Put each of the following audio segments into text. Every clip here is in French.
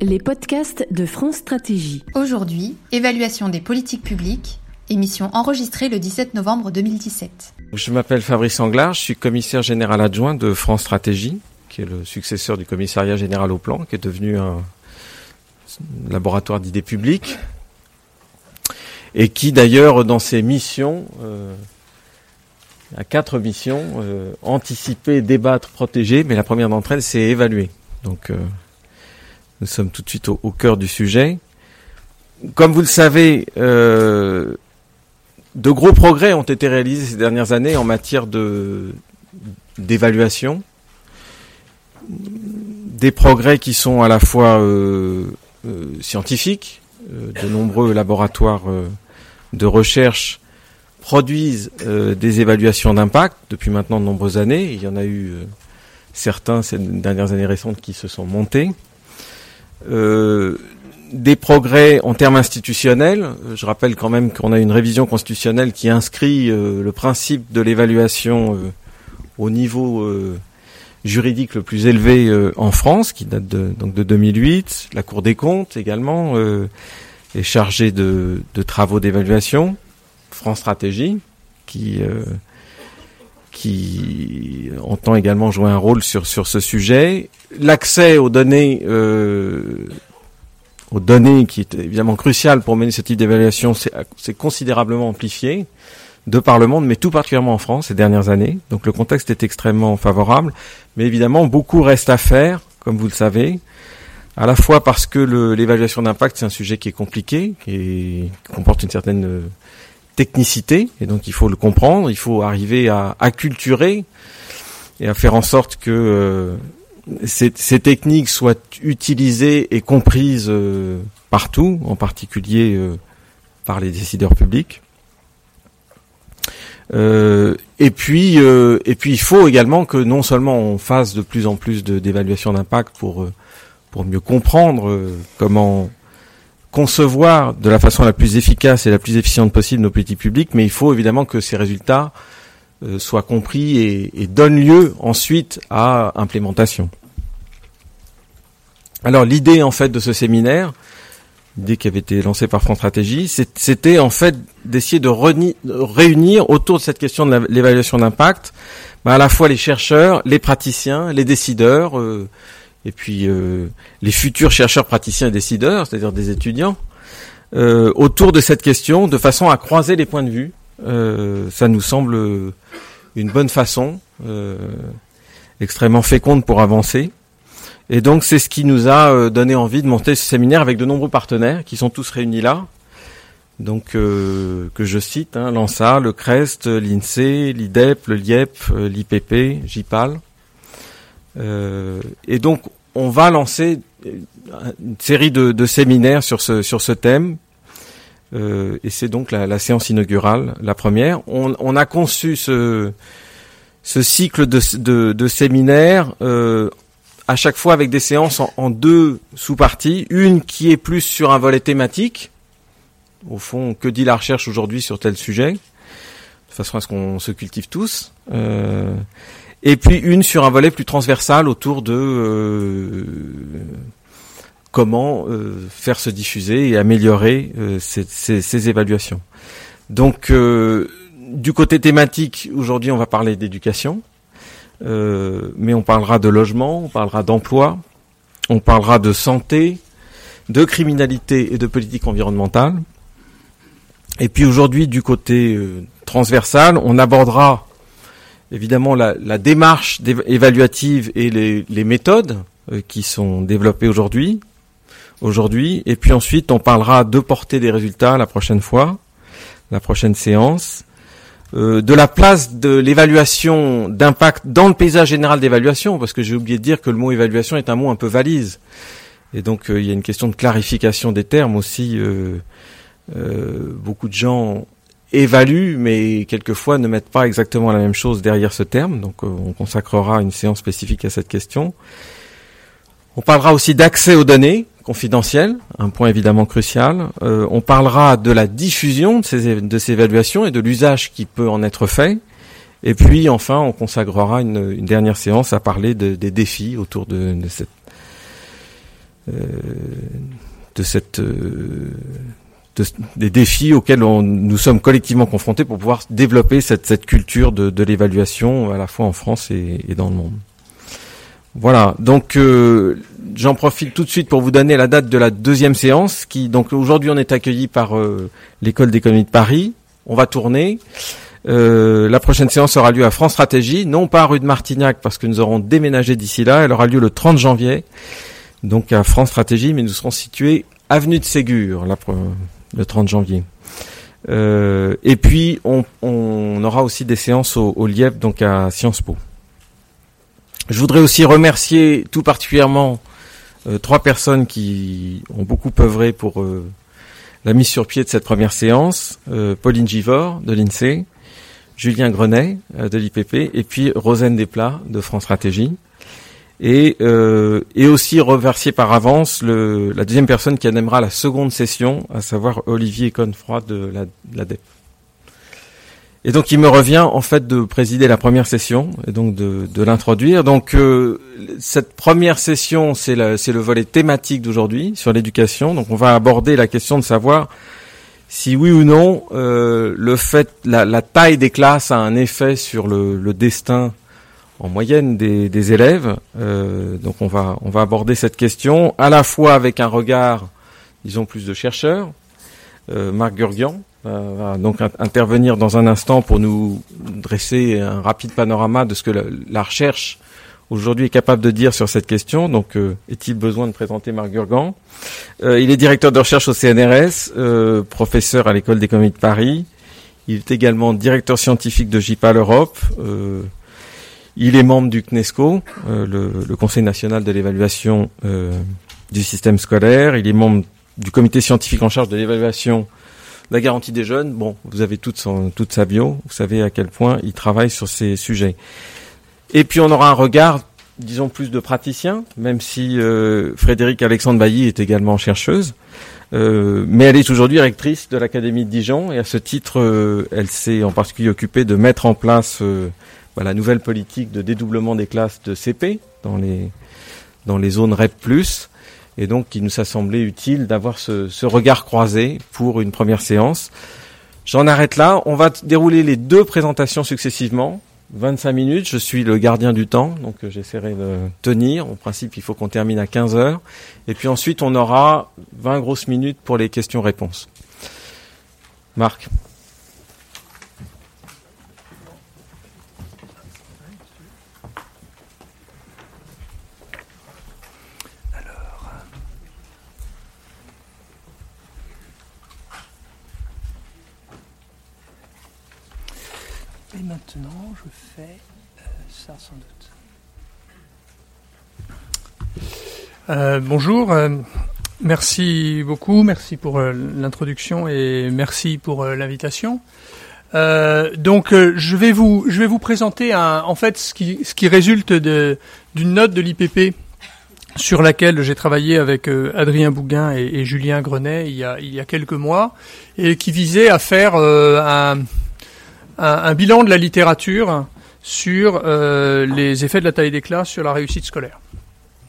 Les podcasts de France Stratégie. Aujourd'hui, évaluation des politiques publiques, émission enregistrée le 17 novembre 2017. Je m'appelle Fabrice Anglard, je suis commissaire général adjoint de France Stratégie, qui est le successeur du commissariat général au plan, qui est devenu un laboratoire d'idées publiques, et qui d'ailleurs dans ses missions euh, a quatre missions euh, anticiper, débattre, protéger, mais la première d'entre elles c'est évaluer. Donc euh, nous sommes tout de suite au, cœur du sujet. Comme vous le savez, euh, de gros progrès ont été réalisés ces dernières années en matière de d'évaluation. Des progrès qui sont à la fois scientifiques, de nombreux laboratoires de recherche produisent des évaluations d'impact depuis maintenant de nombreuses années. Il y en a eu certains ces dernières années récentes qui se sont montés. Euh, des progrès en termes institutionnels. Je rappelle quand même qu'on a une révision constitutionnelle qui inscrit euh, le principe de l'évaluation euh, au niveau juridique le plus élevé en France, qui date de, donc de 2008. La Cour des comptes également est chargée de, de travaux d'évaluation. France Stratégie, qui qui entend également jouer un rôle sur sur ce sujet. L'accès aux données euh, aux données qui est évidemment crucial pour mener ce type d'évaluation, c'est considérablement amplifié de par le monde, mais tout particulièrement en France ces dernières années. Donc le contexte est extrêmement favorable, mais évidemment beaucoup reste à faire, comme vous le savez, à la fois parce que l'évaluation d'impact c'est un sujet qui est compliqué, qui, comporte une certaine technicité, et donc il faut le comprendre, il faut arriver à acculturer et à faire en sorte que euh, ces, techniques soient utilisées et comprises euh, partout, en particulier euh, par les décideurs publics. et puis, et puis, il faut également que non seulement on fasse de plus en plus d'évaluation d'impact pour pour mieux comprendre comment concevoir de la façon la plus efficace et la plus efficiente possible nos politiques publiques, mais il faut évidemment que ces résultats euh, soient compris et, donnent lieu ensuite à implémentation. Alors l'idée en fait de ce séminaire, l'idée qui avait été lancée par France Stratégie, c'était en fait d'essayer de réunir autour de cette question de l'évaluation d'impact, bah, à la fois les chercheurs, les praticiens, les décideurs, euh, et puis euh, les futurs chercheurs praticiens et décideurs, c'est-à-dire des étudiants, euh, autour de cette question, de façon à croiser les points de vue. Euh, ça nous semble une bonne façon, extrêmement féconde pour avancer. Et donc c'est ce qui nous a donné envie de monter ce séminaire avec de nombreux partenaires qui sont tous réunis là. Donc que je cite, hein, l'ANSA, le CREST, l'INSEE, l'IDEP, le LIEP, l'IPP, JIPAL. et donc on va lancer une série de, séminaires sur ce, thème. Euh, et c'est donc la, séance inaugurale, la première. On, a conçu ce, cycle de, de, séminaires euh, à chaque fois avec des séances en, deux sous-parties. Une qui est plus sur un volet thématique. Au fond, que dit la recherche aujourd'hui sur tel sujet? De façon à ce qu'on se cultive tous. Euh, et puis une sur un volet plus transversal autour de euh, comment euh, faire se diffuser et améliorer euh, ces, évaluations. Donc du côté thématique, aujourd'hui on va parler d'éducation, mais on parlera de logement, on parlera d'emploi, on parlera de santé, de criminalité et de politique environnementale. Et puis aujourd'hui, du côté transversal, on abordera évidemment la, la démarche évaluative et les, méthodes euh, qui sont développées aujourd'hui. Aujourd'hui, et puis ensuite on parlera de porter des résultats la prochaine fois, la prochaine séance, euh, de la place de l'évaluation d'impact dans le paysage général d'évaluation, parce que j'ai oublié de dire que le mot évaluation est un mot un peu valise, et donc euh, il y a une question de clarification des termes aussi. beaucoup de gens évaluent, mais quelquefois ne mettent pas exactement la même chose derrière ce terme. Donc euh, on consacrera une séance spécifique à cette question. On parlera aussi d'accès aux données confidentielles, un point évidemment crucial. Euh, on parlera de la diffusion de ces, de ces évaluations et de l'usage qui peut en être fait. Et puis enfin, on consacrera une, une dernière séance à parler de, des défis autour de, de cette euh, de cette euh, de, des défis auxquels on, nous sommes collectivement confrontés pour pouvoir développer cette, cette culture de, de l'évaluation à la fois en France et, et dans le monde. Voilà, donc euh, j'en profite tout de suite pour vous donner la date de la deuxième séance. Qui donc aujourd'hui on est accueilli par euh, l'école d'économie de Paris. On va tourner. Euh, la prochaine séance aura lieu à France Stratégie, non pas à rue de Martignac parce que nous aurons déménagé d'ici là. Elle aura lieu le 30 janvier, donc à France Stratégie, mais nous serons situés avenue de Ségur la, le 30 janvier. Euh, et puis on, aura aussi des séances au, au donc à Sciences Po. Je voudrais aussi remercier tout particulièrement euh, trois personnes qui ont beaucoup œuvré pour euh, la mise sur pied de cette première séance. Pauline Givor de l'INSEE, Julien Grenet de l'IPP et puis Rosane Desplats de France Stratégie. Et, euh, et aussi remercier par avance le, la deuxième personne qui animera la seconde session, à savoir Olivier Confroy de la, de la DEP. Et donc il me revient en fait de présider la première session et donc de, de l'introduire. Donc euh, cette première session, c'est le volet thématique d'aujourd'hui sur l'éducation. Donc on va aborder la question de savoir si oui ou non euh, le fait, la, la, taille des classes a un effet sur le, le destin en moyenne des, des élèves. Euh, donc on va on va aborder cette question à la fois avec un regard, disons plus de chercheurs. Euh, Marc Gurgian, euh, va donc intervenir dans un instant pour nous dresser un rapide panorama de ce que la, recherche aujourd'hui est capable de dire sur cette question. Donc, euh, est-il besoin de présenter Marc Gurgan euh, Il est directeur de recherche au CNRS, euh, professeur à l'école d'économie de Paris. Il est également directeur scientifique de JPAL Europe. Euh, il est membre du CNESCO, euh, le, le, Conseil national de l'évaluation du système scolaire. Il est membre du comité scientifique en charge de l'évaluation la garantie des jeunes, bon, vous avez toute, son, toute sa bio, vous savez à quel point il travaille sur ces sujets. Et puis on aura un regard, disons, plus de praticien, même si euh, Frédéric Alexandre Bailly est également chercheuse. Euh, mais elle est aujourd'hui rectrice de l'Académie de Dijon et à ce titre, euh, elle s'est en particulier occupée de mettre en place euh, bah, la nouvelle politique de dédoublement des classes de CP dans les, dans les zones REP+. Et donc, il nous a semblé utile d'avoir ce, ce, regard croisé pour une première séance. J'en arrête là. On va dérouler les deux présentations successivement. 25 minutes, je suis le gardien du temps, donc j'essaierai de tenir. En principe, il faut qu'on termine à 15 heures. Et puis ensuite, on aura 20 grosses minutes pour les questions-réponses. Marc. Maintenant, je fais euh, ça sans doute. Euh, bonjour, euh, merci beaucoup, merci pour l'introduction et merci pour l'invitation. donc, je vais vous, je vais vous présenter un, en fait ce qui, ce qui résulte d'une note de l'IPP sur laquelle j'ai travaillé avec Adrien Bouguin et, et, Julien Grenet il y, a, il y a quelques mois et qui visait à faire un un, bilan de la littérature sur euh, les effets de la taille des classes sur la réussite scolaire.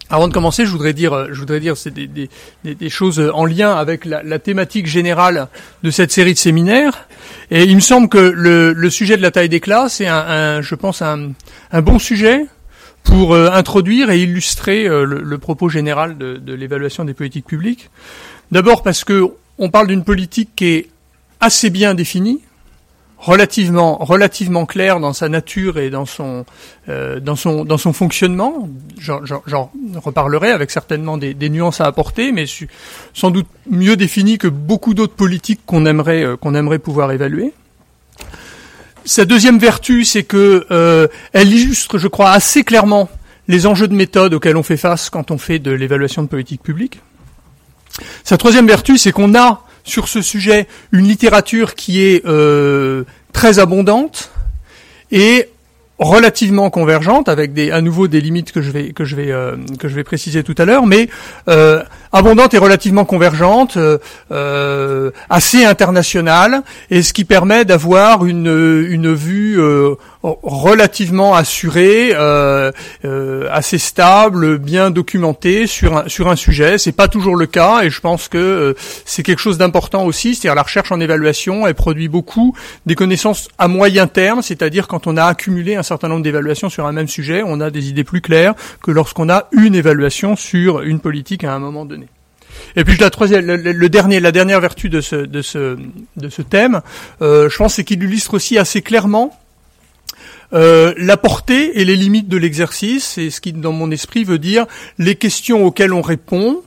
Avant de commencer, je voudrais dire, je voudrais dire, c'est des, des, des, choses en lien avec la, la, thématique générale de cette série de séminaires. Et il me semble que le, le sujet de la taille des classes est, un, un je pense, un, un, bon sujet pour euh, introduire et illustrer euh, le, le, propos général de, de l'évaluation des politiques publiques. D'abord parce que on parle d'une politique qui est assez bien définie, relativement relativement clair dans sa nature et dans son euh, dans son dans son fonctionnement. J'en reparlerai avec certainement des, des, nuances à apporter, mais sans doute mieux défini que beaucoup d'autres politiques qu'on aimerait euh, qu'on aimerait pouvoir évaluer. Sa deuxième vertu, c'est que euh, elle illustre, je crois, assez clairement les enjeux de méthode auxquels on fait face quand on fait de l'évaluation de politique publique. Sa troisième vertu, c'est qu'on a sur ce sujet une littérature qui est euh, très abondante et relativement convergente avec des à nouveau des limites que je vais que je vais euh, que je vais préciser tout à l'heure mais euh, abondante et relativement convergente, euh, euh, assez internationale, et ce qui permet d'avoir une, une vue euh, relativement assurée, assez stable, bien documentée sur un, sur un sujet. C'est pas toujours le cas, et je pense que c'est quelque chose d'important aussi. C'est-à-dire la recherche en évaluation, elle produit beaucoup des connaissances à moyen terme, c'est-à-dire quand on a accumulé un certain nombre d'évaluations sur un même sujet, on a des idées plus claires que lorsqu'on a une évaluation sur une politique à un moment donné. Et puis la troisième, le, dernier, la dernière vertu de ce, de ce, de ce thème, euh, je pense, c'est qu'il illustre aussi assez clairement euh, la portée et les limites de l'exercice, et ce qui, dans mon esprit, veut dire les questions auxquelles on répond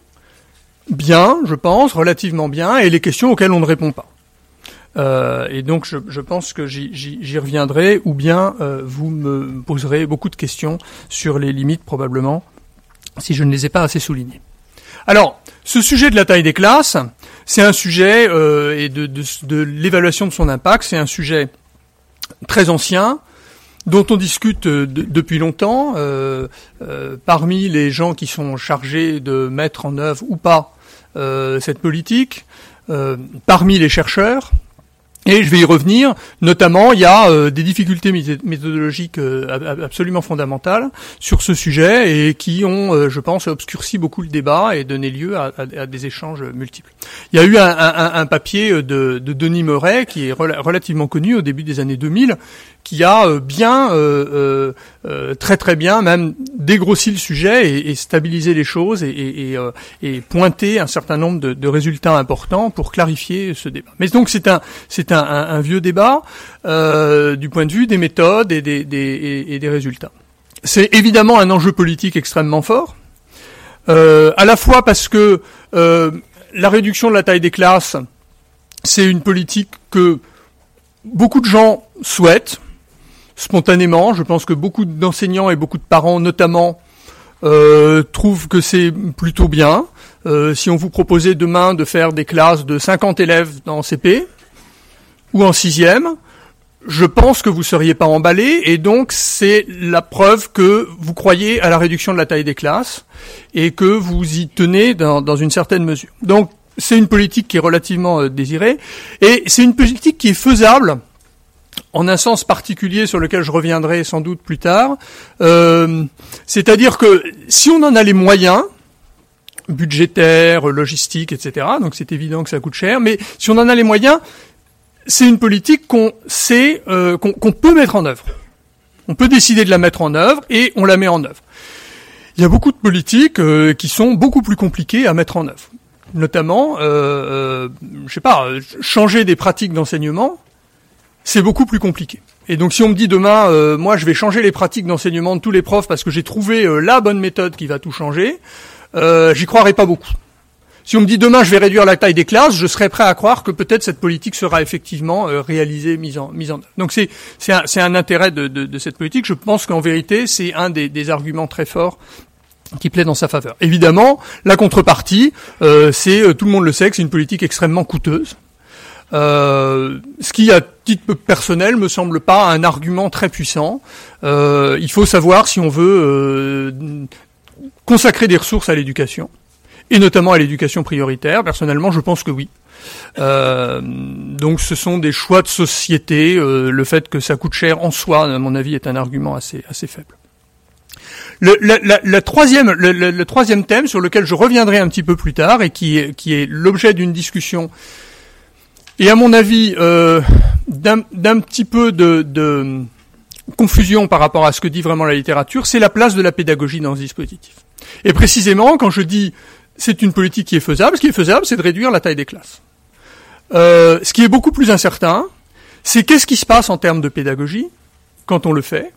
bien, je pense, relativement bien, et les questions auxquelles on ne répond pas. Euh, et donc, je, je pense que j'y reviendrai, ou bien euh, vous me poserez beaucoup de questions sur les limites, probablement, si je ne les ai pas assez soulignées. Alors, ce sujet de la taille des classes, c'est un sujet euh, et de, de, l'évaluation de son impact, c'est un sujet très ancien dont on discute euh, depuis longtemps. Euh, parmi les gens qui sont chargés de mettre en œuvre ou pas cette politique, parmi les chercheurs, et je vais y revenir. Notamment, il y a euh, des difficultés méthodologiques euh, absolument fondamentales sur ce sujet et qui ont, euh, je pense, obscurci beaucoup le débat et donné lieu à, des échanges multiples. Il y a eu un, papier de, de, Denis Murray qui est relativement connu au début des années 2000 qui a euh, bien, euh, euh, très très bien, même dégrossi le sujet et, et stabilisé les choses et, et, et, pointé un certain nombre de, de, résultats importants pour clarifier ce débat. Mais donc c'est un c'est un, un, vieux débat du point de vue des méthodes et des, des, et des résultats. C'est évidemment un enjeu politique extrêmement fort, à la fois parce que la réduction de la taille des classes, c'est une politique que beaucoup de gens souhaitent, spontanément. Je pense que beaucoup d'enseignants et beaucoup de parents, notamment, euh, trouvent que c'est plutôt bien. Euh, si on vous proposait demain de faire des classes de 50 élèves dans CP ou en sixième, je pense que vous seriez pas emballé et donc c'est la preuve que vous croyez à la réduction de la taille des classes et que vous y tenez dans, dans une certaine mesure. Donc c'est une politique qui est relativement euh, désirée et c'est une politique qui est faisable en un sens particulier sur lequel je reviendrai sans doute plus tard. Euh, c'est-à-dire que si on en a les moyens, budgétaires, logistiques, etc., donc c'est évident que ça coûte cher, mais si on en a les moyens, c'est une politique qu'on sait, euh, qu'on peut mettre en œuvre. On peut décider de la mettre en œuvre et on la met en œuvre. Il y a beaucoup de politiques euh, qui sont beaucoup plus compliquées à mettre en œuvre. Notamment, euh, je sais pas, changer des pratiques d'enseignement, c'est beaucoup plus compliqué. Et donc si on me dit demain, euh, moi je vais changer les pratiques d'enseignement de tous les profs parce que j'ai trouvé euh, la bonne méthode qui va tout changer, euh, j'y croirais pas beaucoup. Si on me dit demain je vais réduire la taille des classes, je serais prêt à croire que peut-être cette politique sera effectivement euh, réalisée, mise en mise en œuvre. Donc c'est c'est un, un, intérêt de, de, cette politique. Je pense qu'en vérité c'est un des, arguments très forts qui plaît dans sa faveur. Évidemment, la contrepartie, c'est tout le monde le sait que c'est une politique extrêmement coûteuse. Euh, ce qui, à titre personnel, me semble pas un argument très puissant. Euh, il faut savoir si on veut euh, consacrer des ressources à l'éducation, et notamment à l'éducation prioritaire. Personnellement, je pense que oui. Donc ce sont des choix de société. Euh, le fait que ça coûte cher en soi, à mon avis, est un argument assez, assez faible. Le, troisième, le, troisième thème sur lequel je reviendrai un petit peu plus tard et qui est l'objet d'une discussion et à mon avis, euh, d'un petit peu de, confusion par rapport à ce que dit vraiment la littérature, c'est la place de la pédagogie dans ce dispositif. Et précisément, quand je dis c'est une politique qui est faisable, ce qui est faisable, c'est de réduire la taille des classes. Euh, ce qui est beaucoup plus incertain, c'est qu'est-ce qui se passe en termes de pédagogie quand on le fait,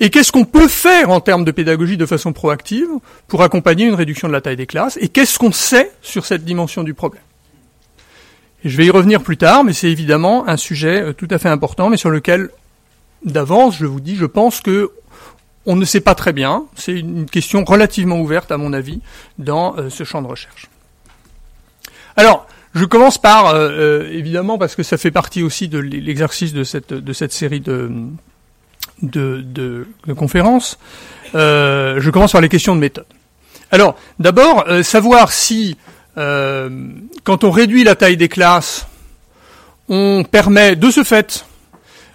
et qu'est-ce qu'on peut faire en termes de pédagogie de façon proactive pour accompagner une réduction de la taille des classes, et qu'est-ce qu'on sait sur cette dimension du problème. Je vais y revenir plus tard, mais c'est évidemment un sujet euh, tout à fait important, mais sur lequel, d'avance, je vous dis, je pense que on ne sait pas très bien. C'est une question relativement ouverte, à mon avis, dans euh, ce champ de recherche. Alors, je commence par, euh, évidemment, parce que ça fait partie aussi de l'exercice de cette, de cette série de, de, de, conférences, je commence par les questions de méthode. Alors, d'abord, euh, savoir si, euh, quand on réduit la taille des classes, on permet de ce fait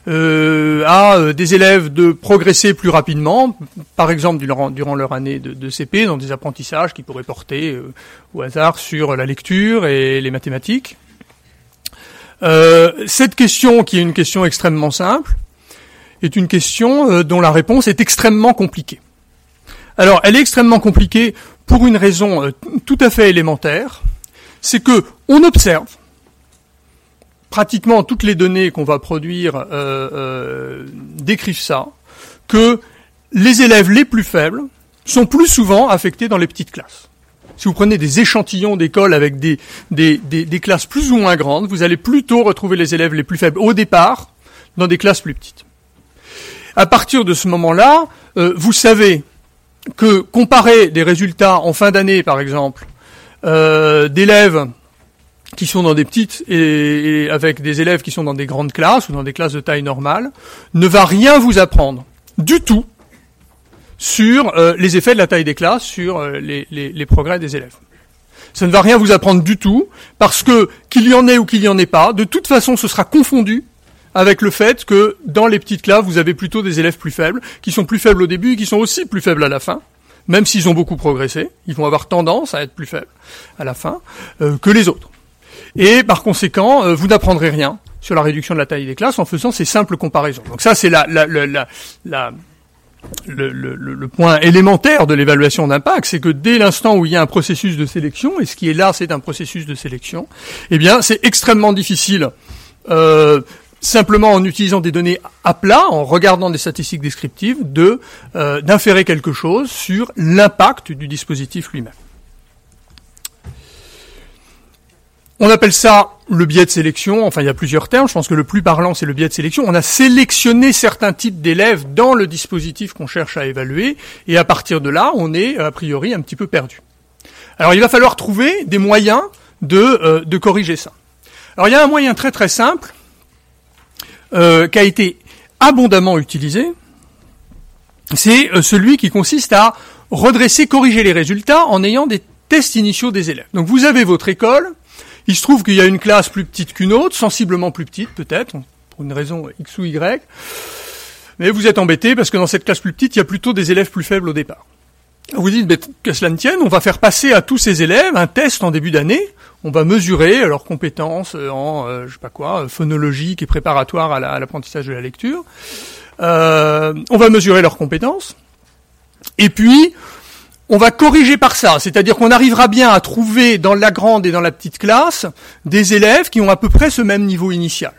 euh, à des élèves de progresser plus rapidement, par exemple durant, leur année de, de, CP, dans des apprentissages qui pourraient porter au hasard sur la lecture et les mathématiques. cette question, qui est une question extrêmement simple, est une question dont la réponse est extrêmement compliquée. Alors, elle est extrêmement compliquée pour une raison euh, tout à fait élémentaire, c'est que on observe pratiquement toutes les données qu'on va produire euh, euh, décrivent ça, que les élèves les plus faibles sont plus souvent affectés dans les petites classes. Si vous prenez des échantillons d'écoles avec des, des, des, classes plus ou moins grandes, vous allez plutôt retrouver les élèves les plus faibles au départ dans des classes plus petites. À partir de ce moment-là, vous savez que comparer des résultats en fin d'année, par exemple, euh, d'élèves qui sont dans des petites et, avec des élèves qui sont dans des grandes classes ou dans des classes de taille normale, ne va rien vous apprendre du tout sur euh, les effets de la taille des classes sur euh, les, progrès des élèves. Ça ne va rien vous apprendre du tout, parce que qu'il y en ait ou qu'il y en ait pas, de toute façon ce sera confondu avec le fait que dans les petites classes, vous avez plutôt des élèves plus faibles, qui sont plus faibles au début et qui sont aussi plus faibles à la fin, même s'ils ont beaucoup progressé, ils vont avoir tendance à être plus faibles à la fin euh, que les autres. Et par conséquent, euh, vous n'apprendrez rien sur la réduction de la taille des classes en faisant ces simples comparaisons. Donc ça, c'est la, la, la, la le, le, le, point élémentaire de l'évaluation d'impact, c'est que dès l'instant où il y a un processus de sélection, et ce qui est là, c'est un processus de sélection, eh bien, c'est extrêmement difficile euh, simplement en utilisant des données à plat, en regardant des statistiques descriptives, de euh, d'inférer quelque chose sur l'impact du dispositif lui-même. On appelle ça le biais de sélection, enfin il y a plusieurs termes, je pense que le plus parlant c'est le biais de sélection. On a sélectionné certains types d'élèves dans le dispositif qu'on cherche à évaluer, et à partir de là, on est a priori un petit peu perdu. Alors il va falloir trouver des moyens de, euh, de corriger ça. Alors il y a un moyen très très simple, euh, qui a été abondamment utilisé, c'est euh, celui qui consiste à redresser, corriger les résultats en ayant des tests initiaux des élèves. Donc vous avez votre école, il se trouve qu'il y a une classe plus petite qu'une autre, sensiblement plus petite peut-être, pour une raison X ou Y, mais vous êtes embêté parce que dans cette classe plus petite, il y a plutôt des élèves plus faibles au départ. Vous dites, mais que cela ne tienne, on va faire passer à tous ces élèves un test en début d'année on va mesurer leurs compétences euh, en, euh, je sais pas quoi, euh, phonologique et préparatoire à l'apprentissage de la lecture. on va mesurer leurs compétences. Et puis, on va corriger par ça, c'est-à-dire qu'on arrivera bien à trouver dans la grande et dans la petite classe des élèves qui ont à peu près ce même niveau initial.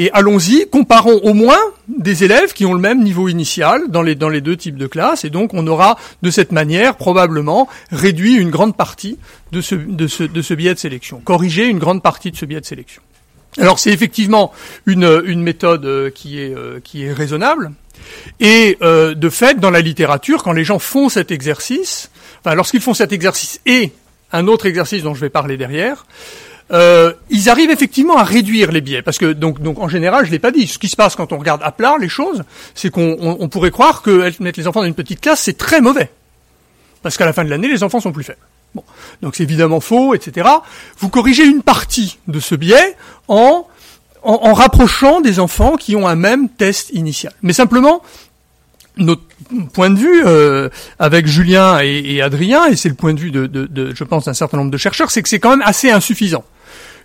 Et allons-y, comparons au moins des élèves qui ont le même niveau initial dans les, deux types de classes, et donc on aura de cette manière probablement réduit une grande partie de ce, de de biais de sélection, corrigé une grande partie de ce biais de sélection. Alors c'est effectivement une, méthode euh, qui est, euh, qui est raisonnable, et euh, de fait, dans la littérature, quand les gens font cet exercice, enfin lorsqu'ils font cet exercice et un autre exercice dont je vais parler derrière, euh, ils arrivent effectivement à réduire les biais. Parce que, donc, donc en général, je l'ai pas dit, ce qui se passe quand on regarde à plat les choses, c'est qu'on on, pourrait croire que mettre les enfants dans une petite classe, c'est très mauvais. Parce qu'à la fin de l'année, les enfants sont plus faibles. Bon. Donc c'est évidemment faux, etc. Vous corrigez une partie de ce biais en, en, rapprochant des enfants qui ont un même test initial. Mais simplement, notre point de vue euh, avec Julien et, Adrien, et c'est le point de vue de, de, de je pense, d'un certain nombre de chercheurs, c'est que c'est quand même assez insuffisant.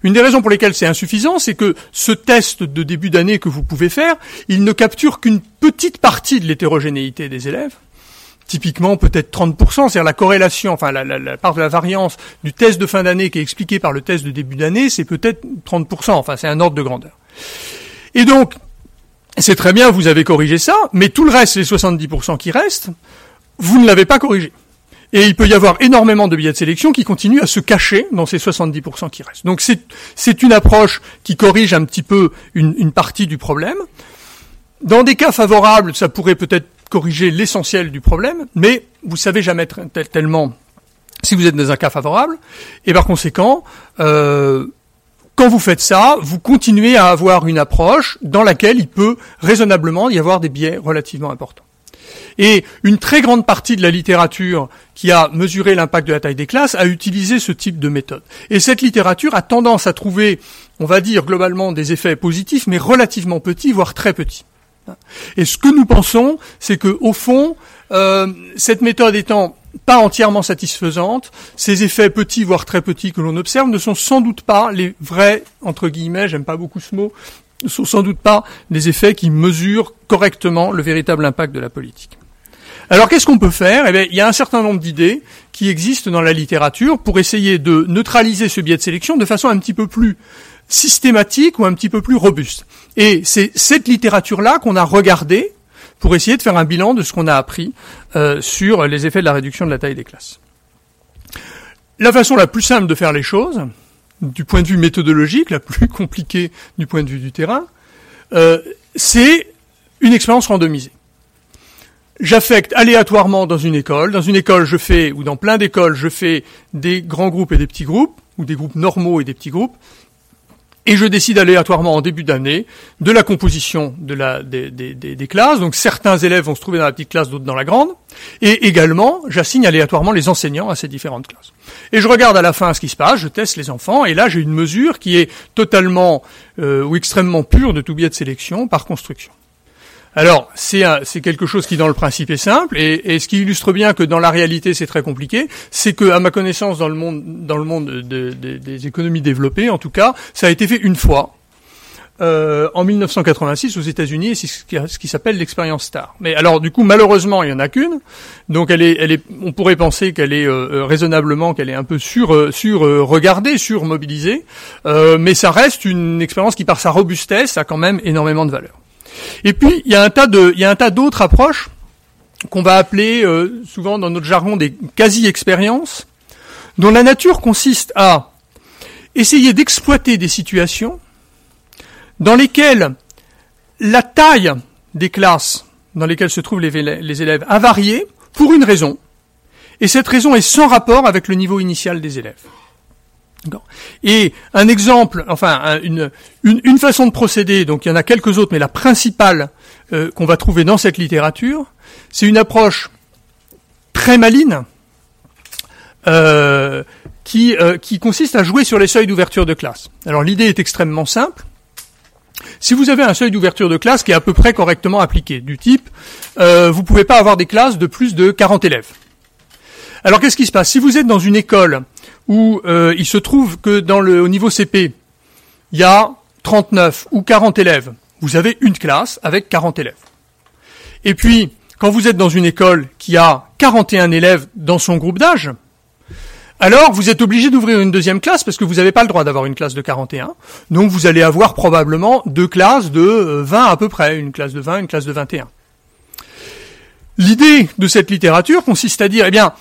Une des raisons pour lesquelles c'est insuffisant, c'est que ce test de début d'année que vous pouvez faire, il ne capture qu'une petite partie de l'hétérogénéité des élèves. Typiquement, peut-être 30%, c'est-à-dire la corrélation, enfin la, la, part de la variance du test de fin d'année qui est expliquée par le test de début d'année, c'est peut-être 30%, enfin c'est un ordre de grandeur. Et donc, c'est très bien, vous avez corrigé ça, mais tout le reste, les 70% qui restent, vous ne l'avez pas corrigé. Et il peut y avoir énormément de billets de sélection qui continuent à se cacher dans ces 70% qui restent. Donc c'est une approche qui corrige un petit peu une, partie du problème. Dans des cas favorables, ça pourrait peut-être corriger l'essentiel du problème, mais vous savez jamais tellement si vous êtes dans un cas favorable. Et par conséquent, euh, quand vous faites ça, vous continuez à avoir une approche dans laquelle il peut raisonnablement y avoir des biais relativement importants. Et une très grande partie de la littérature qui a mesuré l'impact de la taille des classes a utilisé ce type de méthode. Et cette littérature a tendance à trouver, on va dire globalement, des effets positifs, mais relativement petits, voire très petits. Et ce que nous pensons, c'est que au fond, euh, cette méthode étant pas entièrement satisfaisante, ces effets petits, voire très petits que l'on observe, ne sont sans doute pas les vrais, entre guillemets, j'aime pas beaucoup ce mot, ne sont sans doute pas les effets qui mesurent correctement le véritable impact de la politique. Alors qu'est-ce qu'on peut faire? Eh bien, il y a un certain nombre d'idées qui existent dans la littérature pour essayer de neutraliser ce biais de sélection de façon un petit peu plus systématique ou un petit peu plus robuste. Et c'est cette littérature-là qu'on a regardée pour essayer de faire un bilan de ce qu'on a appris euh, sur les effets de la réduction de la taille des classes. La façon la plus simple de faire les choses, du point de vue méthodologique, la plus compliquée du point de vue du terrain, euh, c'est une expérience randomisée. J'affecte aléatoirement dans une école. Dans une école, je fais, ou dans plein d'écoles, je fais des grands groupes et des petits groupes, ou des groupes normaux et des petits groupes et je décide aléatoirement en début d'année de la composition de la, des, des, classes. Donc certains élèves vont se trouver dans la petite classe, d'autres dans la grande. Et également, j'assigne aléatoirement les enseignants à ces différentes classes. Et je regarde à la fin ce qui se passe, je teste les enfants, et là j'ai une mesure qui est totalement euh, ou extrêmement pure de tout biais de sélection par construction. Alors, c'est quelque chose qui, dans le principe, est simple, et, ce qui illustre bien que dans la réalité, c'est très compliqué, c'est que, à ma connaissance, dans le monde, dans le monde des économies développées, en tout cas, ça a été fait une fois, euh, en 1986 aux États-Unis, c'est ce qui, s'appelle l'expérience Star. Mais alors, du coup, malheureusement, il y en a qu'une, donc elle est, elle est, on pourrait penser qu'elle est euh, euh, raisonnablement, qu'elle est un peu sur, sur regardée, sur mobilisée, mais ça reste une expérience qui, par sa robustesse, a quand même énormément de valeur. Et puis il y a un tas de, il y a un tas d'autres approches qu'on va appeler euh, souvent dans notre jargon des quasi-expériences, dont la nature consiste à essayer d'exploiter des situations dans lesquelles la taille des classes dans lesquelles se trouvent les élèves a varié pour une raison, et cette raison est sans rapport avec le niveau initial des élèves. Et un exemple, enfin une, une, façon de procéder, donc il y en a quelques autres, mais la principale euh, qu'on va trouver dans cette littérature, c'est une approche très maline euh, qui, euh, qui consiste à jouer sur les seuils d'ouverture de classe. Alors l'idée est extrêmement simple. Si vous avez un seuil d'ouverture de classe qui est à peu près correctement appliqué, du type, euh, vous pouvez pas avoir des classes de plus de 40 élèves. Alors qu'est-ce qui se passe? Si vous êtes dans une école où euh, il se trouve que dans le au niveau CP, il y a 39 ou 40 élèves, vous avez une classe avec 40 élèves. Et puis, quand vous êtes dans une école qui a 41 élèves dans son groupe d'âge, alors vous êtes obligé d'ouvrir une deuxième classe parce que vous n'avez pas le droit d'avoir une classe de 41. Donc vous allez avoir probablement deux classes de 20 euh, à peu près, une classe de 20, une classe de 21. L'idée de cette littérature consiste à dire, eh bien,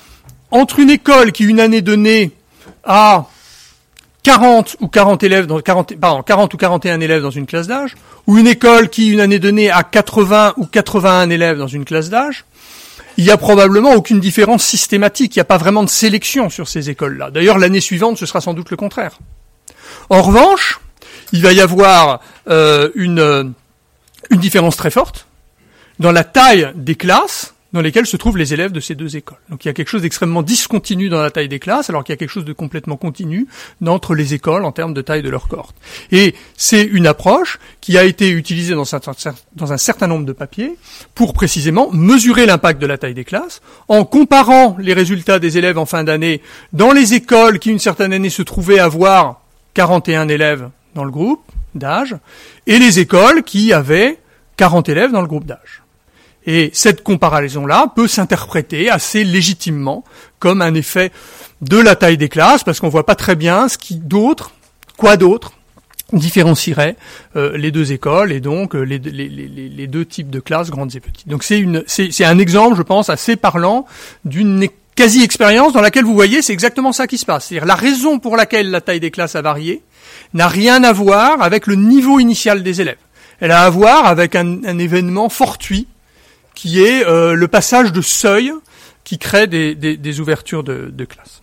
entre une école qui, une année donnée, a 40 ou 40 élèves dans 40, pardon, 40 ou 41 élèves dans une classe d'âge, ou une école qui, une année donnée, a 80 ou 81 élèves dans une classe d'âge, il n'y a probablement aucune différence systématique. Il n'y a pas vraiment de sélection sur ces écoles-là. D'ailleurs, l'année suivante, ce sera sans doute le contraire. En revanche, il va y avoir euh, une, euh, une différence très forte dans la taille des classes dans lesquels se trouvent les élèves de ces deux écoles. Donc il y a quelque chose d'extrêmement discontinu dans la taille des classes, alors qu'il y a quelque chose de complètement continu entre les écoles en termes de taille de leur cohorte. Et c'est une approche qui a été utilisée dans, dans un certain nombre de papiers pour précisément mesurer l'impact de la taille des classes en comparant les résultats des élèves en fin d'année dans les écoles qui une certaine année se trouvaient avoir 41 élèves dans le groupe d'âge et les écoles qui avaient 40 élèves dans le groupe d'âge. Et cette comparaison-là peut s'interpréter assez légitimement comme un effet de la taille des classes, parce qu'on voit pas très bien ce qui d'autre, quoi d'autre, différencierait euh, les deux écoles et donc euh, les, les, les, deux types de classes, grandes et petites. Donc c'est une, c'est un exemple, je pense, assez parlant d'une quasi-expérience dans laquelle vous voyez, c'est exactement ça qui se passe. C'est-à-dire la raison pour laquelle la taille des classes a varié n'a rien à voir avec le niveau initial des élèves. Elle a à voir avec un, un événement fortuit qui est euh, le passage de seuil qui crée des, ouvertures de, classe.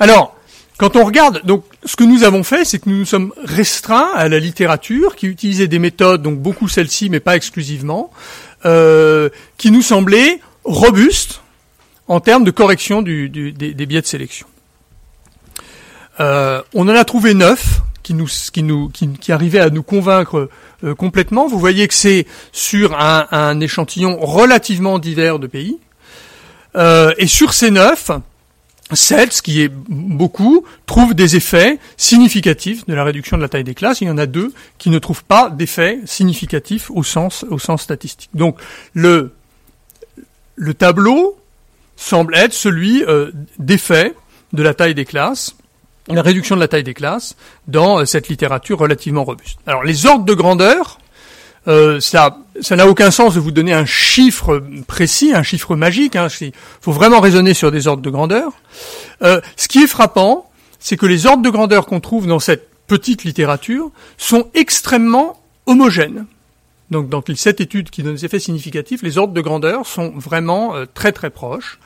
Alors, quand on regarde, donc, ce que nous avons fait, c'est que nous nous sommes restreints à la littérature qui utilisait des méthodes, donc beaucoup celle-ci, mais pas exclusivement, euh, qui nous semblaient robustes en termes de correction du, du, des, des, biais de sélection. Euh, on en a trouvé neuf qui nous, qui nous, qui, qui arrivaient à nous convaincre euh, complètement. Vous voyez que c'est sur un, un, échantillon relativement divers de pays. Euh, et sur ces neuf, sept, ce qui est beaucoup, trouvent des effets significatifs de la réduction de la taille des classes. Il y en a deux qui ne trouvent pas d'effets significatifs au sens, au sens statistique. Donc le, le tableau semble être celui euh, d'effet de la taille des classes la réduction de la taille des classes dans euh, cette littérature relativement robuste. Alors les ordres de grandeur, euh, ça, ça n'a aucun sens de vous donner un chiffre précis, un chiffre magique. Hein, il faut vraiment raisonner sur des ordres de grandeur. Euh, ce qui est frappant, c'est que les ordres de grandeur qu'on trouve dans cette petite littérature sont extrêmement homogènes. Donc dans cette étude qui donne des effets significatifs, les ordres de grandeur sont vraiment très très proches.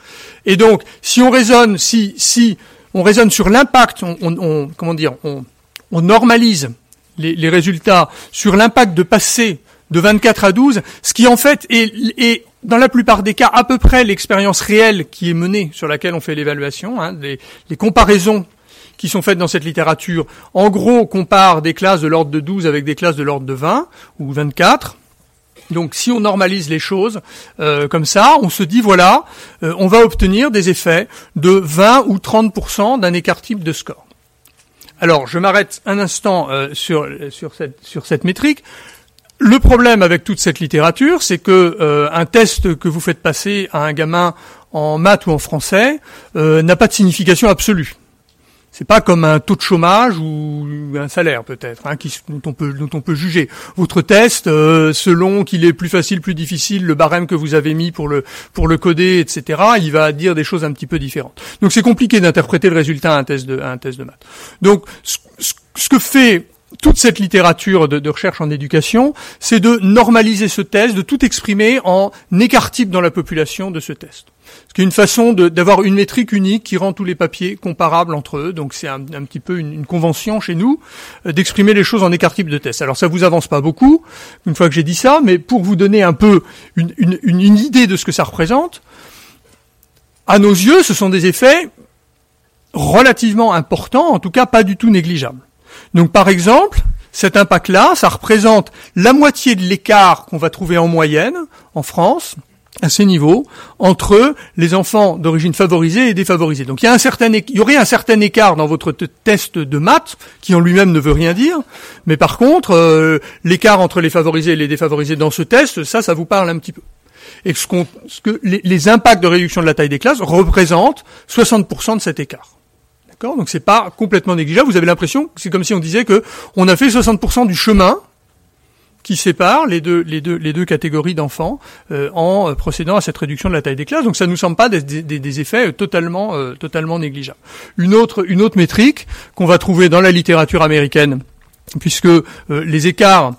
Et donc, si on raisonne, si si on raisonne sur l'impact, on, normalise les, résultats sur l'impact de passer de 24 à 12, ce qui en fait est, dans la plupart des cas à peu près l'expérience réelle qui est menée sur laquelle on fait l'évaluation, hein, les, les, comparaisons qui sont faites dans cette littérature, en gros, compare des classes de l'ordre de 12 avec des classes de l'ordre de 20 ou 24. Donc si on normalise les choses euh, comme ça, on se dit voilà, euh, on va obtenir des effets de 20 ou 30% d'un écart type de score. Alors je m'arrête un instant euh, sur, sur, cette, sur cette métrique. Le problème avec toute cette littérature, c'est que un test que vous faites passer à un gamin en maths ou en français n'a pas de signification absolue. C'est pas comme un taux de chômage ou un salaire peut-être, hein, dont on peut dont juger. Votre test, euh, selon qu'il est plus facile, plus difficile, le barème que vous avez mis pour le pour le coder, etc. Il va dire des choses un petit peu différentes. Donc c'est compliqué d'interpréter le résultat à un test de à un test de maths. Donc ce que fait toute cette littérature de, recherche en éducation, c'est de normaliser ce test, de tout exprimer en écart type dans la population de ce test. Ce qui est une façon d'avoir une métrique unique qui rend tous les papiers comparables entre eux. Donc c'est un, petit peu une, convention chez nous euh, d'exprimer les choses en écart type de test. Alors ça vous avance pas beaucoup, une fois que j'ai dit ça, mais pour vous donner un peu une, une, une idée de ce que ça représente, à nos yeux, ce sont des effets relativement importants, en tout cas pas du tout négligeables. Donc par exemple, cet impact-là, ça représente la moitié de l'écart qu'on va trouver en moyenne en France à ces niveaux entre les enfants d'origine favorisée et défavorisée. Donc il y a un certain aurait un certain écart dans votre test de maths qui en lui-même ne veut rien dire, mais par contre euh, l'écart entre les favorisés et les défavorisés dans ce test, ça ça vous parle un petit peu. Et ce, ce que les, les impacts de réduction de la taille des classes représentent 60% de cet écart. D'accord Donc c'est pas complètement négligeable. Vous avez l'impression que c'est comme si on disait que on a fait 60% du chemin qui sépare les deux, les deux, les deux catégories d'enfants euh, en procédant à cette réduction de la taille des classes. Donc ça nous semble pas des, des, effets totalement, euh, totalement négligeables. Une autre, une autre métrique qu'on va trouver dans la littérature américaine, puisque euh, les écarts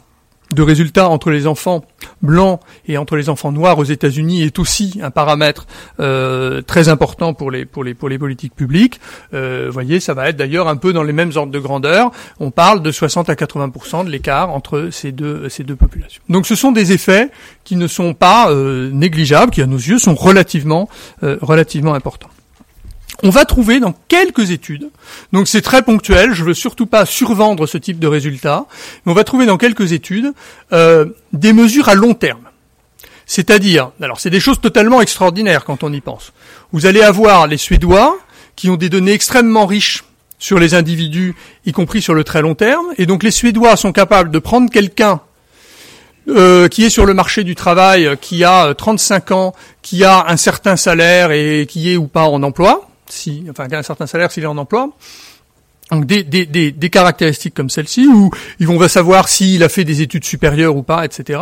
de résultats entre les enfants blancs et entre les enfants noirs aux États-Unis est aussi un paramètre euh, très important pour les pour les pour les politiques publiques. Euh, voyez, ça va être d'ailleurs un peu dans les mêmes ordres de grandeur. On parle de 60 à 80% de l'écart entre ces deux ces deux populations. Donc, ce sont des effets qui ne sont pas euh, négligeables, qui à nos yeux sont relativement euh, relativement importants on va trouver dans quelques études, donc c'est très ponctuel, je veux surtout pas survendre ce type de résultats, mais on va trouver dans quelques études euh, des mesures à long terme. C'est-à-dire, alors c'est des choses totalement extraordinaires quand on y pense. Vous allez avoir les Suédois qui ont des données extrêmement riches sur les individus, y compris sur le très long terme, et donc les Suédois sont capables de prendre quelqu'un euh, qui est sur le marché du travail, qui a 35 ans, qui a un certain salaire et qui est ou pas en emploi, si, enfin, un certain salaire s'il est en emploi. Donc des, des, des, des caractéristiques comme celle-ci, où ils vont savoir s'il a fait des études supérieures ou pas, etc.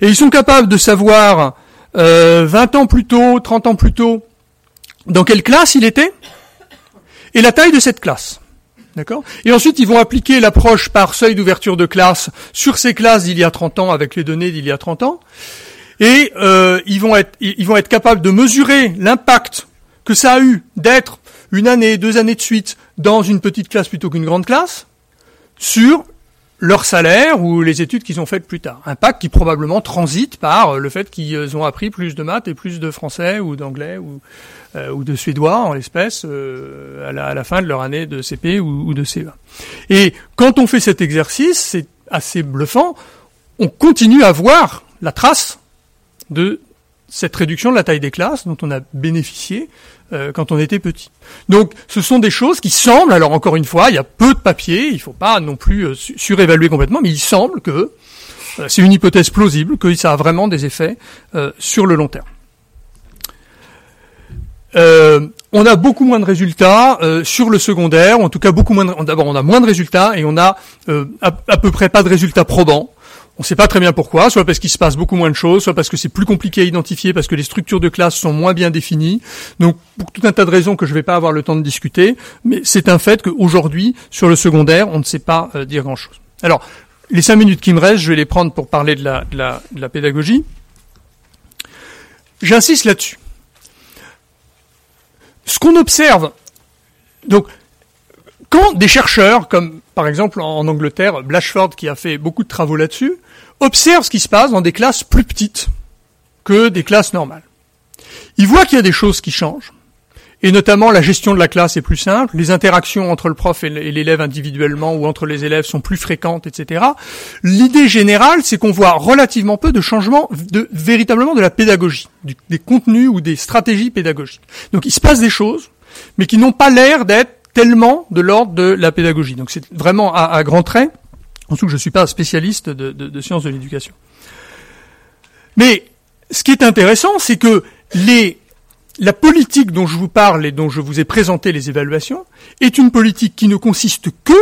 Et ils sont capables de savoir euh, 20 ans plus tôt, 30 ans plus tôt, dans quelle classe il était, et la taille de cette classe. D'accord? Et ensuite, ils vont appliquer l'approche par seuil d'ouverture de classe sur ces classes d'il y a 30 ans avec les données d'il y a 30 ans. Et euh, ils, vont être, ils vont être capables de mesurer l'impact que ça a eu d'être une année, deux années de suite dans une petite classe plutôt qu'une grande classe sur leur salaire ou les études qu'ils ont faites plus tard. Impact qui probablement transite par euh, le fait qu'ils ont appris plus de maths et plus de français ou d'anglais ou, euh, ou de suédois en l'espèce euh, à, la, fin de leur année de CP ou, ou de CE1. Et quand on fait cet exercice, c'est assez bluffant, on continue à voir la trace de cette réduction de la taille des classes dont on a bénéficié euh, quand on était petit. Donc ce sont des choses qui semblent, alors encore une fois, il y a peu de papiers, il ne faut pas non plus euh, surévaluer complètement, mais il semble que euh, c'est une hypothèse plausible, que ça a vraiment des effets sur le long terme. on a beaucoup moins de résultats sur le secondaire, en tout cas beaucoup moins. D'abord, on a moins de résultats et on a à peu près pas de résultats probants. On ne sait pas très bien pourquoi, soit parce qu'il se passe beaucoup moins de choses, soit parce que c'est plus compliqué à identifier, parce que les structures de classe sont moins bien définies. Donc, pour tout un tas de raisons que je ne vais pas avoir le temps de discuter, mais c'est un fait qu'aujourd'hui, sur le secondaire, on ne sait pas euh, dire grand-chose. Alors, les cinq minutes qui me restent, je vais les prendre pour parler de la, de la, de la pédagogie. J'insiste là-dessus. Ce qu'on observe, donc, quand des chercheurs, comme par exemple en Angleterre, Blashford qui a fait beaucoup de travaux là-dessus, observe ce qui se passe dans des classes plus petites que des classes normales. Ils voient qu'il y a des choses qui changent, et notamment la gestion de la classe est plus simple, les interactions entre le prof et l'élève individuellement ou entre les élèves sont plus fréquentes, etc. L'idée générale, c'est qu'on voit relativement peu de changements véritablement de la pédagogie, des contenus ou des stratégies pédagogiques. Donc il se passe des choses, mais qui n'ont pas l'air d'être tellement de l'ordre de la pédagogie. Donc c'est vraiment à, à grands traits, en tout que je ne suis pas spécialiste de, de, de sciences de l'éducation. Mais ce qui est intéressant, c'est que les, la politique dont je vous parle et dont je vous ai présenté les évaluations est une politique qui ne consiste que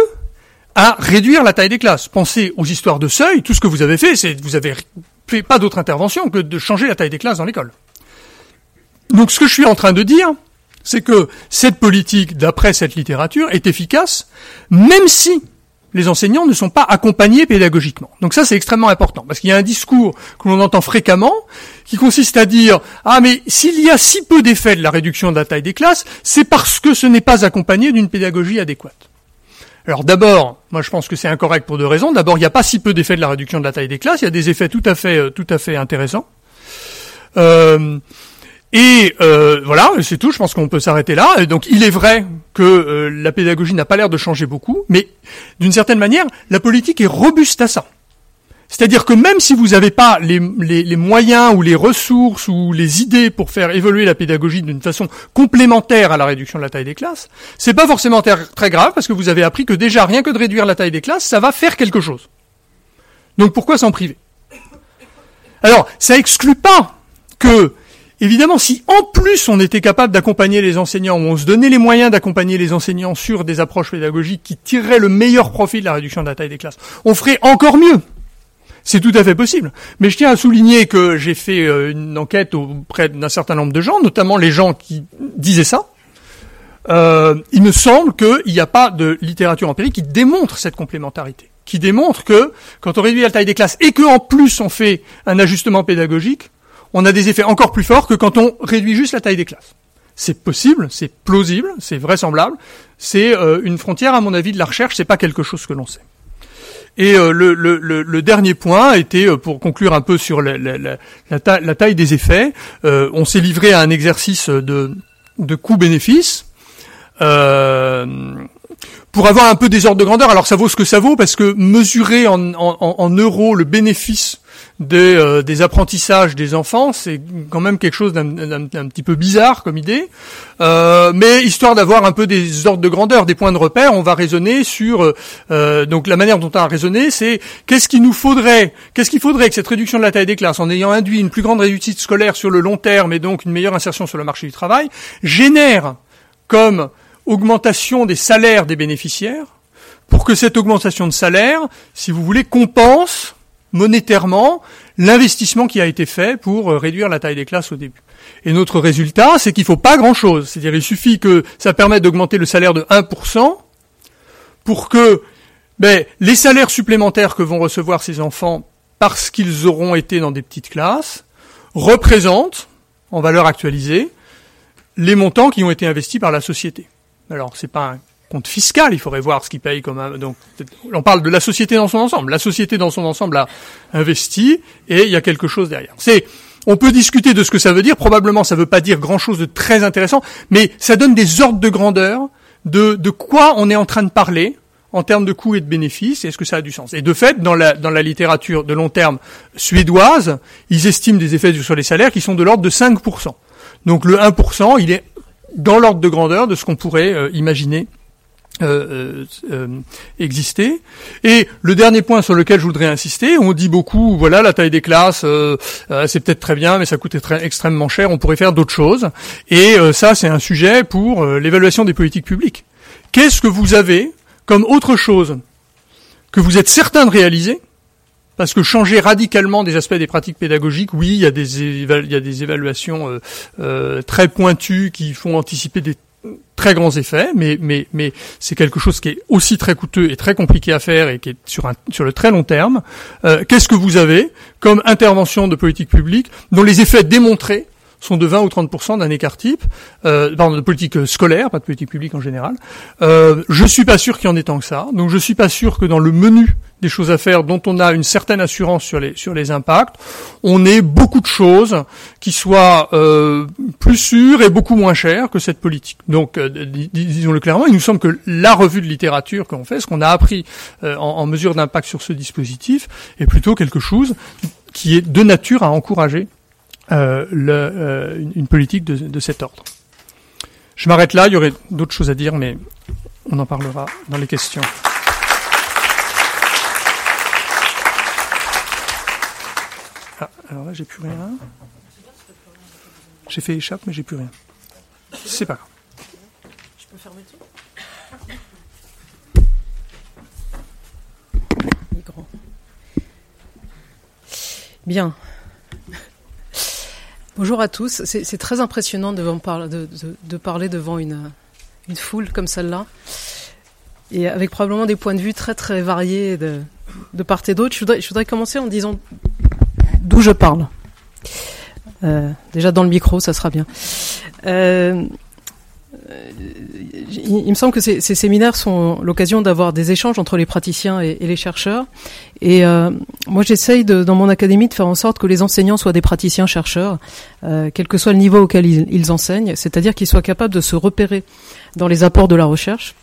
à réduire la taille des classes. Pensez aux histoires de seuil, tout ce que vous avez fait, c'est vous avez fait pas d'autre intervention que de changer la taille des classes dans l'école. Donc ce que je suis en train de dire, c'est que cette politique, d'après cette littérature, est efficace, même si les enseignants ne sont pas accompagnés pédagogiquement. Donc ça, c'est extrêmement important, parce qu'il y a un discours que l'on entend fréquemment, qui consiste à dire ah mais s'il y a si peu d'effets de la réduction de la taille des classes, c'est parce que ce n'est pas accompagné d'une pédagogie adéquate. Alors d'abord, moi je pense que c'est incorrect pour deux raisons. D'abord, il n'y a pas si peu d'effets de la réduction de la taille des classes, il y a des effets tout à fait, euh, tout à fait intéressants. Euh, et euh, voilà, c'est tout. Je pense qu'on peut s'arrêter là. Donc, il est vrai que euh, la pédagogie n'a pas l'air de changer beaucoup, mais d'une certaine manière, la politique est robuste à ça. C'est-à-dire que même si vous n'avez pas les, les, les, moyens ou les ressources ou les idées pour faire évoluer la pédagogie d'une façon complémentaire à la réduction de la taille des classes, c'est pas forcément très grave parce que vous avez appris que déjà rien que de réduire la taille des classes, ça va faire quelque chose. Donc pourquoi s'en priver? Alors, ça exclut pas que Évidemment, si en plus on était capable d'accompagner les enseignants, ou on se donnait les moyens d'accompagner les enseignants sur des approches pédagogiques qui tireraient le meilleur profit de la réduction de la taille des classes, on ferait encore mieux. C'est tout à fait possible. Mais je tiens à souligner que j'ai fait euh, une enquête auprès d'un certain nombre de gens, notamment les gens qui disaient ça. Euh, il me semble qu'il n'y a pas de littérature empirique qui démontre cette complémentarité, qui démontre que quand on réduit la taille des classes et qu'en plus on fait un ajustement pédagogique, on a des effets encore plus forts que quand on réduit juste la taille des classes. C'est possible, c'est plausible, c'est vraisemblable. C'est euh, une frontière, à mon avis, de la recherche. C'est pas quelque chose que l'on sait. Et euh, le, dernier point était, euh, pour conclure un peu sur la, taille des effets, on s'est livré à un exercice de, de coût-bénéfice. pour avoir un peu des ordres de grandeur, alors ça vaut ce que ça vaut, parce que mesurer en euros le bénéfice des, euh, des apprentissages des enfants, c'est quand même quelque chose d'un petit peu bizarre comme idée. Euh, mais histoire d'avoir un peu des ordres de grandeur, des points de repère, on va raisonner sur euh, donc la manière dont on a raisonné, c'est qu'est-ce qu'il nous faudrait, qu'est-ce qu'il faudrait que cette réduction de la taille des classes, en ayant induit une plus grande réussite scolaire sur le long terme et donc une meilleure insertion sur le marché du travail, génère comme augmentation des salaires des bénéficiaires, pour que cette augmentation de salaire, si vous voulez, compense monétairement l'investissement qui a été fait pour euh, réduire la taille des classes au début. Et notre résultat, c'est qu'il faut pas grand-chose. C'est-à-dire il suffit que ça permette d'augmenter le salaire de 1% pour que ben, les salaires supplémentaires que vont recevoir ces enfants parce qu'ils auront été dans des petites classes représentent, en valeur actualisée, les montants qui ont été investis par la société. Alors c'est pas un compte fiscal, il faudrait voir ce qu'il paye comme un, donc on parle de la société dans son ensemble. La société dans son ensemble a investi et il y a quelque chose derrière. C'est on peut discuter de ce que ça veut dire. Probablement, ça veut pas dire grand-chose de très intéressant, mais ça donne des ordres de grandeur de, de quoi on est en train de parler en termes de coûts et de bénéfices, est-ce que ça a du sens Et de fait, dans la, dans la littérature de long terme suédoise, ils estiment des effets sur les salaires qui sont de l'ordre de 5%. Donc le 1%, il est dans l'ordre de grandeur de ce qu'on pourrait euh, imaginer euh, euh, euh, exister. Et le dernier point sur lequel je voudrais insister, on dit beaucoup, voilà, la taille des classes, euh, c'est peut-être très bien, mais ça coûte extrêmement cher, on pourrait faire d'autres choses. Et ça, c'est un sujet pour l'évaluation des politiques publiques. Qu'est-ce que vous avez comme autre chose que vous êtes certain de réaliser parce que changer radicalement des aspects des pratiques pédagogiques, oui, il y a des, il y a des évaluations très pointues qui font anticiper des très grands effets, mais, mais, mais c'est quelque chose qui est aussi très coûteux et très compliqué à faire et qui est sur, un, sur le très long terme. Euh, qu'est-ce que vous avez comme intervention de politique publique dont les effets démontrés sont de 20 ou 30 d'un écart type, euh, pardon, de politique scolaire, pas de politique publique en général. Euh, je suis pas sûr qu'il y en ait tant que ça. Donc je suis pas sûr que dans le menu des choses à faire dont on a une certaine assurance sur les sur les impacts, on ait beaucoup de choses qui soient euh, plus sûres et beaucoup moins chères que cette politique. Donc euh, disons-le clairement, il nous semble que la revue de littérature qu'on fait, ce qu'on a appris euh, en mesure d'impact sur ce dispositif, est plutôt quelque chose qui est de nature à encourager euh, le, euh, une politique de, de, cet ordre. Je m'arrête là, il y aurait d'autres choses à dire, mais on en parlera dans les questions. Ah, alors là, j'ai plus rien. J'ai fait échappe, mais j'ai plus rien. C'est pas grave. Je peux fermer tout? Bien. Bonjour à tous. C'est très impressionnant de, parler devant une, foule comme celle-là, et avec probablement des points de vue très très variés de, part et d'autre. Je voudrais, je voudrais commencer en disant d'où je parle. Euh, déjà dans le micro, ça sera bien. Euh, il, me semble que ces, séminaires sont l'occasion d'avoir des échanges entre les praticiens et, les chercheurs. Et euh, moi, j'essaye dans mon académie de faire en sorte que les enseignants soient des praticiens-chercheurs, euh, quel que soit le niveau auquel ils, enseignent, c'est-à-dire qu'ils soient capables de se repérer dans les apports de la recherche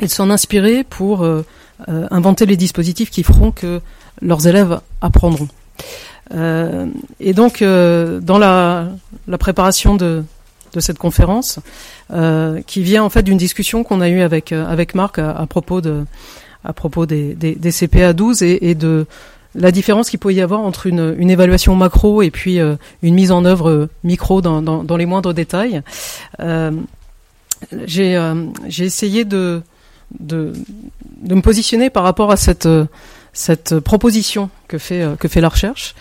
et de s'en inspirer pour euh, euh inventer les dispositifs qui feront que leurs élèves apprendront. Euh, et donc, euh, dans la, la préparation de, de cette conférence, qui vient en fait d'une discussion qu'on a eue avec euh, avec Marc à, à, propos de à propos des, des, des CPA 12 et, et, de la différence qu'il peut y avoir entre une, une évaluation macro et puis euh, une mise en œuvre micro dans, dans, dans les moindres détails. Euh, j'ai j'ai essayé de, de de me positionner par rapport à cette cette proposition que fait que fait la recherche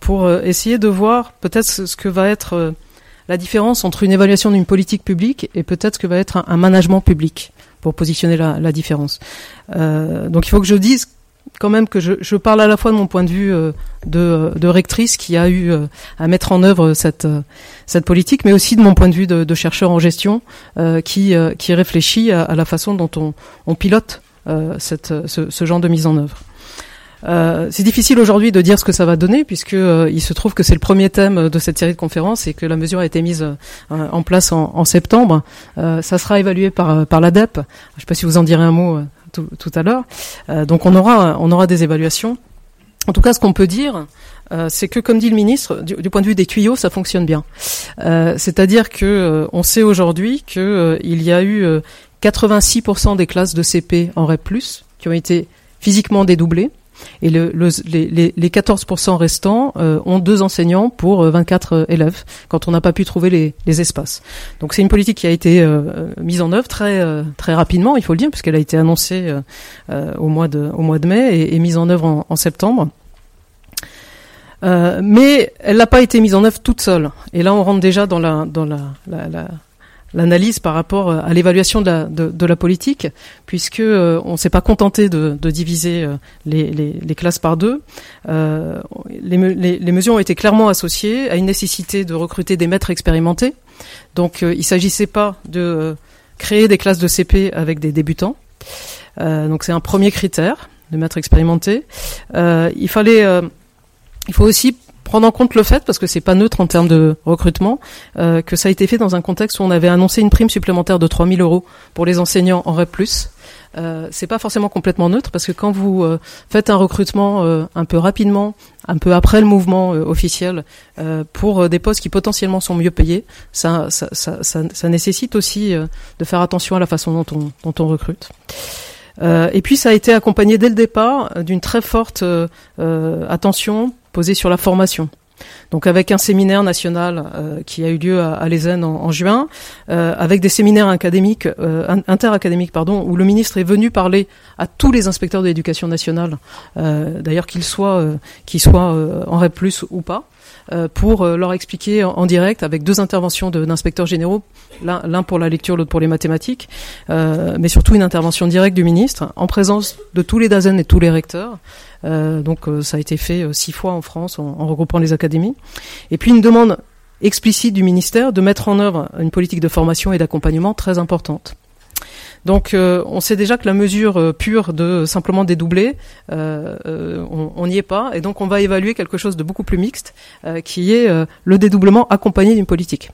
pour essayer de voir peut-être ce que va être la différence entre une évaluation d'une politique publique et peut-être ce que va être un, management public pour positionner la, la différence. Euh, donc il faut que je dise quand même que je, je, parle à la fois de mon point de vue euh, de, de, rectrice qui a eu euh, à mettre en œuvre cette, euh, cette politique, mais aussi de mon point de vue de, de chercheur en gestion qui, qui réfléchit à, à, la façon dont on, on pilote cette, ce, ce, genre de mise en œuvre. Euh, c'est difficile aujourd'hui de dire ce que ça va donner puisque euh, il se trouve que c'est le premier thème de cette série de conférences et que la mesure a été mise euh, en place en, septembre. ça sera évalué par l'ADEP. Je ne sais pas si vous en direz un mot tout, à l'heure. donc on aura des évaluations. En tout cas, ce qu'on peut dire, euh, c'est que, comme dit le ministre, du, point de vue des tuyaux, ça fonctionne bien. Euh, C'est-à-dire que euh, on sait aujourd'hui que il y a eu 86% des classes de CP en REP+ qui ont été physiquement dédoublées. Et le, le, les, les, 14% restants euh, ont deux enseignants pour 24 euh, élèves quand on n'a pas pu trouver les, espaces. Donc c'est une politique qui a été euh, mise en œuvre très très rapidement, il faut le dire, puisqu'elle a été annoncée au mois de au mois de mai et, mise en œuvre en, septembre. Euh, mais elle n'a pas été mise en œuvre toute seule. Et là, on rentre déjà dans la, dans la, l'analyse par rapport euh, à l'évaluation de la, politique, puisque euh, on s'est pas contenté de, diviser euh, les, classes par deux. Euh, les, mesures ont été clairement associées à une nécessité de recruter des maîtres expérimentés. Donc, il s'agissait pas de créer des classes de CP avec des débutants. donc c'est un premier critère de maître expérimenté. il fallait, il faut aussi prendre en compte le fait, parce que c'est pas neutre en termes de recrutement, euh, que ça a été fait dans un contexte où on avait annoncé une prime supplémentaire de 3000 euros pour les enseignants en REP+. Euh, c'est pas forcément complètement neutre parce que quand vous euh, faites un recrutement euh, un peu rapidement, un peu après le mouvement officiel, pour des postes qui potentiellement sont mieux payés, ça, ça, ça, ça nécessite aussi de faire attention à la façon dont on, dont on recrute. et puis ça a été accompagné dès le départ d'une très forte attention posé sur la formation. Donc avec un séminaire national euh, qui a eu lieu à, à en, juin, euh, avec des séminaires académiques, euh, interacadémiques pardon, où le ministre est venu parler à tous les inspecteurs de l'éducation nationale, d'ailleurs qu'ils soient qu'ils soient en REP+ ou pas, pour leur expliquer en, direct avec deux interventions d'inspecteurs généraux, l'un pour la lecture, l'autre pour les mathématiques, mais surtout une intervention directe du ministre en présence de tous les DAZEN et tous les recteurs. Euh, donc euh, ça a été fait euh, six fois en France en, regroupant les académies. Et puis une demande explicite du ministère de mettre en œuvre une politique de formation et d'accompagnement très importante. Donc on sait déjà que la mesure pure de simplement dédoubler, on n'y est pas, et donc on va évaluer quelque chose de beaucoup plus mixte, qui est le dédoublement accompagné d'une politique.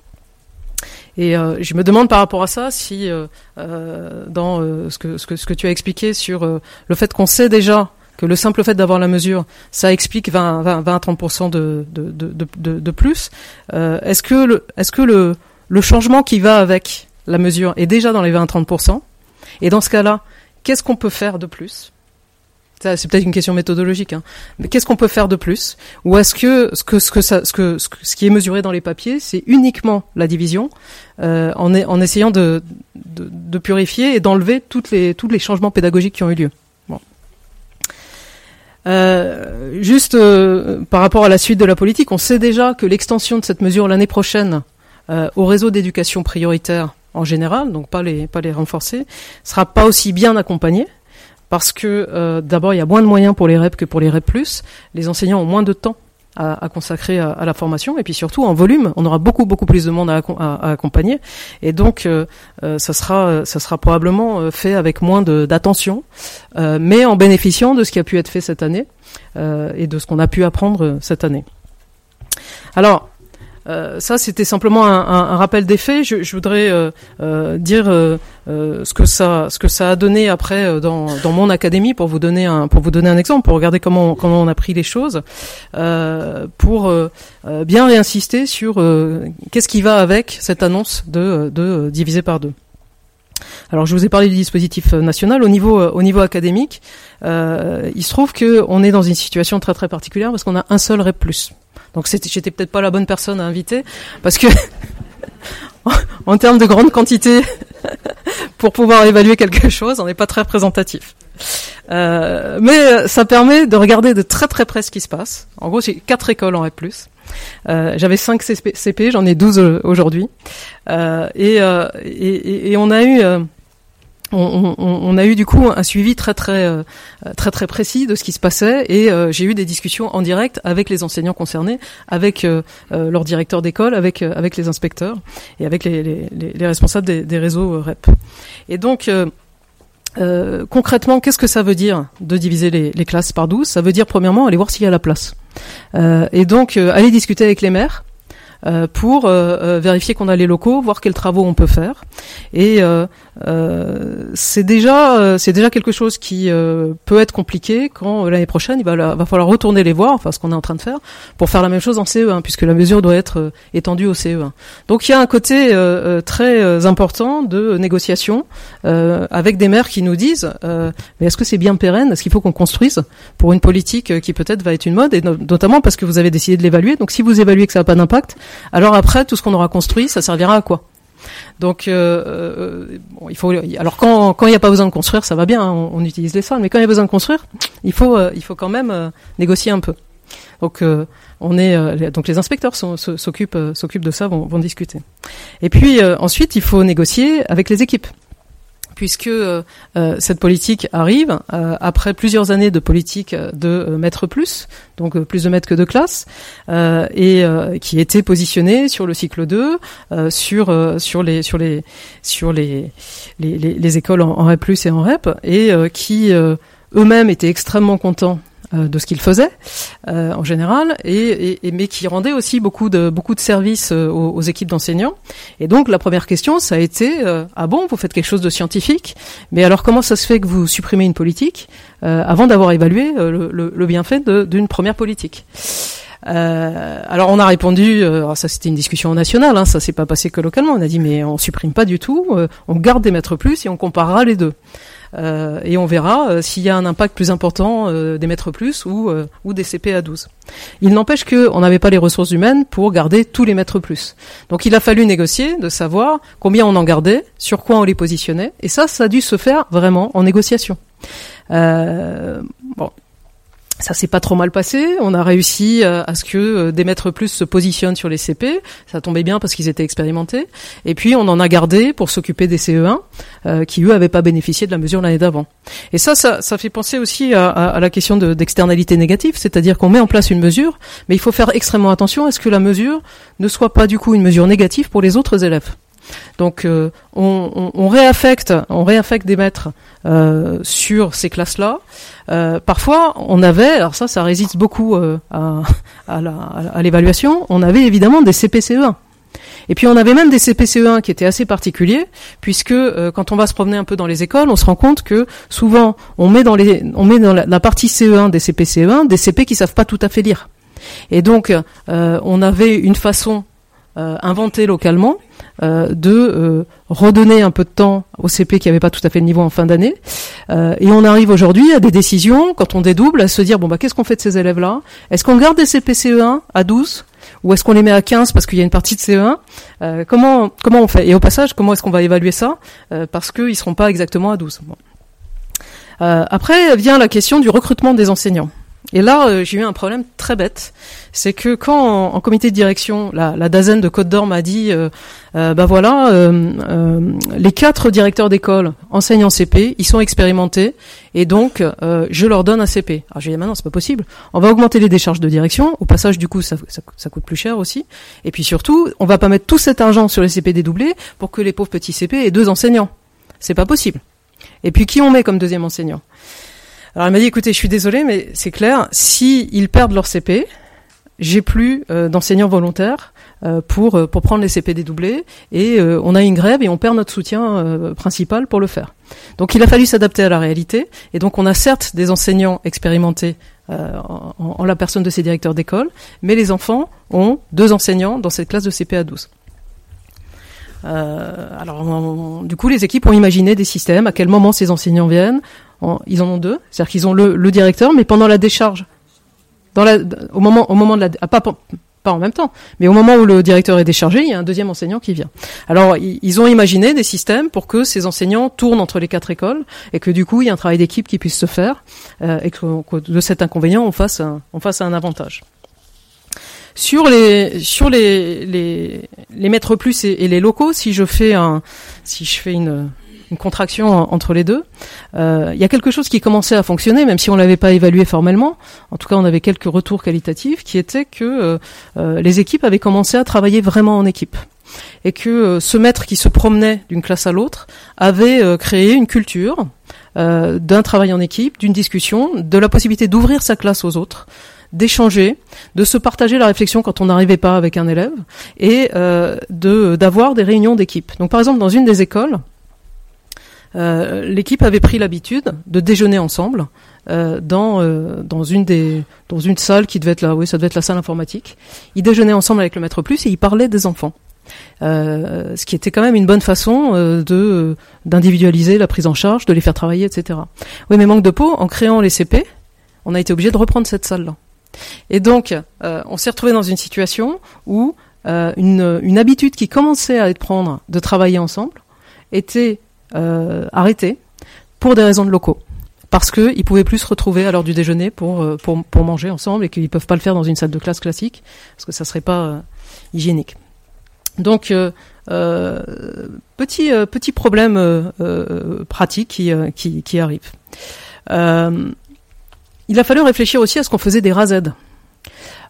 Et je me demande par rapport à ça si dans ce que, tu as expliqué sur le fait qu'on sait déjà que le simple fait d'avoir la mesure, ça explique 20, 20, 20 à 30% de, de, de, plus. Euh, est-ce que, le, est-ce que le, le changement qui va avec la mesure est déjà dans les 20 à 30% Et dans ce cas-là, qu'est-ce qu'on peut faire de plus? C'est peut-être une question méthodologique, hein. mais qu'est-ce qu'on peut faire de plus? Ou est-ce que ce que ce que ça, ce que ce, qui est mesuré dans les papiers, c'est uniquement la division, euh, en, en essayant de, de, purifier et d'enlever toutes les tous les changements pédagogiques qui ont eu lieu? Euh, juste euh, par rapport à la suite de la politique, on sait déjà que l'extension de cette mesure l'année prochaine euh, au réseau d'éducation prioritaire en général, donc pas les pas les renforcer, sera pas aussi bien accompagnée parce que d'abord il y a moins de moyens pour les REP que pour les REP+. Les enseignants ont moins de temps à, consacrer à, la formation. Et puis surtout en volume on aura beaucoup beaucoup plus de monde à, accompagner. Et donc euh, euh, ça sera ça sera probablement euh, fait avec moins d'attention mais en bénéficiant de ce qui a pu être fait cette année et de ce qu'on a pu apprendre cette année. Alors euh, ça, c'était simplement un, un, rappel des faits. Je, je voudrais euh, euh, dire euh, euh, ce que ça, ce que ça a donné après dans, dans mon académie pour vous donner un, pour vous donner un exemple, pour regarder comment comment on a pris les choses, pour bien réinsister sur qu'est-ce qui va avec cette annonce de, de diviser par deux. Alors, je vous ai parlé du dispositif national au niveau au niveau académique. il se trouve que on est dans une situation très très particulière parce qu'on a un seul REP+. Donc j'étais peut-être pas la bonne personne à inviter parce que en termes de grande quantité, pour pouvoir évaluer quelque chose, on n'est pas très représentatif. Euh, mais euh, ça permet de regarder de très très près ce qui se passe. En gros, j'ai quatre écoles en REP+. Euh, J'avais 5 CP, j'en ai 12 euh, aujourd'hui. Euh, et, et, et, on a eu on, a eu du coup un suivi très très euh, très très précis de ce qui se passait et euh, j'ai eu des discussions en direct avec les enseignants concernés, avec euh, leur directeur d'école, avec avec les inspecteurs et avec les, les, les responsables des, réseaux REP. Et donc concrètement, qu'est-ce que ça veut dire de diviser les, classes par 12 Ça veut dire premièrement aller voir s'il y a la place. et donc aller discuter avec les maires euh, pour euh, euh, vérifier qu'on a les locaux, voir quels travaux on peut faire. Et c'est déjà c'est déjà quelque chose qui peut être compliqué quand l'année prochaine il va, va falloir retourner les voir, enfin ce qu'on est en train de faire, pour faire la même chose en CE1 puisque la mesure doit être étendue au CE1. Donc il y a un côté très important de négociation avec des maires qui nous disent mais est-ce que c'est bien pérenne? Est-ce qu'il faut qu'on construise pour une politique qui peut-être va être une mode et notamment parce que vous avez décidé de l'évaluer. Donc si vous évaluez que ça n'a pas d'impact, alors après, tout ce qu'on aura construit, ça servira à quoi? Donc, euh, euh, il faut. Alors quand quand il n'y a pas besoin de construire, ça va bien, hein, on, utilise les salles. Mais quand il y a besoin de construire, il faut euh, il faut quand même négocier un peu. Donc on est donc les inspecteurs s'occupent s'occupent de ça, vont, vont discuter. Et puis ensuite, il faut négocier avec les équipes puisque euh, euh, cette politique arrive euh, après plusieurs années de politique de maître plus, donc plus de maîtres que de classe, et qui était positionnée sur le cycle 2, sur sur les sur les sur les les, les, écoles en, REP+ et en REP, et qui eux-mêmes étaient extrêmement contents euh, de ce qu'il faisait euh, en général, et, et, mais qui rendait aussi beaucoup de beaucoup de services euh, aux, aux, équipes d'enseignants. Et donc la première question, ça a été ah bon, vous faites quelque chose de scientifique, mais alors comment ça se fait que vous supprimez une politique avant d'avoir évalué le, le, le, bienfait d'une première politique? Euh, alors on a répondu, alors ça c'était une discussion nationale, hein, ça s'est pas passé que localement. On a dit mais on supprime pas du tout, on garde des maîtres plus et on comparera les deux. Euh, et on verra euh, s'il y a un impact plus important euh, des maîtres plus ou, ou des CP à 12. Il n'empêche qu'on n'avait pas les ressources humaines pour garder tous les maîtres plus. Donc il a fallu négocier de savoir combien on en gardait, sur quoi on les positionnait, et ça, ça a dû se faire vraiment en négociation. Euh, bon, ça s'est pas trop mal passé. On a réussi euh, à ce que euh, des maîtres plus se positionnent sur les CP. Ça tombait bien parce qu'ils étaient expérimentés. Et puis on en a gardé pour s'occuper des CE1 euh, qui eux avaient pas bénéficié de la mesure l'année d'avant. Et ça, ça, fait penser aussi à, à, la question d'externalité négative, c'est-à-dire qu'on met en place une mesure, mais il faut faire extrêmement attention à ce que la mesure ne soit pas du coup une mesure négative pour les autres élèves. Donc on, on, réaffecte, on réaffecte des maîtres euh, sur ces classes-là. Euh, parfois, on avait, alors ça, ça résiste beaucoup euh, à, l'évaluation, on avait évidemment des CPCE1. Et puis on avait même des CPCE1 qui étaient assez particuliers, puisque euh, quand on va se promener un peu dans les écoles, on se rend compte que souvent on met dans, la, partie CE1 des CPCE1 des CP qui savent pas tout à fait lire. Et donc euh, on avait une façon inventée localement euh, de euh, redonner un peu de temps au CP qui n'avait pas tout à fait le niveau en fin d'année. Euh, et on arrive aujourd'hui à des décisions, quand on dédouble, à se dire, bon, bah, qu'est-ce qu'on fait de ces élèves-là? Est-ce qu'on garde des CP CE1 à 12 ou est-ce qu'on les met à 15 parce qu'il y a une partie de CE1 euh, comment, comment on fait? Et au passage, comment est-ce qu'on va évaluer ça? Parce qu'ils ne seront pas exactement à 12. Bon. après vient la question du recrutement des enseignants. Et là, euh, j'ai eu un problème très bête, c'est que quand en, comité de direction, la, la de Côte d'Or m'a dit, euh, euh bah voilà, euh, les quatre directeurs d'école enseignants CP, ils sont expérimentés, et donc je leur donne un CP. Alors j'ai dit, maintenant c'est pas possible. On va augmenter les décharges de direction. Au passage, du coup, ça, ça, ça, coûte plus cher aussi. Et puis surtout, on va pas mettre tout cet argent sur les CP dédoublés pour que les pauvres petits CP aient deux enseignants. C'est pas possible. Et puis qui on met comme deuxième enseignant? Alors elle m'a dit écoutez, je suis désolée, mais c'est clair, si ils perdent leur CP, j'ai plus euh, d'enseignants volontaires euh, pour euh, pour prendre les CP dédoublés et on a une grève et on perd notre soutien principal pour le faire. Donc il a fallu s'adapter à la réalité et donc on a certes des enseignants expérimentés en, en, la personne de ces directeurs d'école, mais les enfants ont deux enseignants dans cette classe de CP à 12. alors, du coup, les équipes ont imaginé des systèmes, à quel moment ces enseignants viennent, ils en ont deux, c'est-à-dire qu'ils ont le, le, directeur, mais pendant la décharge, dans la, au moment, au moment de la, ah, pas, pas en même temps, mais au moment où le directeur est déchargé, il y a un deuxième enseignant qui vient. Alors, ils ont imaginé des systèmes pour que ces enseignants tournent entre les quatre écoles et que du coup, il y a un travail d'équipe qui puisse se faire euh, et que, que, de cet inconvénient, on fasse un, on fasse un avantage. Sur les sur les les, les maîtres plus et, et les locaux, si je fais un si je fais une une contraction entre les deux. Euh, il y a quelque chose qui commençait à fonctionner, même si on l'avait pas évalué formellement. En tout cas, on avait quelques retours qualitatifs qui étaient que euh, euh, les équipes avaient commencé à travailler vraiment en équipe et que ce maître qui se promenait d'une classe à l'autre avait créé une culture d'un travail en équipe, d'une discussion, de la possibilité d'ouvrir sa classe aux autres d'échanger, de se partager la réflexion quand on n'arrivait pas avec un élève, et de d'avoir des réunions d'équipe. Donc par exemple dans une des écoles, euh, l'équipe avait pris l'habitude de déjeuner ensemble euh, dans euh, dans une des dans salle qui devait être là, oui, ça devait être la salle informatique. Ils déjeunaient ensemble avec le maître plus et ils parlaient des enfants. ce qui était quand même une bonne façon de d'individualiser la prise en charge, de les faire travailler, etc. Oui, mais manque de peau, en créant les CP, on a été obligé de reprendre cette salle-là. Et donc, on s'est retrouvé dans une situation où une, une habitude qui commençait à être prendre de travailler ensemble était euh, arrêté pour des raisons de locaux. Parce qu'ils pouvaient plus se retrouver à l'heure du déjeuner pour, euh, pour, pour manger ensemble et qu'ils peuvent pas le faire dans une salle de classe classique, parce que ça serait pas euh, hygiénique. Donc, petit petit problème pratique qui, qui, qui arrive. il a fallu réfléchir aussi à ce qu'on faisait des RASED.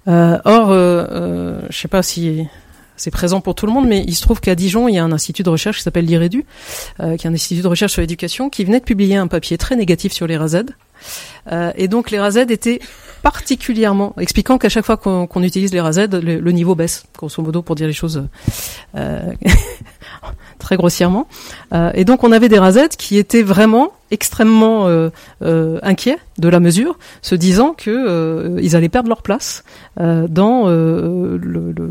or, je ne sais pas si c'est présent pour tout le monde, mais il se trouve qu'à Dijon, il y a un institut de recherche qui s'appelle l'IREDU, euh, qui est un institut de recherche sur l'éducation, qui venait de publier un papier très négatif sur les RAZ. Euh, et donc les RAZ étaient particulièrement, expliquant qu'à chaque fois qu'on utilise les RAZ, le, niveau baisse, grosso modo, pour dire les choses euh, très grossièrement. Euh, et donc on avait des rasettes qui étaient vraiment extrêmement euh, euh, inquiets de la mesure, se disant que ils allaient perdre leur place dans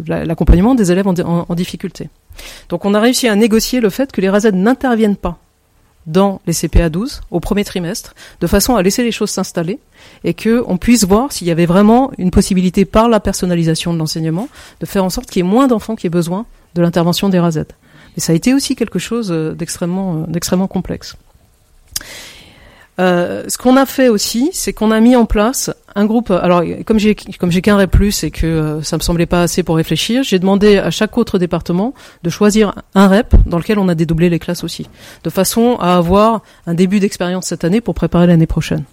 l'accompagnement des élèves en, difficulté. Donc on a réussi à négocier le fait que les rasettes n'interviennent pas dans les CPA 12 au premier trimestre, de façon à laisser les choses s'installer et que on puisse voir s'il y avait vraiment une possibilité par la personnalisation de l'enseignement de faire en sorte qu'il y ait moins d'enfants qui aient besoin de l'intervention des rasettes. Et ça a été aussi quelque chose euh, d'extrêmement, euh, d'extrêmement complexe. Euh, ce qu'on a fait aussi, c'est qu'on a mis en place un groupe. Alors, comme j'ai qu'un REP plus et que ça me semblait pas assez pour réfléchir, j'ai demandé à chaque autre département de choisir un REP dans lequel on a dédoublé les classes aussi, de façon à avoir un début d'expérience cette année pour préparer l'année prochaine.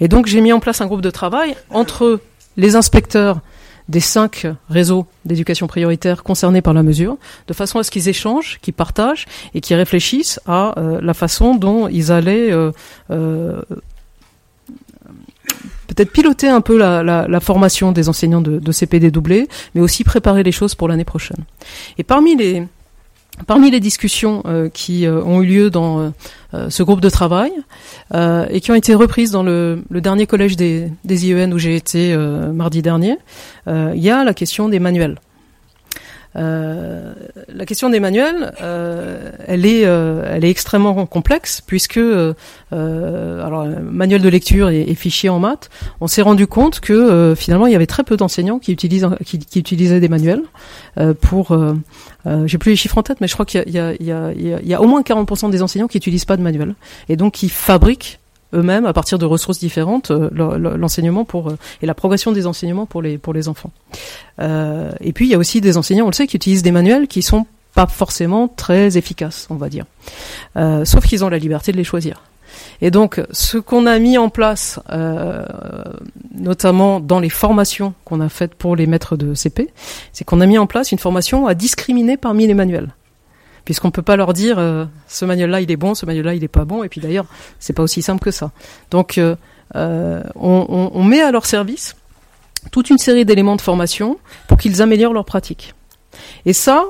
Et donc, j'ai mis en place un groupe de travail entre les inspecteurs des cinq réseaux d'éducation prioritaire concernés par la mesure, de façon à ce qu'ils échangent, qu'ils partagent et qu'ils réfléchissent à euh, la façon dont ils allaient euh, euh, peut-être piloter un peu la, formation des enseignants de, de CPD doublé, mais aussi préparer les choses pour l'année prochaine. Et parmi les Parmi les discussions euh, qui euh, ont eu lieu dans euh, ce groupe de travail et qui ont été reprises dans le, dernier collège des, des IEN où j'ai été mardi dernier, il y a la question des manuels. Euh, la question des manuels, euh, elle est, euh, elle est extrêmement complexe puisque, alors, manuel de lecture et, et fichier en maths, on s'est rendu compte que finalement il y avait très peu d'enseignants qui utilisent, qui, utilisaient des manuels pour. J'ai plus les chiffres en tête, mais je crois qu'il y, y, y, a, au moins 40% des enseignants qui utilisent pas de manuel et donc qui fabriquent eux-mêmes à partir de ressources différentes euh, l'enseignement pour euh, et la progression des enseignements pour les pour les enfants. Euh, et puis il y a aussi des enseignants, on le sait, qui utilisent des manuels qui sont pas forcément très efficaces, on va dire. Euh, sauf qu'ils ont la liberté de les choisir. Et donc, ce qu'on a mis en place, euh, notamment dans les formations qu'on a faites pour les maîtres de CP, c'est qu'on a mis en place une formation à discriminer parmi les manuels puisqu'on peut pas leur dire euh, ce manuel-là il est bon, ce manuel-là il est pas bon, et puis d'ailleurs c'est pas aussi simple que ça. Donc euh, euh, on, on, met à leur service toute une série d'éléments de formation pour qu'ils améliorent leur pratique. Et ça,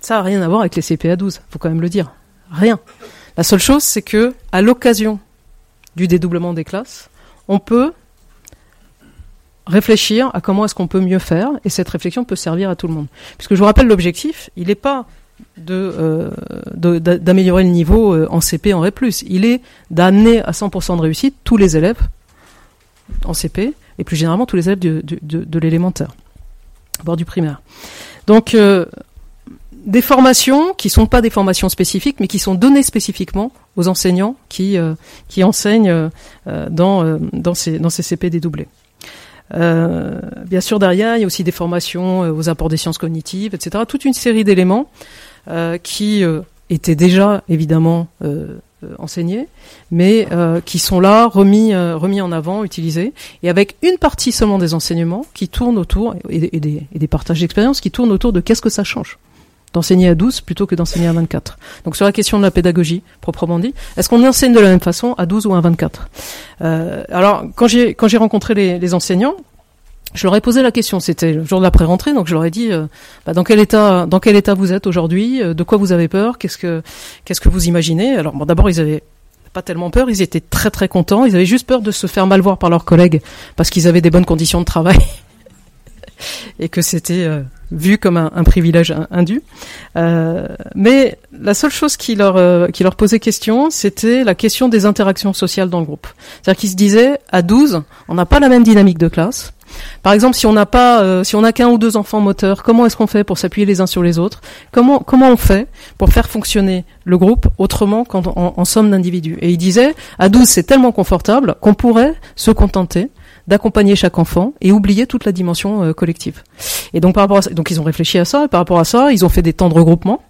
ça a rien à voir avec les CPA 12, faut quand même le dire, rien. La seule chose c'est que à l'occasion du dédoublement des classes, on peut réfléchir à comment est-ce qu'on peut mieux faire, et cette réflexion peut servir à tout le monde. Puisque je vous rappelle l'objectif, il n'est pas euh, d'améliorer le niveau euh, en CP en REP+. Il est d'amener à 100% de réussite tous les élèves en CP et plus généralement tous les élèves de, l'élémentaire, voire du primaire. Donc euh, des formations qui sont pas des formations spécifiques, mais qui sont données spécifiquement aux enseignants qui qui enseignent dans dans ces dans ces CP dédoublés. Bien sûr, derrière, il y a aussi des formations aux apports des sciences cognitives, etc. Toute une série d'éléments qui euh, étaient déjà évidemment euh, enseignés, mais qui sont là remis remis en avant, utilisés, et avec une partie seulement des enseignements qui tournent autour et, des, et des partages d'expérience qui tournent autour de qu'est-ce que ça change d'enseigner à 12 plutôt que d'enseigner à 24. Donc sur la question de la pédagogie proprement dit, est-ce qu'on enseigne de la même façon à 12 ou à 24 euh, Alors quand j'ai quand j'ai rencontré les, les, enseignants, je leur ai posé la question. C'était le jour de l'après-rentrée, donc je leur ai dit euh, bah, dans quel état, dans quel état vous êtes aujourd'hui, euh, de quoi vous avez peur, qu'est-ce que, qu'est-ce que vous imaginez? Alors bon, d'abord ils avaient pas tellement peur, ils étaient très très contents. Ils avaient juste peur de se faire mal voir par leurs collègues parce qu'ils avaient des bonnes conditions de travail et que c'était euh, vu comme un, privilège indu. Mais la seule chose qui leur qui leur posait question, c'était la question des interactions sociales dans le groupe. C'est-à-dire qu'ils se disaient à 12, on n'a pas la même dynamique de classe. Par exemple, si on n'a pas, euh, si on n'a qu'un ou deux enfants moteurs, comment est-ce qu'on fait pour s'appuyer les uns sur les autres? Comment comment on fait pour faire fonctionner le groupe autrement qu'en en, somme d'individus? Et il disait, à 12, c'est tellement confortable qu'on pourrait se contenter d'accompagner chaque enfant et oublier toute la dimension collective. Et donc par rapport donc ils ont réfléchi à ça et par rapport à ça, ils ont fait des temps de regroupement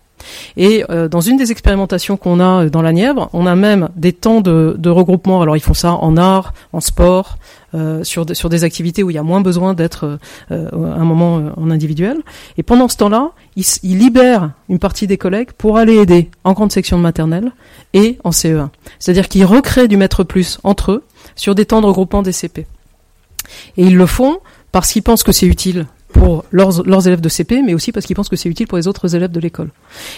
et euh, dans une des expérimentations qu'on a euh, dans la Nièvre, on a même des temps de, regroupement. Alors ils font ça en art, en sport, euh, sur, sur des activités où il y a moins besoin d'être euh, un moment en individuel. Et pendant ce temps-là, ils, ils, libèrent une partie des collègues pour aller aider en grande section de maternelle et en CE1. C'est-à-dire qu'ils recréent du maître plus entre eux sur des temps de regroupement des CP. Et ils le font parce qu'ils pensent que c'est utile pour leurs, leurs, élèves de CP, mais aussi parce qu'ils pensent que c'est utile pour les autres élèves de l'école.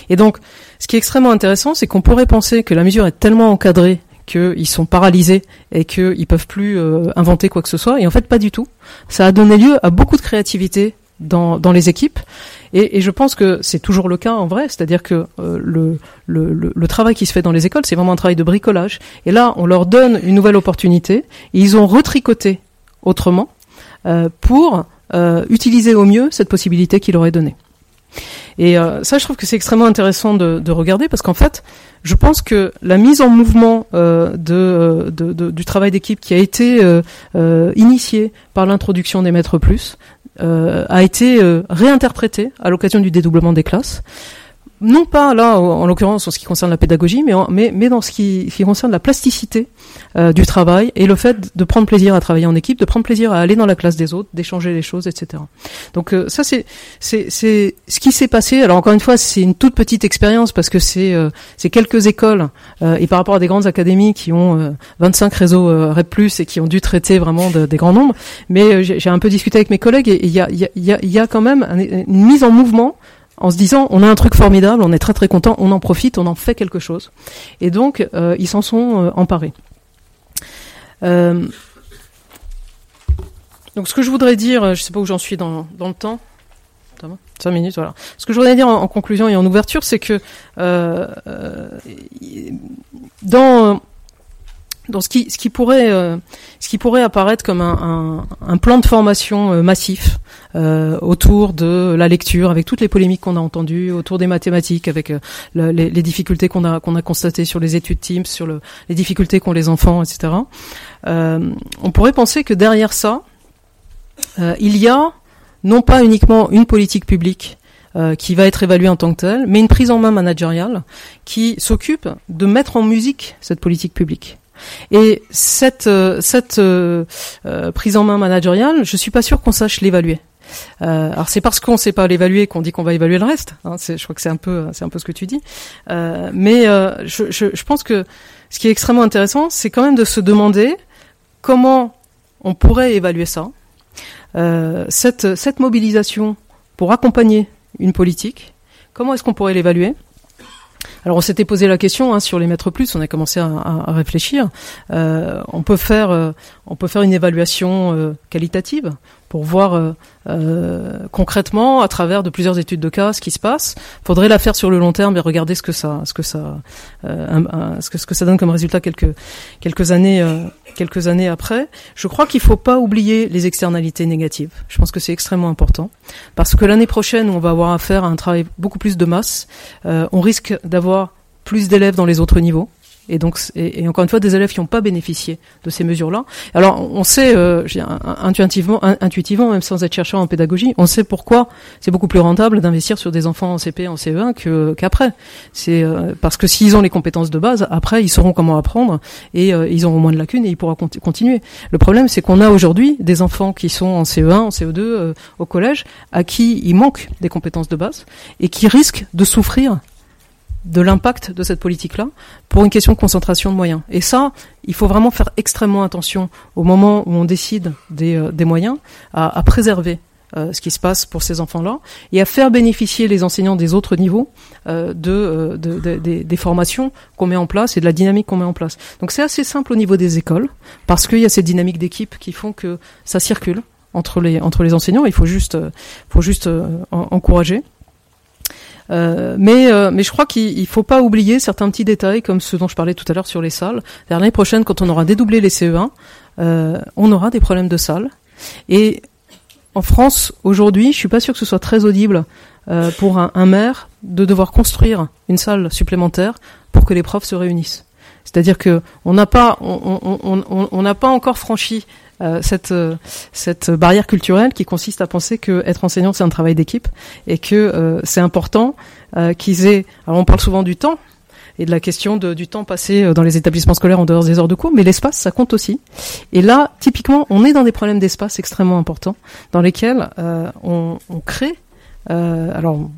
Et donc, ce qui est extrêmement intéressant, c'est qu'on pourrait penser que la mesure est tellement encadrée qu'ils sont paralysés et qu'ils peuvent plus euh, inventer quoi que ce soit. Et en fait, pas du tout. Ça a donné lieu à beaucoup de créativité dans, dans les équipes. Et, et je pense que c'est toujours le cas en vrai, c'est-à-dire que euh, le, le, le, travail qui se fait dans les écoles, c'est vraiment un travail de bricolage. Et là, on leur donne une nouvelle opportunité. Et ils ont retricoté autrement euh, pour euh, utiliser au mieux cette possibilité qu'il aurait donnée. Et euh, ça, je trouve que c'est extrêmement intéressant de, de regarder parce qu'en fait, je pense que la mise en mouvement euh, du travail d'équipe qui a été euh, initiée par l'introduction des maîtres plus a été réinterprétée à l'occasion du dédoublement des classes non pas là en l'occurrence en ce qui concerne la pédagogie, mais, mais, mais dans ce qui, qui concerne la plasticité euh, du travail et le fait de prendre plaisir à travailler en équipe, de prendre plaisir à aller dans la classe des autres, d'échanger les choses, etc. Donc euh, ça c'est c'est ce qui s'est passé. Alors encore une fois, c'est une toute petite expérience parce que c'est euh, c'est quelques écoles et par rapport à des grandes académies qui ont 25 réseaux REP+ et qui ont dû traiter vraiment des grands nombres. Mais j'ai un peu discuté avec mes collègues et il y a il y a, y a quand même une mise en mouvement en se disant on a un truc formidable, on est très très content, on en profite, on en fait quelque chose. Et donc euh, ils s'en sont euh, emparés. Euh, donc ce que je voudrais dire, je sais pas où j'en suis dans, dans le temps. 5 minutes, voilà. Ce que je voudrais dire en conclusion et en ouverture, c'est que dans dans ce qui, ce qui pourrait, euh, ce qui pourrait apparaître comme un, un, un plan de formation euh, massif euh, autour de la lecture, avec toutes les polémiques qu'on a entendues, autour des mathématiques, avec euh, le, les, les, difficultés qu'on a qu'on a constatées sur les études Teams, sur le, les difficultés qu'ont les enfants, etc. on pourrait penser que derrière ça, il y a non pas uniquement une politique publique qui va être évaluée en tant que telle, mais une prise en main managériale qui s'occupe de mettre en musique cette politique publique. Et cette, euh, euh, euh, prise en main managériale, je suis pas sûr qu'on sache l'évaluer. Alors c'est parce qu'on ne sait pas l'évaluer qu'on dit qu'on va évaluer le reste. Hein, je crois que c'est un peu, c'est un peu ce que tu dis. Mais je, pense que ce qui est extrêmement intéressant, c'est quand même de se demander comment on pourrait évaluer ça. cette mobilisation pour accompagner une politique, comment est-ce qu'on pourrait l'évaluer? Alors on s'était posé la question hein, sur les maîtres plus, on a commencé à, à, réfléchir. Euh, on peut faire, euh, on peut faire une évaluation euh, qualitative pour voir euh, euh, concrètement, à travers de plusieurs études de cas, ce qui se passe. Faudrait la faire sur le long terme et regarder ce que ça, ce que ça, un, ce que ça donne comme résultat quelques quelques années quelques années après. Je crois qu'il faut pas oublier les externalités négatives. Je pense que c'est extrêmement important parce que l'année prochaine, on va avoir affaire à un travail beaucoup plus de masse. on risque d'avoir plus d'élèves dans les autres niveaux et donc et, encore une fois des élèves qui n'ont pas bénéficié de ces mesures-là. Alors on sait euh, intuitivement, intuitivement, même sans être chercheur en pédagogie, on sait pourquoi c'est beaucoup plus rentable d'investir sur des enfants en CP, en CE1 que qu'après. C'est euh, parce que s'ils ont les compétences de base, après ils sauront comment apprendre et euh, ils auront moins de lacunes et ils pourront continuer. Le problème c'est qu'on a aujourd'hui des enfants qui sont en CE1, en CE2 euh, au collège, à qui il manque des compétences de base et qui risquent de souffrir de l'impact de cette politique-là pour une question de concentration de moyens. Et ça, il faut vraiment faire extrêmement attention au moment où on décide des, euh, des moyens à, préserver euh, ce qui se passe pour ces enfants-là et à faire bénéficier les enseignants des autres niveaux euh, de, de, de, de, des formations qu'on met en place et de la dynamique qu'on met en place. Donc c'est assez simple au niveau des écoles parce qu'il y a ces dynamiques d'équipe qui font que ça circule entre les entre les enseignants. Il faut juste faut juste encourager. Euh, mais, euh, mais je crois qu'il faut pas oublier certains petits détails comme ceux dont je parlais tout à l'heure sur les salles. L'année prochaine, quand on aura dédoublé les CE1, euh, on aura des problèmes de salles. Et en France, aujourd'hui, je suis pas sûr que ce soit très audible euh, pour un, un, maire de devoir construire une salle supplémentaire pour que les profs se réunissent. C'est-à-dire que on n'a pas, on n'a on, on, pas encore franchi euh, cette cette barrière culturelle qui consiste à penser que être enseignant c'est un travail d'équipe et que c'est important qu'ils aient. Alors on parle souvent du temps et de la question de, du temps passé dans les établissements scolaires en dehors des heures de cours, mais l'espace ça compte aussi. Et là, typiquement, on est dans des problèmes d'espace extrêmement importants dans lesquels on, on crée. alors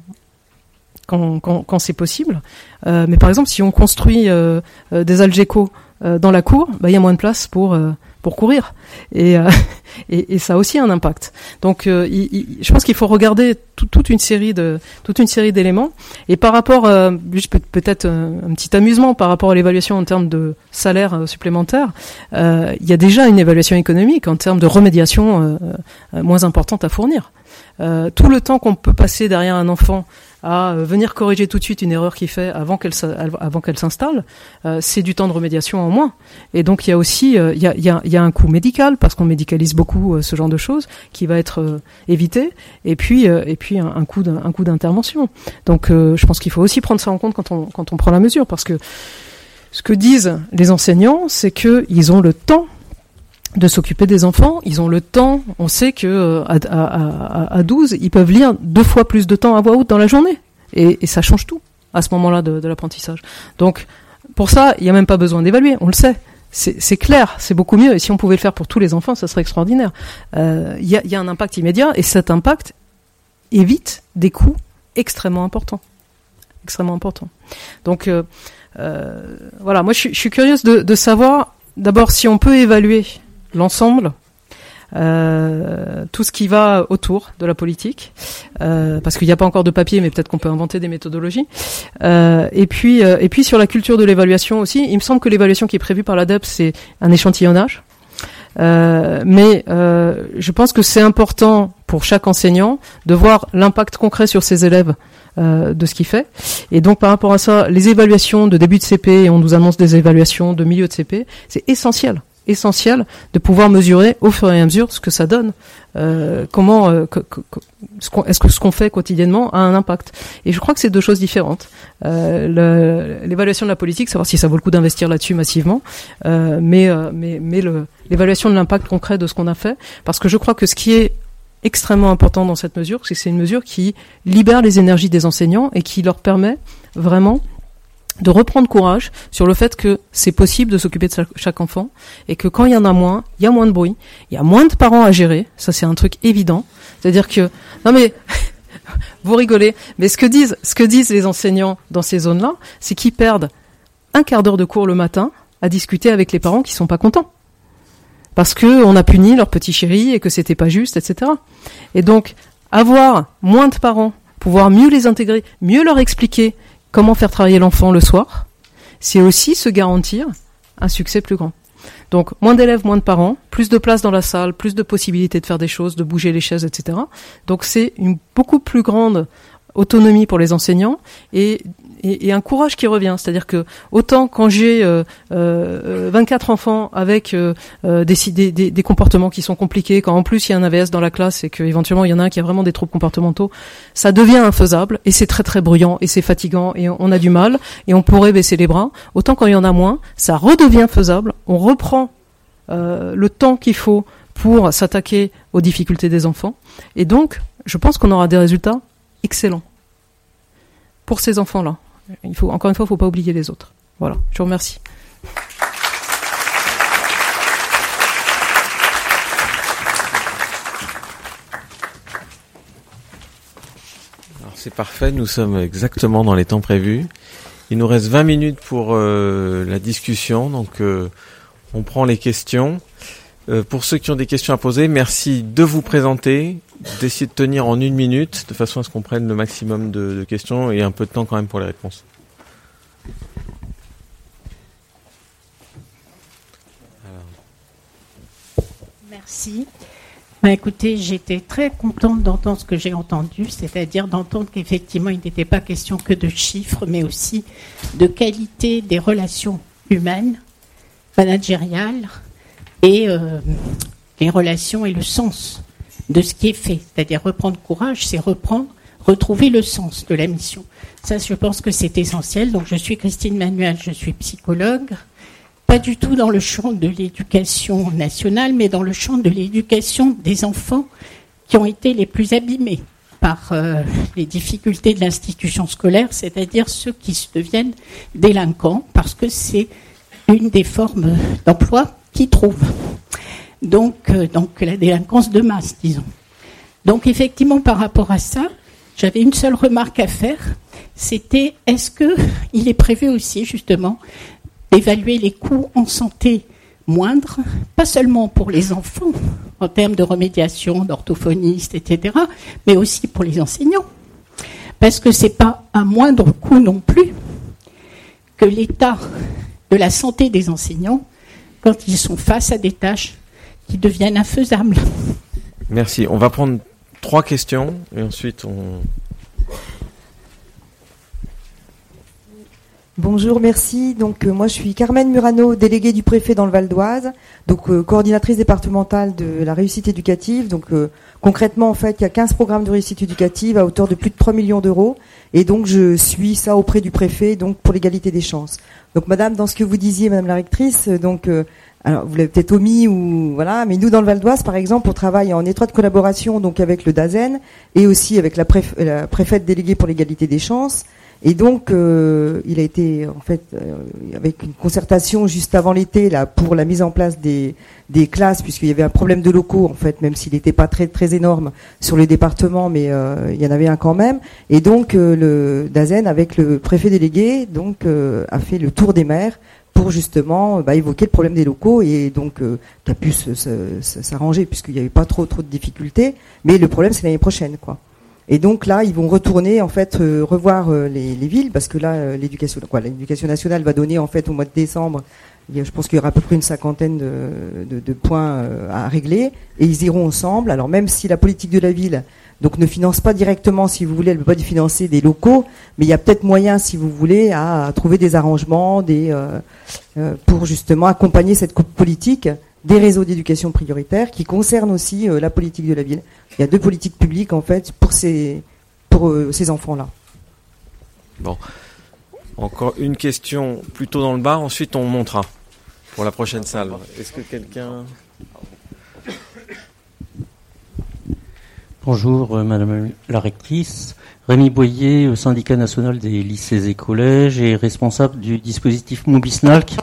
quand, quand, quand c'est possible. Euh, mais par exemple, si on construit euh, euh des algécos euh, dans la cour, bah, il y a moins de place pour euh, pour courir et, et, et, ça a aussi un impact. Donc, il, je pense qu'il faut regarder toute une série de toute une série d'éléments. Et par rapport, juste peut-être un, petit amusement par rapport à l'évaluation en termes de salaire supplémentaire, il y a déjà une évaluation économique en termes de remédiation moins importante à fournir. tout le temps qu'on peut passer derrière un enfant à euh, venir corriger tout de suite une erreur qu'il fait avant qu'elle avant qu'elle s'installe, euh, c'est du temps de remédiation en moins. Et donc il y a aussi euh, il, y a, il, y a, y a un coût médical parce qu'on médicalise beaucoup ce genre de choses qui va être évité. Et puis et puis un, coût coût d'intervention. Donc je pense qu'il faut aussi prendre ça en compte quand on quand on prend la mesure parce que ce que disent les enseignants, c'est que ils ont le temps de s'occuper des enfants. Ils ont le temps. On sait que euh, à, à, à, 12, ils peuvent lire deux fois plus de temps à voix haute dans la journée. Et, ça change tout à ce moment-là de, de l'apprentissage. Donc, pour ça, il n'y a même pas besoin d'évaluer. On le sait. C'est clair, c'est beaucoup mieux. Et si on pouvait le faire pour tous les enfants, ça serait extraordinaire. Euh, il y, a, un impact immédiat et cet impact évite des coûts extrêmement importants. Extrêmement importants. Donc, euh, voilà, moi je, suis curieuse de savoir d'abord si on peut évaluer l'ensemble, euh, tout ce qui va autour de la politique, euh, parce qu'il n'y a pas encore de papier, mais peut-être qu'on peut inventer des méthodologies. Euh, et puis, euh, et puis sur la culture de l'évaluation aussi, il me semble que l'évaluation qui est prévue par l'ADEP, c'est un échantillonnage. Euh, mais je pense que c'est important pour chaque enseignant de voir l'impact concret sur ses élèves de ce qu'il fait. Et donc par rapport à ça, les évaluations de début de CP, et on nous annonce des évaluations de milieu de CP, c'est essentiel essentiel de pouvoir mesurer au fur et à mesure ce que ça donne. Euh, comment, euh, est-ce que ce qu'on fait quotidiennement a un impact Et je crois que c'est deux choses différentes. Euh, l'évaluation de la politique, savoir si ça vaut le coup d'investir là-dessus massivement, mais mais mais l'évaluation de l'impact concret de ce qu'on a fait, parce que je crois que ce qui est extrêmement important dans cette mesure, c'est que c'est une mesure qui libère les énergies des enseignants et qui leur permet vraiment de reprendre courage sur le fait que c'est possible de s'occuper de chaque enfant et que quand il y en a moins, il y a moins de bruit, il y a moins de parents à gérer, ça c'est un truc évident. C'est-à-dire que non mais vous rigolez, mais ce que disent ce que disent les enseignants dans ces zones-là, c'est qu'ils perdent un quart d'heure de cours le matin à discuter avec les parents qui sont pas contents parce que on a puni leur petit chéri et que c'était pas juste, etc. Et donc avoir moins de parents, pouvoir mieux les intégrer, mieux leur expliquer comment faire travailler l'enfant le soir, c'est aussi se garantir un succès plus grand. Donc moins d'élèves, moins de parents, plus de place dans la salle, plus de possibilités de faire des choses, de bouger les chaises, etc. Donc c'est une beaucoup plus grande autonomie pour les enseignants et et, un courage qui revient. C'est-à-dire que autant quand j'ai euh, euh, 24 enfants avec euh, euh des, des, des, comportements qui sont compliqués, quand en plus il y a un AVS dans la classe et qu'éventuellement il y en a un qui a vraiment des troubles comportementaux, ça devient infaisable et c'est très très bruyant et c'est fatigant et on a du mal et on pourrait baisser les bras. Autant quand il y en a moins, ça redevient faisable, on reprend euh, le temps qu'il faut pour s'attaquer aux difficultés des enfants et donc je pense qu'on aura des résultats excellents pour ces enfants-là. Il faut, encore une fois, il ne faut pas oublier les autres. Voilà, je vous remercie. C'est parfait, nous sommes exactement dans les temps prévus. Il nous reste 20 minutes pour euh, la discussion, donc euh, on prend les questions. Euh, pour ceux qui ont des questions à poser, merci de vous présenter, d'essayer de tenir en une minute, de façon à ce qu'on prenne le maximum de, questions et un peu de temps quand même pour les réponses. Merci. Bah, écoutez, j'étais très contente d'entendre ce que j'ai entendu, c'est-à-dire d'entendre qu'effectivement, il n'était pas question que de chiffres, mais aussi de qualité des relations humaines, managériales, et euh, les relations et le sens de ce qui est fait. C'est-à-dire reprendre courage, c'est reprendre, retrouver le sens de la mission. Ça, je pense que c'est essentiel. Donc, je suis Christine Manuel, je suis psychologue. pas du tout dans le champ de l'éducation nationale, mais dans le champ de l'éducation des enfants qui ont été les plus abîmés par euh, les difficultés de l'institution scolaire, c'est-à-dire ceux qui se deviennent délinquants, parce que c'est une des formes d'emploi qu'ils trouvent. Donc, euh, donc la délinquance de masse, disons. Donc effectivement, par rapport à ça, j'avais une seule remarque à faire, c'était est-ce qu'il est prévu aussi justement d'évaluer les coûts en santé moindres, pas seulement pour les enfants en termes de remédiation, d'orthophonistes, etc., mais aussi pour les enseignants. Parce que ce n'est pas un moindre coût non plus que l'état de la santé des enseignants quand ils sont face à des tâches qui deviennent infaisables. Merci. On va prendre trois questions et ensuite on, Bonjour, merci. Donc euh, moi je suis Carmen Murano, déléguée du préfet dans le Val d'Oise, donc euh, coordinatrice départementale de la réussite éducative. Donc euh, concrètement en fait, il y a 15 programmes de réussite éducative à hauteur de plus de 3 millions d'euros et donc je suis ça auprès du préfet donc pour l'égalité des chances. Donc madame dans ce que vous disiez madame la rectrice, donc alors vous l'avez peut-être omis ou voilà, mais nous dans le Val d'Oise par exemple, on travaille en étroite collaboration donc avec le DAZEN et aussi avec la, la préfète déléguée pour l'égalité des chances et donc, euh, il a été, en fait, euh, avec une concertation juste avant l'été, là, pour la mise en place des, des classes, puisqu'il y avait un problème de locaux, en fait, même s'il n'était pas très très énorme sur le département, mais euh, il y en avait un quand même. Et donc, le Dazen, avec le préfet délégué, donc, a fait le tour des maires pour justement bah, évoquer le problème des locaux et donc qui a pu s'arranger puisqu'il n'y avait pas trop trop de difficultés. Mais le problème, c'est l'année prochaine, quoi. Et donc là, ils vont retourner en fait euh, revoir euh, les, villes parce que là, euh, l'éducation, l'éducation nationale va donner en fait au mois de décembre. Je pense qu'il y aura à peu près une cinquantaine de, points à régler et ils iront ensemble. Alors même si la politique de la ville donc ne finance pas directement, si vous voulez, elle ne peut pas financer des locaux, mais il y a peut-être moyen, si vous voulez, à, trouver des arrangements, pour justement accompagner cette politique des réseaux d'éducation prioritaire qui concernent aussi la politique de la ville. Il y a deux politiques publiques en fait pour ces, pour, euh, ces enfants-là. Bon. Encore une question plutôt dans le bas, ensuite on montera pour la prochaine salle. Est-ce que quelqu'un? Bonjour euh, Madame la rectrice. Rémi Boyer, euh, syndicat national des lycées et collèges et responsable du dispositif Mobisnalc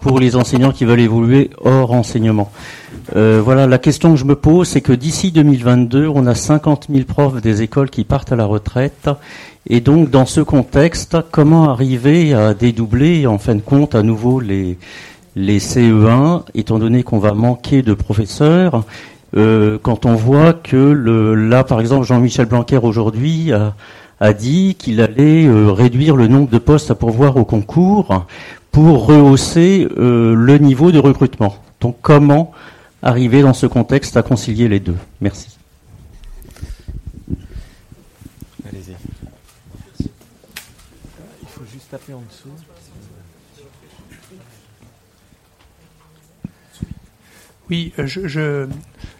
pour les enseignants qui veulent évoluer hors enseignement. Euh, voilà, la question que je me pose, c'est que d'ici 2022, on a 50 000 profs des écoles qui partent à la retraite. Et donc, dans ce contexte, comment arriver à dédoubler, en fin de compte, à nouveau les, les CE1, étant donné qu'on va manquer de professeurs euh, quand on voit que le, là, par exemple, Jean-Michel Blanquer aujourd'hui a, a dit qu'il allait euh, réduire le nombre de postes à pourvoir au concours pour rehausser euh, le niveau de recrutement. Donc comment arriver dans ce contexte à concilier les deux? Merci. Allez-y. Il faut juste taper en dessous. Oui, euh, je, je,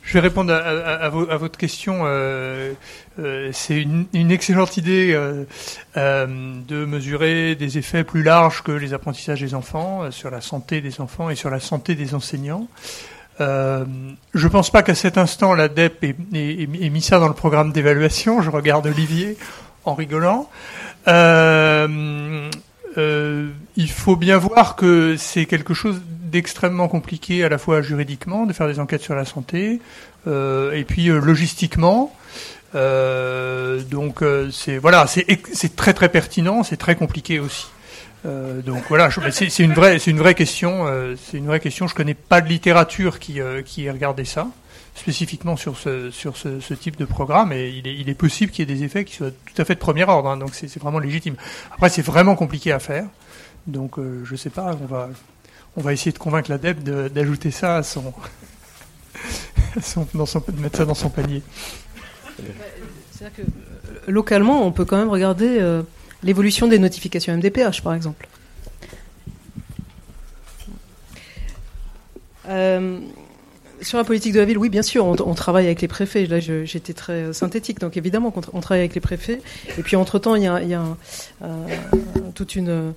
je vais répondre à, votre question. Euh, euh, c'est une, excellente idée euh, de mesurer des effets plus larges que les apprentissages des enfants sur la santé des enfants et sur la santé des enseignants. je ne pense pas qu'à cet instant l'ADEP ait, ait, mis ça dans le programme d'évaluation. Je regarde Olivier en rigolant. Il faut bien voir que c'est quelque chose d'extrêmement compliqué à la fois juridiquement, de faire des enquêtes sur la santé, euh, et puis euh, logistiquement. Euh, donc c'est voilà, c'est très très pertinent, c'est très compliqué aussi. Donc voilà, c'est une vraie c'est une vraie question. c'est une vraie question. Je connais pas de littérature qui qui ait regardé ça spécifiquement sur ce sur ce, type de programme et il est, il est possible qu'il y ait des effets qui soient tout à fait de premier ordre. Hein, donc c'est vraiment légitime. Après c'est vraiment compliqué à faire. Donc je sais pas, on va on va essayer de convaincre l'ADEP d'ajouter ça à son, dans son, de mettre ça dans son panier. Que, euh, localement, on peut quand même regarder euh, l'évolution des notifications MDPH, par exemple. Euh, sur la politique de la ville, oui, bien sûr, on, travaille avec les préfets. Là, j'étais très synthétique, donc évidemment qu'on on travaille avec les préfets. Et puis, entre-temps, il y a, il y a un, euh, toute une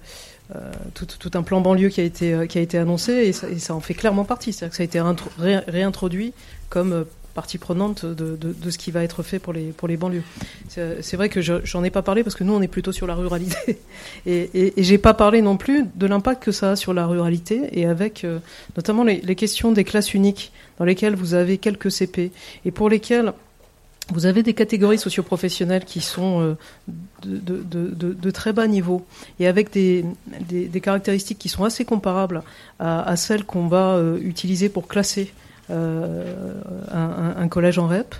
tout, tout, un plan banlieue qui a été, qui a été annoncé et ça, en fait clairement partie. C'est-à-dire que ça a été réintroduit comme partie prenante de, ce qui va être fait pour les, pour les banlieues. C'est vrai que j'en ai pas parlé parce que nous, on est plutôt sur la ruralité. Et, et, et j'ai pas parlé non plus de l'impact que ça a sur la ruralité et avec euh, notamment les, questions des classes uniques dans lesquelles vous avez quelques CP et pour lesquelles vous avez des catégories socioprofessionnelles qui sont euh, de, très bas niveau et avec des, caractéristiques qui sont assez comparables à, celles qu'on va euh, utiliser pour classer euh, un, collège en REP.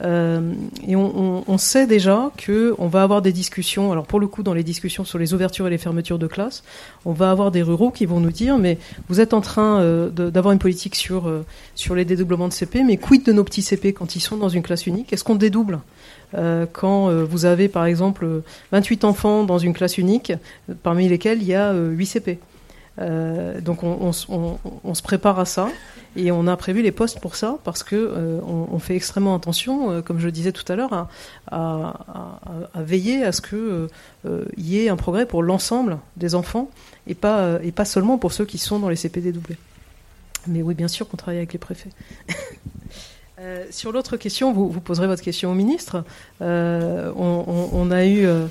Euh, et on, sait déjà que on va avoir des discussions. Alors pour le coup, dans les discussions sur les ouvertures et les fermetures de classes, on va avoir des ruraux qui vont nous dire mais vous êtes en train d'avoir une politique sur sur les dédoublements de CP, mais quid de nos petits CP quand ils sont dans une classe unique? Est-ce qu'on dédouble? Euh, quand vous avez par exemple 28 enfants dans une classe unique, parmi lesquels il y a 8 CP donc on, se prépare à ça. Et on a prévu les postes pour ça parce que euh, on, fait extrêmement attention, euh, comme je le disais tout à l'heure, à, veiller à ce que euh, y ait un progrès pour l'ensemble des enfants et pas et pas seulement pour ceux qui sont dans les CPD doublés. Mais oui, bien sûr qu'on travaille avec les préfets. Euh, sur l'autre question, vous, poserez votre question au ministre. Euh, on, a eu, euh,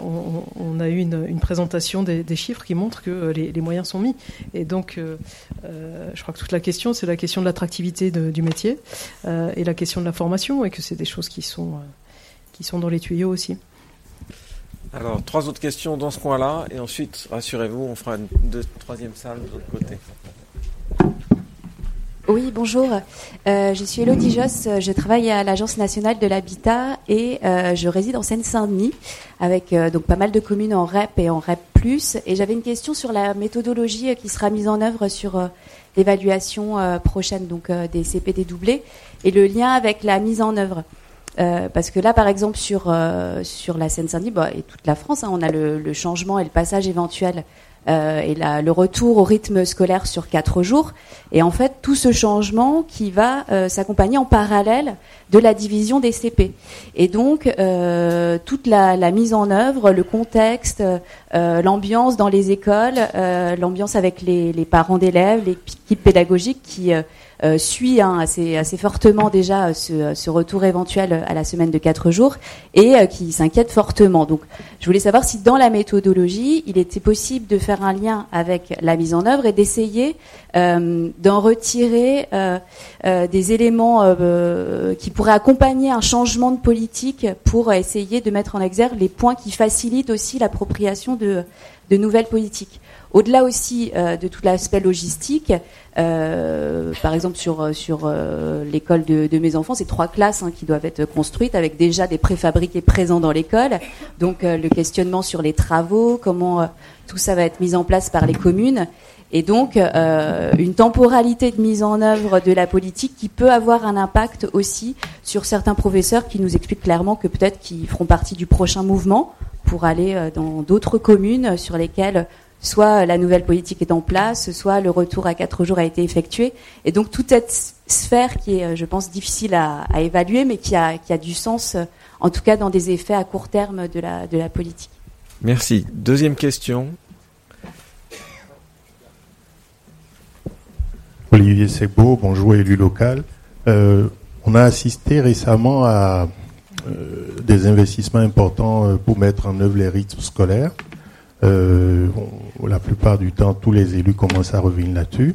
on, a eu une, présentation des, chiffres qui montrent que les, moyens sont mis. Et donc, je crois que toute la question, c'est la question de l'attractivité du métier et la question de la formation, et que c'est des choses qui sont, qui sont dans les tuyaux aussi. Alors, trois autres questions dans ce coin-là, et ensuite, rassurez-vous, on fera une deux, troisième salle de l'autre côté. Oui, bonjour. Euh, je suis Elodie Joss. Je travaille à l'Agence nationale de l'habitat et euh, je réside en Seine-Saint-Denis avec euh, donc pas mal de communes en REP et en REP+. Et j'avais une question sur la méthodologie qui sera mise en œuvre sur l'évaluation prochaine donc des CPD doublés et le lien avec la mise en œuvre. parce que là, par exemple, sur sur la Seine-Saint-Denis bah, et toute la France, hein, on a le, changement et le passage éventuel euh, et la, le retour au rythme scolaire sur quatre jours. Et en fait, tout ce changement qui va euh, s'accompagner en parallèle de la division des CP. Et donc, euh, toute la, mise en œuvre, le contexte, euh, l'ambiance dans les écoles, l'ambiance avec les, les parents d'élèves, l'équipe pédagogique qui suit hein, assez, fortement déjà ce, ce, retour éventuel à la semaine de quatre jours et euh, qui s'inquiète fortement. Donc, je voulais savoir si dans la méthodologie, il était possible de faire un lien avec la mise en œuvre et d'essayer euh, d'en retirer euh, euh, des éléments qui pourraient accompagner un changement de politique pour essayer de mettre en exergue les points qui facilitent aussi l'appropriation de nouvelles politiques. Au-delà aussi euh, de tout l'aspect logistique, euh, par exemple sur sur euh, l'école de, de, mes enfants, c'est trois classes hein, qui doivent être construites avec déjà des préfabriqués présents dans l'école. Donc le questionnement sur les travaux, comment tout ça va être mis en place par les communes, et donc une temporalité de mise en œuvre de la politique qui peut avoir un impact aussi sur certains professeurs qui nous expliquent clairement que peut-être qu'ils feront partie du prochain mouvement pour aller dans d'autres communes sur lesquelles soit la nouvelle politique est en place, soit le retour à quatre jours a été effectué. Et donc toute cette sphère qui est, je pense, difficile à, à évaluer, mais qui a, qui a, du sens, en tout cas dans des effets à court terme de la, de la politique. Merci. Deuxième question. Olivier Segbeau, bonjour élu local. Euh, on a assisté récemment à euh, des investissements importants euh, pour mettre en œuvre les rythmes scolaires. Euh, la plupart du temps, tous les élus commencent à revenir là-dessus.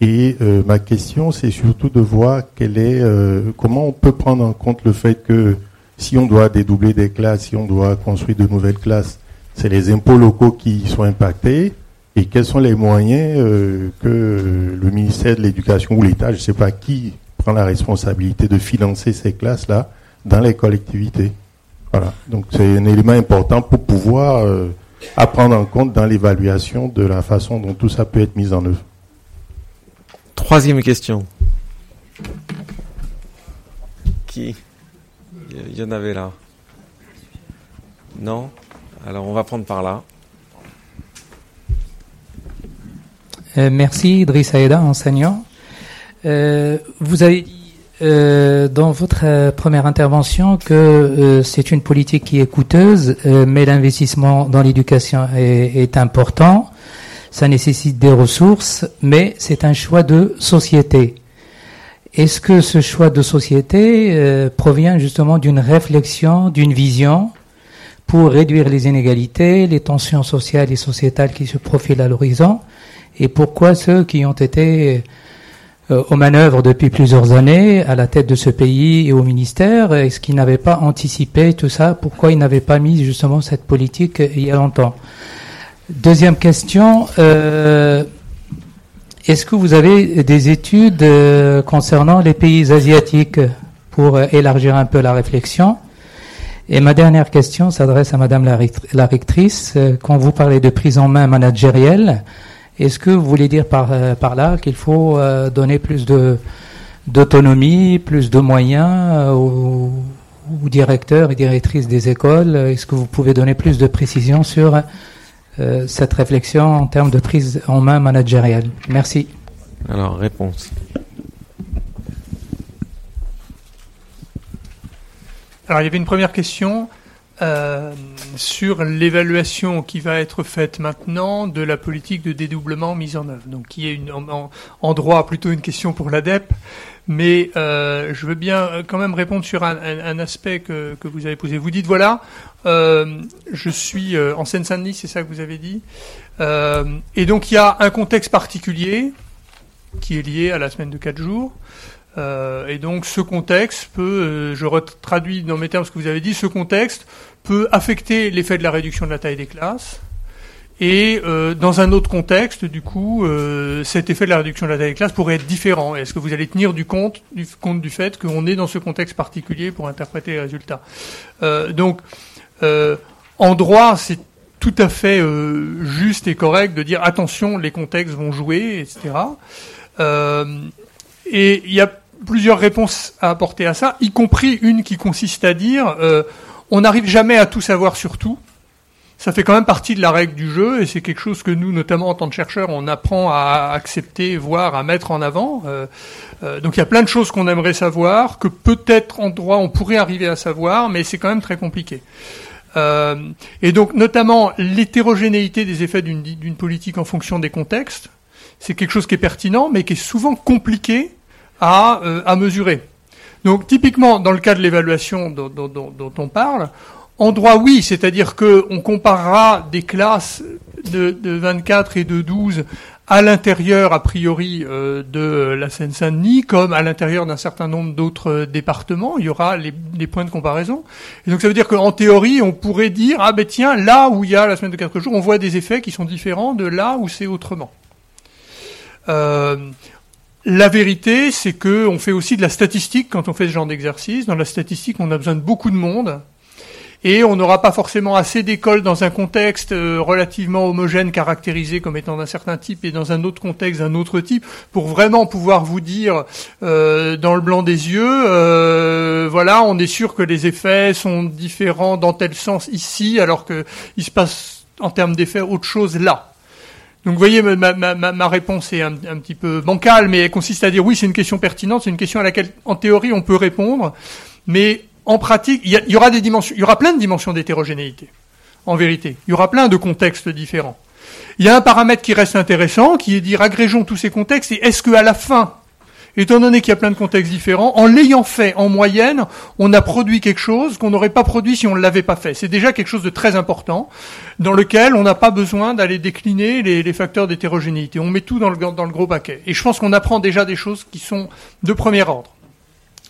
Et euh, ma question, c'est surtout de voir euh, comment on peut prendre en compte le fait que si on doit dédoubler des classes, si on doit construire de nouvelles classes, c'est les impôts locaux qui sont impactés. Et quels sont les moyens que le ministère de l'Éducation ou l'État, je ne sais pas qui, prend la responsabilité de financer ces classes-là dans les collectivités? Voilà. Donc c'est un élément important pour pouvoir à prendre en compte dans l'évaluation de la façon dont tout ça peut être mis en œuvre. Troisième question. Qui? Il y en avait là. Non? Alors on va prendre par là. Euh, merci Idriss Aïda, enseignant. Euh, vous avez dit euh, dans votre euh, première intervention que euh, c'est une politique qui est coûteuse, mais l'investissement dans l'éducation est, est, important. Ça nécessite des ressources, mais c'est un choix de société. Est-ce que ce choix de société provient justement d'une réflexion, d'une vision pour réduire les inégalités, les tensions sociales et sociétales qui se profilent à l'horizon? Et pourquoi ceux qui ont été euh, aux manœuvres depuis plusieurs années à la tête de ce pays et au ministère Est-ce qu'ils n'avaient pas anticipé tout ça? Pourquoi ils n'avaient pas mis justement cette politique il y a longtemps? Deuxième question. Euh, est-ce que vous avez des études euh, concernant les pays asiatiques pour élargir un peu la réflexion? Et ma dernière question s'adresse à Madame la rectrice. Quand vous parlez de prise en main managérielle, est-ce que vous voulez dire par, euh, par là qu'il faut euh, donner plus de d'autonomie, plus de moyens euh, aux, directeurs et directrices des écoles? Est-ce que vous pouvez donner plus de précision sur cette réflexion en termes de prise en main managériale? Merci. Alors, réponse. Alors, il y avait une première question. Euh, sur l'évaluation qui va être faite maintenant de la politique de dédoublement mise en œuvre. Donc, qui est une, en, droit plutôt une question pour l'ADEP, mais euh, je veux bien quand même répondre sur un, un, aspect que, que, vous avez posé. Vous dites voilà, euh, je suis euh, en Seine-Saint-Denis, c'est ça que vous avez dit, euh, et donc il y a un contexte particulier qui est lié à la semaine de quatre jours. Euh, et donc ce contexte peut, je traduis dans mes termes ce que vous avez dit, ce contexte peut affecter l'effet de la réduction de la taille des classes. Et euh, dans un autre contexte, du coup, euh, cet effet de la réduction de la taille des classes pourrait être différent. Est-ce que vous allez tenir du compte du, compte du fait qu'on est dans ce contexte particulier pour interpréter les résultats? Euh, Donc, en droit, c'est tout à fait juste et correct de dire attention, les contextes vont jouer, etc. et il y a plusieurs réponses à apporter à ça, y compris une qui consiste à dire on n'arrive jamais à tout savoir sur tout. Ça fait quand même partie de la règle du jeu et c'est quelque chose que nous, notamment en tant que chercheurs, on apprend à accepter, voire à mettre en avant. Euh, euh, donc il y a plein de choses qu'on aimerait savoir, que peut-être en droit on pourrait arriver à savoir, mais c'est quand même très compliqué. Euh, et donc notamment l'hétérogénéité des effets d'une politique en fonction des contextes, c'est quelque chose qui est pertinent, mais qui est souvent compliqué à, à mesurer. Donc typiquement, dans le cas de l'évaluation dont, on parle, en droit, oui, c'est-à-dire qu'on comparera des classes de, 24 et de 12 à l'intérieur, a priori, euh, de la Seine-Saint-Denis, comme à l'intérieur d'un certain nombre d'autres départements. Il y aura les, points de comparaison. Et donc ça veut dire qu'en théorie, on pourrait dire, ah ben tiens, là où il y a la semaine de 4 jours, on voit des effets qui sont différents de là où c'est autrement. Euh, la vérité, c'est que on fait aussi de la statistique quand on fait ce genre d'exercice. Dans la statistique, on a besoin de beaucoup de monde. Et on n'aura pas forcément assez d'écoles dans un contexte euh, relativement homogène, caractérisé comme étant d'un certain type, et dans un autre contexte d'un autre type, pour vraiment pouvoir vous dire euh, dans le blanc des yeux, euh, voilà, on est sûr que les effets sont différents dans tel sens ici, alors qu'il se passe en termes d'effets autre chose là. Donc vous voyez, ma, réponse est un, petit peu bancale, mais elle consiste à dire oui, c'est une question pertinente, c'est une question à laquelle, en théorie, on peut répondre, mais en pratique, il y, aura des dimensions, il y aura plein de dimensions d'hétérogénéité, en vérité. Il y aura plein de contextes différents. Il y a un paramètre qui reste intéressant, qui est dire agrégeons tous ces contextes, et est-ce qu'à la fin, étant donné qu'il y a plein de contextes différents, en l'ayant fait en moyenne, on a produit quelque chose qu'on n'aurait pas produit si on ne l'avait pas fait. C'est déjà quelque chose de très important, dans lequel on n'a pas besoin d'aller décliner les, facteurs d'hétérogénéité. On met tout dans le, gros paquet. Et je pense qu'on apprend déjà des choses qui sont de premier ordre.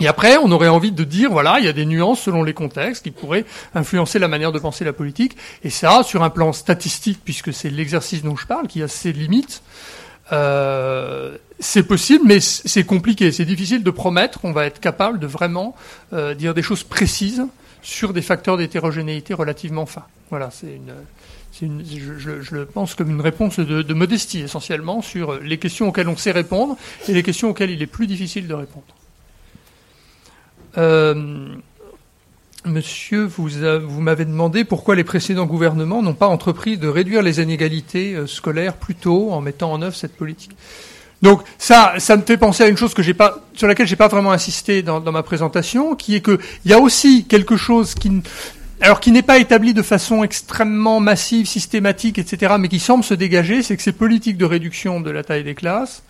Et après, on aurait envie de dire, voilà, il y a des nuances selon les contextes qui pourraient influencer la manière de penser la politique. Et ça, sur un plan statistique, puisque c'est l'exercice dont je parle, qui a ses limites, euh, c'est possible, mais c'est compliqué. C'est difficile de promettre qu'on va être capable de vraiment euh, dire des choses précises sur des facteurs d'hétérogénéité relativement fins. Voilà, c'est une, une je, je, le pense comme une réponse de, de, modestie essentiellement sur les questions auxquelles on sait répondre et les questions auxquelles il est plus difficile de répondre. Euh, Monsieur, vous, vous m'avez demandé pourquoi les précédents gouvernements n'ont pas entrepris de réduire les inégalités euh, scolaires plus tôt en mettant en œuvre cette politique. Donc ça, ça me fait penser à une chose que pas, sur laquelle j'ai pas vraiment insisté dans, ma présentation, qui est que il y a aussi quelque chose qui, alors qui n'est pas établi de façon extrêmement massive, systématique, etc., mais qui semble se dégager, c'est que ces politiques de réduction de la taille des classes,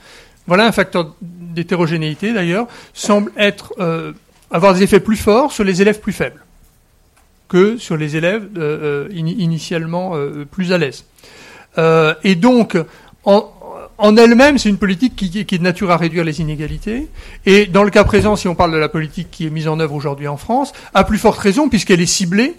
voilà un facteur d'hétérogénéité d'ailleurs, semble être euh, avoir des effets plus forts sur les élèves plus faibles que sur les élèves euh, euh, initialement plus à l'aise. et donc, en, en elle-même, c'est une politique qui, qui, est de nature à réduire les inégalités. Et dans le cas présent, si on parle de la politique qui est mise en œuvre aujourd'hui en France, à plus forte raison, puisqu'elle est ciblée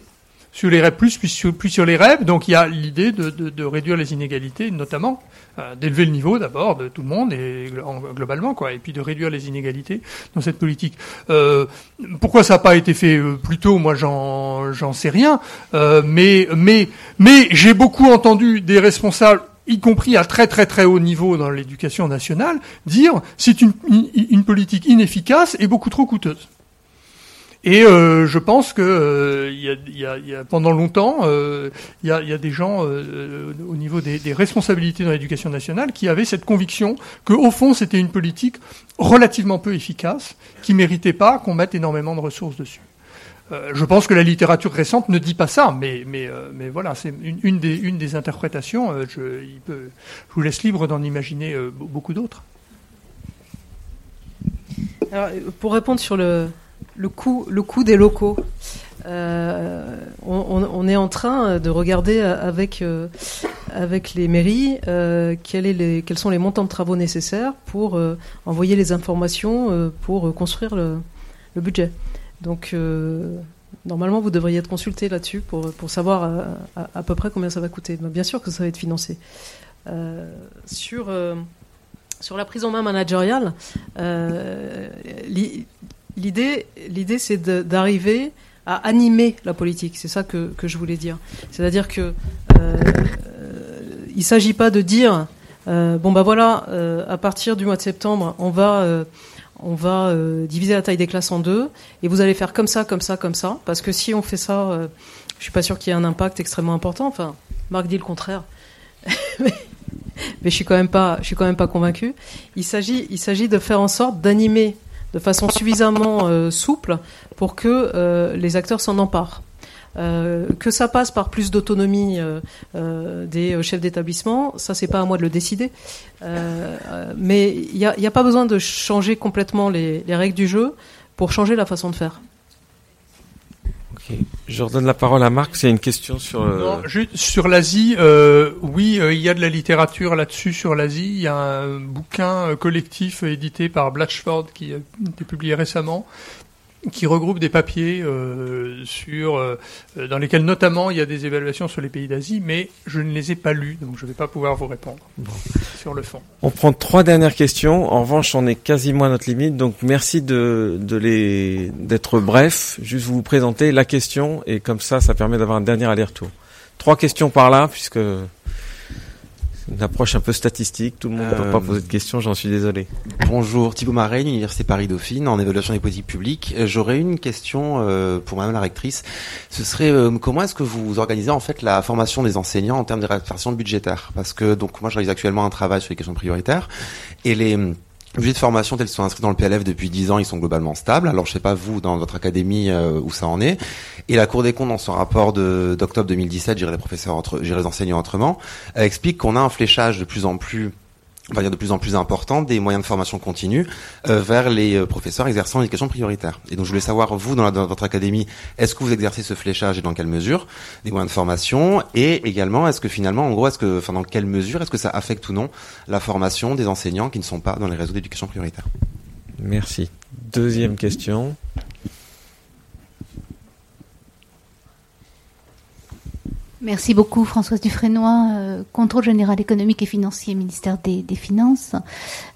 sur les rêves plus, puis sur, sur les rêves. Donc il y a l'idée de, de, réduire les inégalités, notamment euh, d'élever le niveau d'abord de tout le monde et globalement quoi, et puis de réduire les inégalités dans cette politique. Euh, pourquoi ça n'a pas été fait euh, plus tôt? Moi, j'en j'en sais rien. Mais mais mais j'ai beaucoup entendu des responsables y compris à très très très haut niveau dans l'éducation nationale, dire c'est une, une, politique inefficace et beaucoup trop coûteuse. Et euh, je pense que euh, y, a, y, a, y, a, pendant longtemps, euh, il y, a, des gens euh, au niveau des, des responsabilités dans l'éducation nationale qui avaient cette conviction que au fond c'était une politique relativement peu efficace, qui méritait pas qu'on mette énormément de ressources dessus. Euh, je pense que la littérature récente ne dit pas ça, mais, mais, mais voilà, c'est une, une, des, une des interprétations. Je, il peut, je vous laisse libre d'en imaginer beaucoup d'autres. pour répondre sur le, le, coût, le coût des locaux, on, on, est en train de regarder avec, avec les mairies les, quels sont les montants de travaux nécessaires pour envoyer les informations pour construire le, budget. Donc, euh, normalement, vous devriez être consulté là-dessus pour, pour savoir euh, à, peu près combien ça va coûter. bien sûr que ça va être financé. Euh, sur, sur la prise en main managériale, l'idée, l'idée c'est d'arriver à animer la politique. C'est ça que, que, je voulais dire. C'est-à-dire que il ne s'agit pas de dire bon bah voilà, à partir du mois de septembre, on va on va euh, diviser la taille des classes en deux et vous allez faire comme ça, comme ça, comme ça. Parce que si on fait ça, euh, je suis pas sûr qu'il y ait un impact extrêmement important. Enfin, Marc dit le contraire. mais, je suis quand même pas, je suis quand même pas convaincu. Il s'agit, il s'agit de faire en sorte d'animer de façon suffisamment euh, souple pour que les acteurs s'en emparent. Euh, que ça passe par plus d'autonomie euh, euh, des chefs d'établissement, ça c'est pas à moi de le décider. mais il n'y a, pas besoin de changer complètement les, règles du jeu pour changer la façon de faire. Je redonne la parole à Marc. C'est une question sur. Non, juste sur l'Asie. oui, il y a de la littérature là-dessus sur l'Asie. Il y a un bouquin collectif édité par Blatchford qui a été publié récemment qui regroupe des papiers euh, sur, euh, dans lesquels notamment il y a des évaluations sur les pays d'Asie, mais je ne les ai pas lus, donc je ne vais pas pouvoir vous répondre sur le fond. On prend trois dernières questions. En revanche, on est quasiment à notre limite, donc merci de, de les d'être bref. Juste vous présenter la question et comme ça, ça permet d'avoir un dernier aller-retour. Trois questions par là, puisque une approche un peu statistique, tout le monde ne peut pas euh, poser de questions, j'en suis désolé. Bonjour, Thibaut Marais, Université Paris-Dauphine, en évaluation des politiques publiques. Euh, j'aurais une question euh, pour Madame la rectrice. Ce serait comment est-ce que vous organisez en fait la formation des enseignants en termes de répartition budgétaire? Parce que donc moi je réalise actuellement un travail sur les questions prioritaires et les budgets de formation tels qu'ils sont inscrits dans le PLF depuis 10 ans, ils sont globalement stables. Alors je sais pas vous dans votre académie où ça en est. Et la Cour des comptes dans son rapport d'octobre 2017, j'irai les professeurs enseignants autrement, explique qu'on a un fléchage de plus en plus va dire de plus en plus important des moyens de formation continue euh, vers les euh, professeurs exerçant l'éducation prioritaire. Et donc je voulais savoir, vous, dans, dans votre académie, est-ce que vous exercez ce fléchage et dans quelle mesure? Des moyens de formation Et également, est-ce que finalement, en gros, est-ce que, enfin, dans quelle mesure est-ce que ça affecte ou non la formation des enseignants qui ne sont pas dans les réseaux d'éducation prioritaire? Merci. Deuxième question. Merci beaucoup Françoise Dufresnoy, euh, contrôle général économique et financier, ministère des, Finances.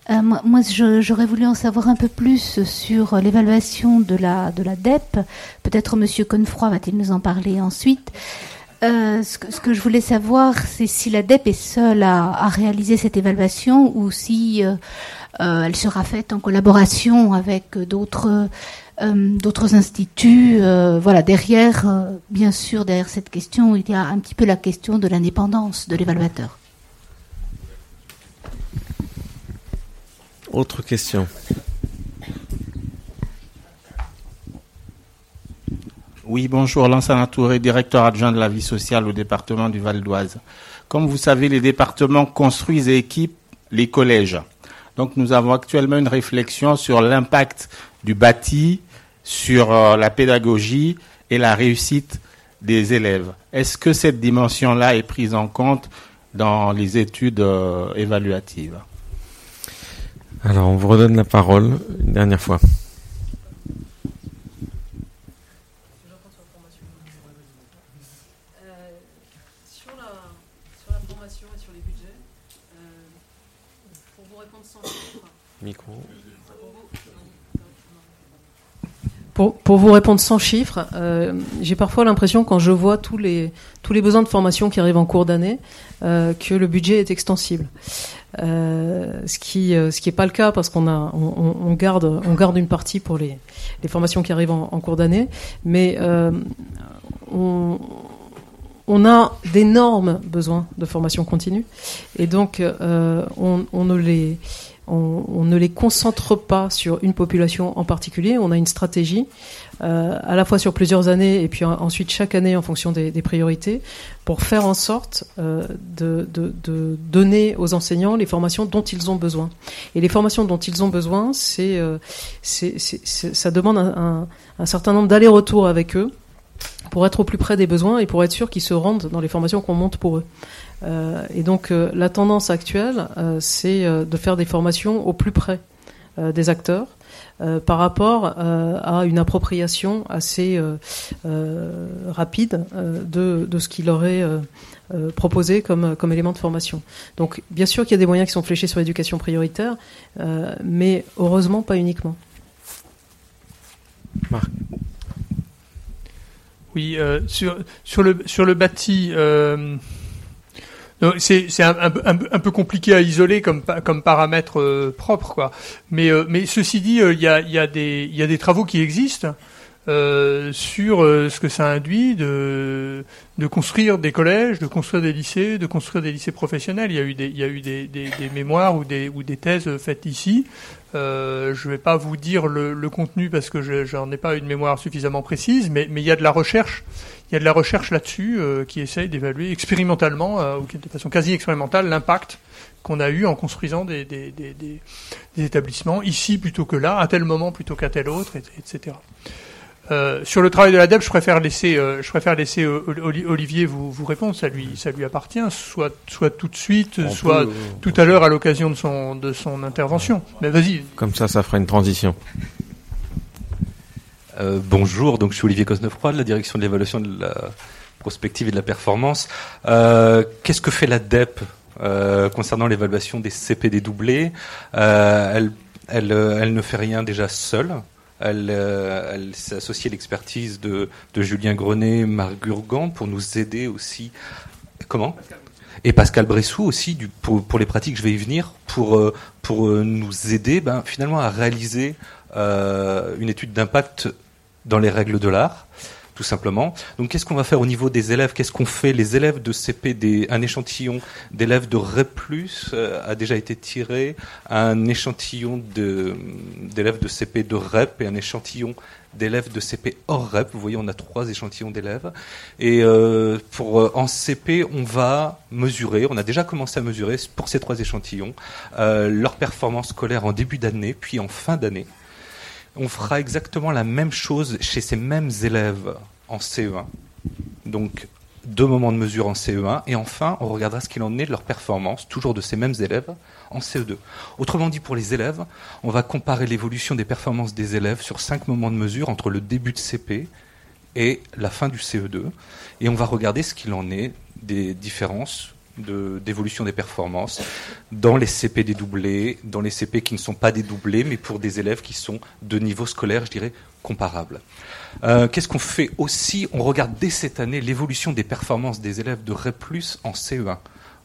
Euh, moi, j'aurais voulu en savoir un peu plus sur l'évaluation de la, de la DEP. Peut-être Monsieur Confroy va-t-il nous en parler ensuite. Euh, ce, que, je voulais savoir, c'est si la DEP est seule à, à réaliser cette évaluation ou si elle sera faite en collaboration avec d'autres euh, d'autres instituts. Euh, voilà, derrière, euh, bien sûr, derrière cette question, il y a un petit peu la question de l'indépendance de l'évaluateur. Autre question. Oui, bonjour, Lansana Touré, directeur adjoint de la vie sociale au département du Val d'Oise. Comme vous savez, les départements construisent et équipent les collèges. Donc nous avons actuellement une réflexion sur l'impact du bâti sur euh, la pédagogie et la réussite des élèves. Est-ce que cette dimension-là est prise en compte dans les études euh, évaluatives? Alors, on vous redonne la parole une dernière fois. Pour, vous répondre sans chiffres, euh, j'ai parfois l'impression quand je vois tous les tous les besoins de formation qui arrivent en cours d'année euh, que le budget est extensible. Euh, ce qui ce qui est pas le cas parce qu'on a on, garde on garde une partie pour les les formations qui arrivent en, cours d'année, mais on on a d'énormes besoins de formation continue et donc on, on ne les on, ne les concentre pas sur une population en particulier. On a une stratégie euh, à la fois sur plusieurs années et puis ensuite chaque année en fonction des, priorités pour faire en sorte euh, de, donner aux enseignants les formations dont ils ont besoin. Et les formations dont ils ont besoin, c'est, euh, ça demande un, un certain nombre d'allers-retours avec eux pour être au plus près des besoins et pour être sûr qu'ils se rendent dans les formations qu'on monte pour eux. Euh, et donc euh, la tendance actuelle, euh, c'est de faire des formations au plus près des acteurs. par rapport à une appropriation assez rapide de, de, ce qu'il est proposé comme, comme élément de formation. Donc bien sûr qu'il y a des moyens qui sont fléchés sur l'éducation prioritaire, mais heureusement pas uniquement. Marc. Oui, sur, sur, le, sur le bâti, c'est un, peu compliqué à isoler comme, paramètre euh, propre, quoi. Mais, euh, ceci dit, euh, il y a des travaux qui existent sur ce que ça induit de, de construire des collèges, de construire des lycées, de construire des lycées professionnels. Il y a eu des, il y a eu des, des, des mémoires ou des, ou des thèses faites ici. je ne vais pas vous dire le, le contenu parce que je n'en ai pas une mémoire suffisamment précise, mais, mais il y a de la recherche il y a de la recherche là-dessus euh, qui essaye d'évaluer expérimentalement, euh, ou de façon quasi expérimentale, l'impact qu'on a eu en construisant des, des, des, des, établissements ici plutôt que là, à tel moment plutôt qu'à tel autre, etc. Euh, sur le travail de l'ADEP, je préfère laisser, euh, je préfère laisser Olivier vous, vous répondre. Ça lui, ça lui appartient, soit, soit tout de suite, soit tout à l'heure à l'occasion de son, de son intervention. Mais vas-y. Comme ça, ça fera une transition. Euh, bonjour, donc je suis Olivier Cosnefroy de la direction de l'évaluation de la prospective et de la performance. Euh, qu'est-ce que fait la DEP euh, concernant l'évaluation des CPD doublés? Elle, elle, elle, ne fait rien déjà seule. Elle, elle s'est associée à l'expertise de, Julien Grenet, Marc Gurgan pour nous aider aussi. Comment? Et Pascal Bressou aussi pour, les pratiques, je vais y venir, pour, pour nous aider ben, finalement à réaliser euh, une étude d'impact dans les règles de l'art, tout simplement. Donc qu'est-ce qu'on va faire au niveau des élèves? Qu'est-ce qu'on fait? Les élèves de CP, des, un échantillon d'élèves de REP+, euh, a déjà été tiré, un échantillon d'élèves de, CP de REP et un échantillon d'élèves de CP hors REP. Vous voyez, on a trois échantillons d'élèves. Et euh, pour euh, en CP, on va mesurer, on a déjà commencé à mesurer pour ces trois échantillons, leur performance scolaire en début d'année, puis en fin d'année on fera exactement la même chose chez ces mêmes élèves en CE1. Donc, deux moments de mesure en CE1. Et enfin, on regardera ce qu'il en est de leur performance, toujours de ces mêmes élèves, en CE2. Autrement dit, pour les élèves, on va comparer l'évolution des performances des élèves sur cinq moments de mesure entre le début de CP et la fin du CE2. Et on va regarder ce qu'il en est des différences d'évolution des performances dans les CP dédoublés, dans les CP qui ne sont pas dédoublés, mais pour des élèves qui sont de niveau scolaire, je dirais, comparable. Euh, Qu'est-ce qu'on fait aussi? On regarde dès cette année l'évolution des performances des élèves de REP+, en CE1.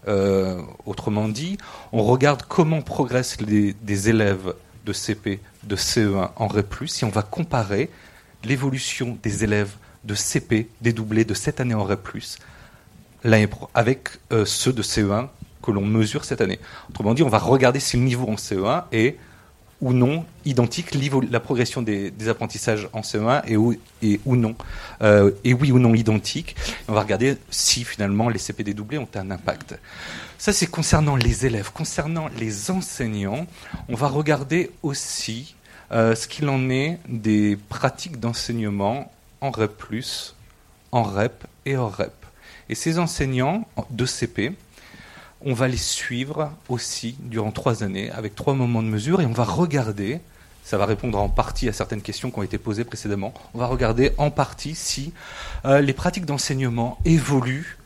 Euh, autrement dit, on regarde comment progressent les, des élèves de CP de CE1 en REP+, et on va comparer l'évolution des élèves de CP dédoublés de cette année en REP+, avec euh, ceux de CE1 que l'on mesure cette année. Autrement dit, on va regarder si le niveau en CE1 est ou non identique la progression des, apprentissages en CE1 et, ou, ou non euh, et oui ou non identique. On va regarder si finalement les CPD doublés ont un impact. Ça c'est concernant les élèves. Concernant les enseignants, on va regarder aussi euh, ce qu'il en est des pratiques d'enseignement en REP+, en REP et hors REP. Et ces enseignants de CP, on va les suivre aussi durant trois années avec trois moments de mesure et on va regarder, ça va répondre en partie à certaines questions qui ont été posées précédemment, on va regarder en partie si euh, les pratiques d'enseignement évoluent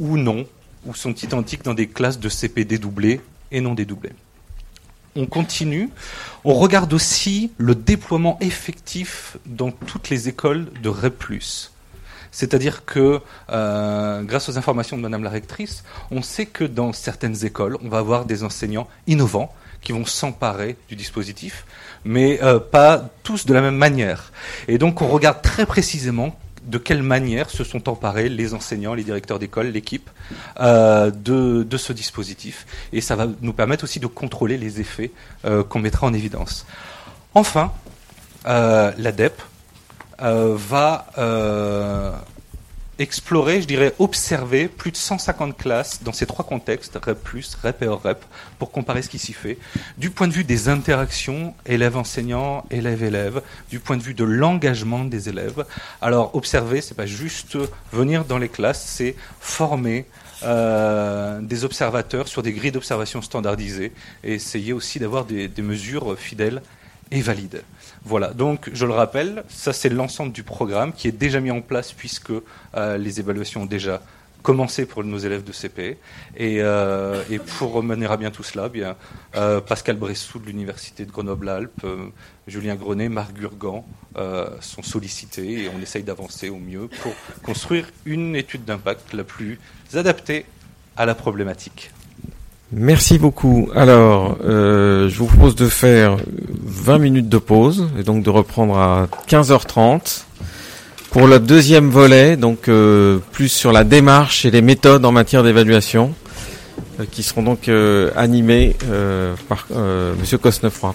ou non, ou sont identiques dans des classes de CP dédoublées et non dédoublées. On continue. On regarde aussi le déploiement effectif dans toutes les écoles de REP+. C'est-à-dire que, euh, grâce aux informations de Madame la rectrice, on sait que dans certaines écoles, on va avoir des enseignants innovants qui vont s'emparer du dispositif, mais euh, pas tous de la même manière. Et donc, on regarde très précisément de quelle manière se sont emparés les enseignants, les directeurs d'école, l'équipe euh, de, de, ce dispositif. Et ça va nous permettre aussi de contrôler les effets qu'on mettra en évidence. Enfin, l'ADEP, euh, va euh, explorer, je dirais, observer plus de 150 classes dans ces trois contextes, REP+, REP et REP, pour comparer ce qui s'y fait, du point de vue des interactions élève-enseignant, élève-élève, du point de vue de l'engagement des élèves. Alors, observer, c'est pas juste venir dans les classes, c'est former euh, des observateurs sur des grilles d'observation standardisées et essayer aussi d'avoir des mesures fidèles et valides. Voilà, donc je le rappelle, ça c'est l'ensemble du programme qui est déjà mis en place puisque euh, les évaluations ont déjà commencé pour nos élèves de CP. Euh, et, pour mener à bien tout cela, euh, Pascal Bressou de l'Université de Grenoble-Alpes, Julien Grenet, Marc Gurgan sont sollicités et on essaye d'avancer au mieux pour construire une étude d'impact la plus adaptée à la problématique. Merci beaucoup. Alors, euh, je vous propose de faire 20 minutes de pause et donc de reprendre à 15h30 pour le deuxième volet, donc euh, plus sur la démarche et les méthodes en matière d'évaluation, euh, qui seront donc animés par Monsieur Cosnefroy.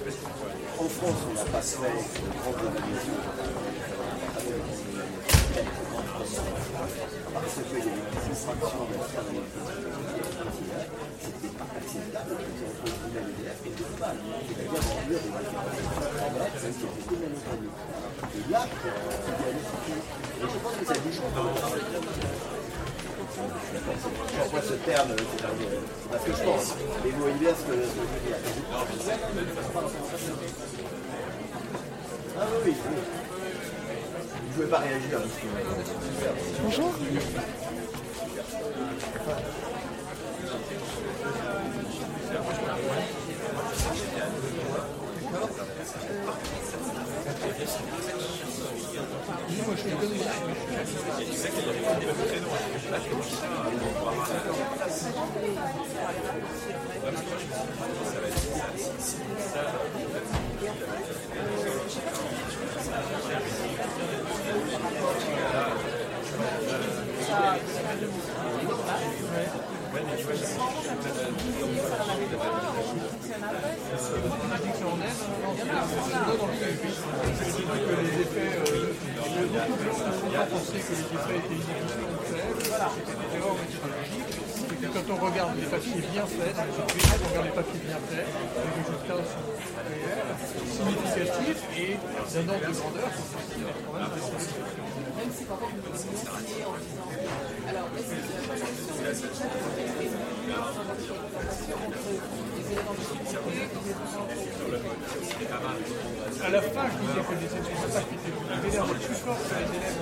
en France, on n'a pas fait parce y de c'était pas acceptable que et de Et là, il y a voyez bien ce que, ce que je veux dire. Ah oui, oui. Vous ne pouvez pas réagir. Bonjour. Quand on regarde les papiers bien faits, regarde les papiers bien faits, les résultats sont significatifs et d'un ordre de grandeur qui sont quand même assez À la fin, je disais que les études de fac étaient avaient l'air d'être plus que les élèves.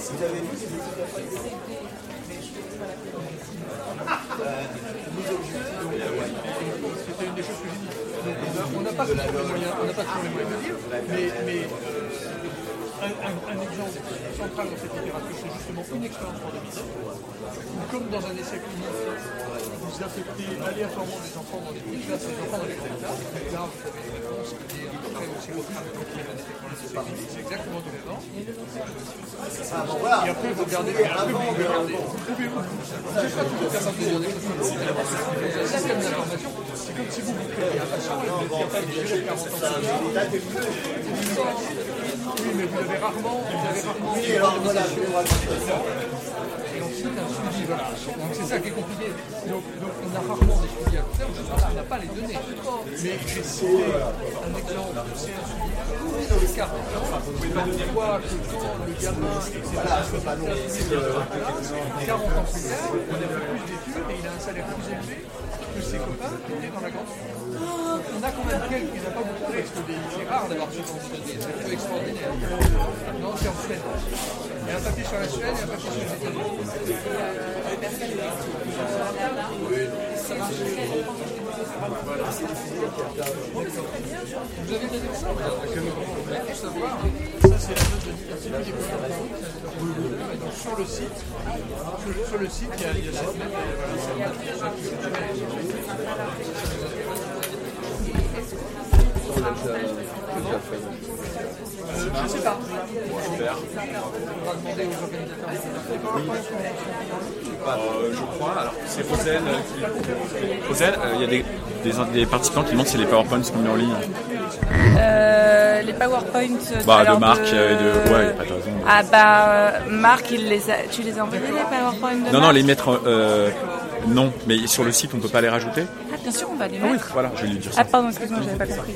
Vous avez vu ces Euh, C'était une des choses que j'ai dit. On n'a pas toujours les moyens, on n'a pas toujours les moyens de dire, mais, mais euh, un, un- un exemple central dans cette littérature, c'est justement une expérience randomisée, où comme dans un essai clinique, vous affectez enfants enfants dans les vous avez c'est exactement. Ah. Et après vous regardez, vous regardez, vous pouvez vous, pas c'est comme si vous vous créez un patient et vous êtes capable de gérer 40 ans plus tard. Oui, mais vous avez rarement, vous avez rarement Ensuite un suivi, voilà. Donc c'est ça qui est compliqué. Donc, donc on a rarement des suivis à terme, qu'on n'a pas les données. Mais j'ai cité un exemple, c'est un suivi de 40 ans. On voit que quand le gamin est pas 40 ans plus tard, on a fait plus d'études et il a un salaire plus élevé que ses copains qui étaient dans la grande Donc, on a quand même quelques, il n'y en a pas beaucoup, que des- c'est rare d'avoir ce genre de c'est un peu extraordinaire. Non, c'est en Suède. Il y a un papier sur la Suède et un papier sur les États-Unis. Vous avez des exemples? Pour savoir. Ça, c'est la note de diversité des. Donc, sur le site, sur, le site, il y a, il y a cette note. Une note. Euh, je ne sais pas. Super. Euh, je crois. Alors, c'est Rosel euh, qui. Rosel, euh, il y a des, des, des participants qui demandent si les PowerPoints qu'on met en ligne. Euh, les PowerPoints euh, Bah, de Marc euh, et de. Ouais, pas de raison. Ah bah euh, Marc, il les a... tu les as envoyés les PowerPoints de Non, non, Marc les mettre. Non, mais sur le site, on peut pas les rajouter Ah bien sûr, on va les Ah oui, mettre. voilà, je vais lui dire ça. Ah pardon, excuse-moi, j'avais pas compris.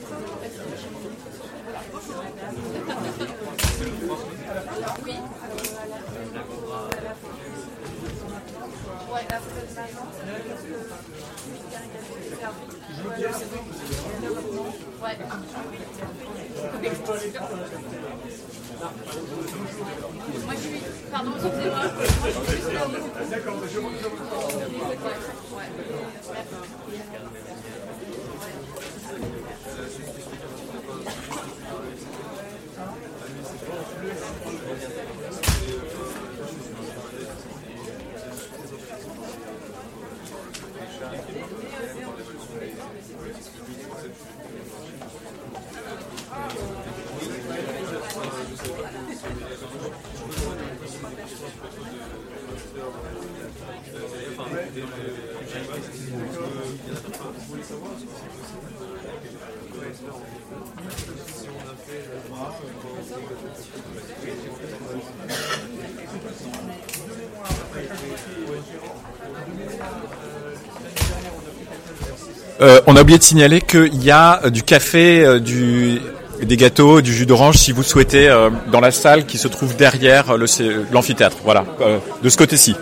Moi, je. Pardon, excusez-moi. Moi, je suis. Euh, on a oublié de signaler qu'il y a euh, du café, euh, du des gâteaux, du jus d'orange si vous souhaitez dans la salle qui se trouve derrière l'amphithéâtre. Voilà, de ce côté-ci.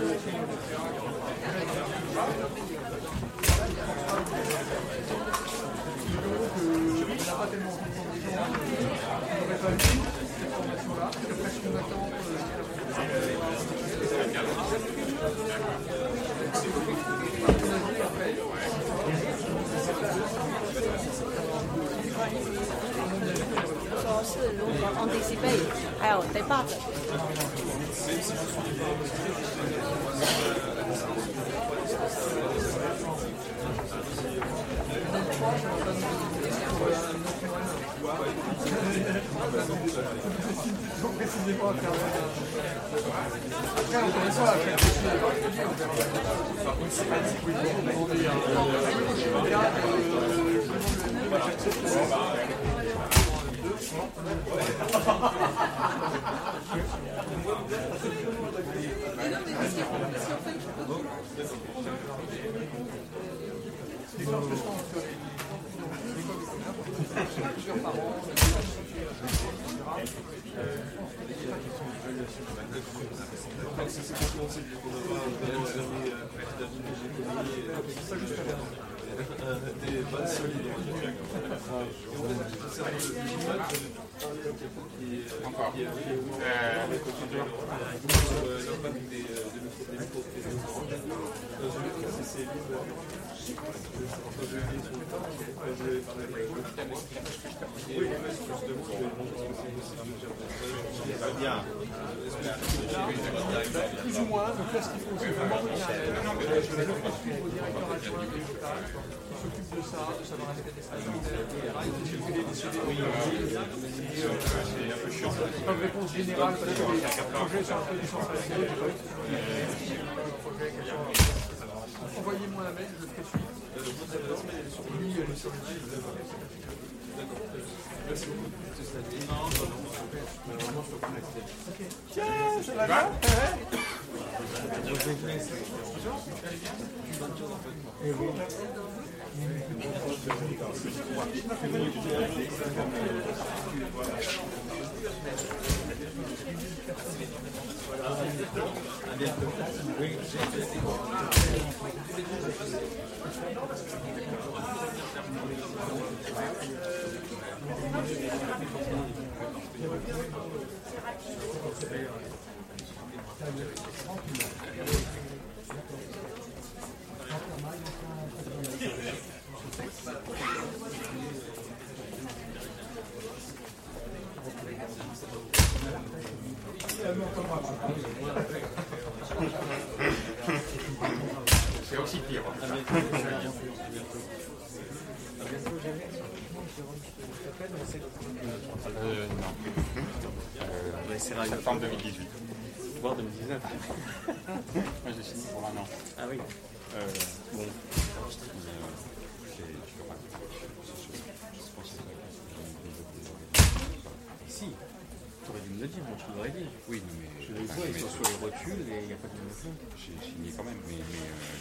Ils sont sur les rotules et il n'y a pas de mouvement. J'ai signé quand même, mais. mais,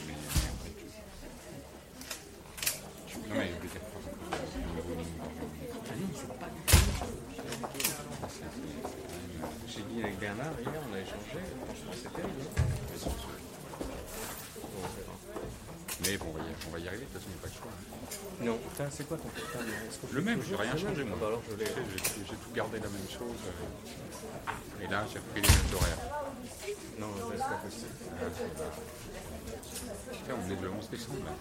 mais, mais après, tu. tu- Non, mais peut-être pas. au niveau numérique. Ah non, c'est pas du tout. J'ai dit avec Bernard hier, on a échangé, franchement c'est terrible. hein. Mais bon, on va y, on va y arriver, de toute façon, il n'y a pas de choix. hein. Non, Putain, c'est quoi ton Le même, j'ai rien changé moi. je l'ai. J'ai j'ai tout gardé la même chose. euh, Et là, j'ai pris les mêmes horaires. Non, c'est pas possible. On est le 11 décembre là.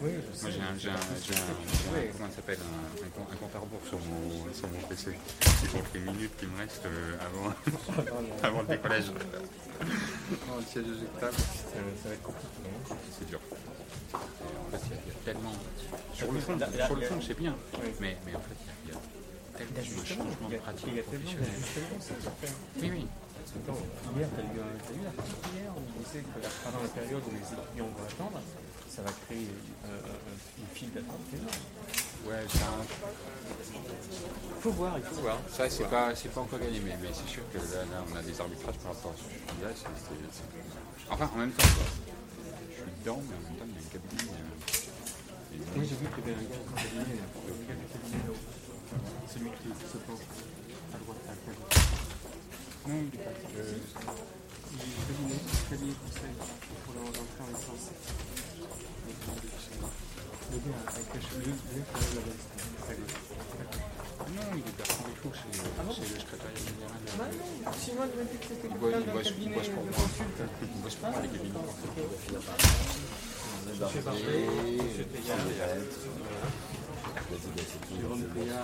Oui, je. Moi j'ai un, j'ai un, j'ai un, j'ai un- comment ça s'appelle, un, un, compte- à rebours sur mon, sur mon PC. C'est pour les minutes qui me restent euh, avant, avant le décollage. Oh, le siège éjectable. Ça, ça va être compliqué. C'est dur. En fait, il y a- tellement. Sur le fond, sur le fond c'est bien. Oui. Mais, mais en fait, il y a, tellement de changements de a- pratique il y a tellement professionnelle. d'ajustements, c'est parfait. Oui, oui. Hier, t'as eu, euh, t'as eu l'article hier où on disait que pendant la période où les étudiants vont attendre, ça va créer euh, euh, une file d'attente énorme. Ouais, ça. Faut voir, il faut voir. Ça, c'est pas, pas encore gagné, mais, c'est sûr que là, là, on a des arbitrages par rapport à ce sujet-là. Enfin, en même temps, je suis dedans, mais en même temps, il y a il il a une- Oui, j'ai vu qu'il y avait un cabinet. Le du cabinet là-haut. Celui qui se penche à droite, à gauche. Non, il est euh, est cabinet, cabinet conseil pour l'entrée en licence. Le gars avec la. Non, il est le général. Bah non, Simon m'a dit que c'était Il cabinet de consulte. Bosse les cabinets. Monsieur Barbier, Monsieur Jérôme dans le cabinet. Depuis le début, là,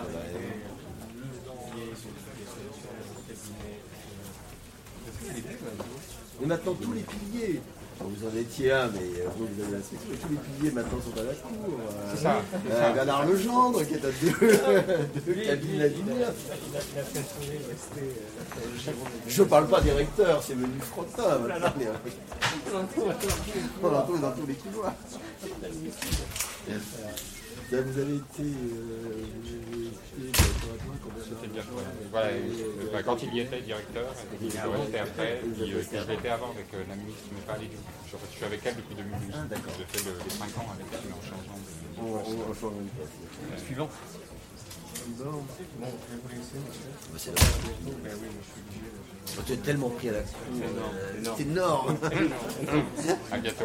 Et maintenant, tous les piliers, vous en étiez un, mais euh, vous, vous avez la mais tous les piliers maintenant sont à la cour. Euh, C'est ça, c'est ça. Bernard Legendre, qui est à deux, deux préféré rester, euh, Je parle pas des recteurs, c'est venu mais, euh, On en On trouve dans tous les couloirs. Là, vous avez été. Euh, C'était bien. Voilà, euh, bah, quand il y était directeur, il est resté après, puis, euh, je l'étais avant avec euh, la ministre, mais pas les je, je suis avec elle depuis 2012. Ah, d'accord. J'ai fait le- les 5 ans avec elle en changeant de. On, change pas. Suivant. Monsieur. Bah, c'est normal. Ben. Oh, Tu es tellement pris à la cour. C'est énorme, euh, énorme. C'est énorme. Énorme. À bientôt.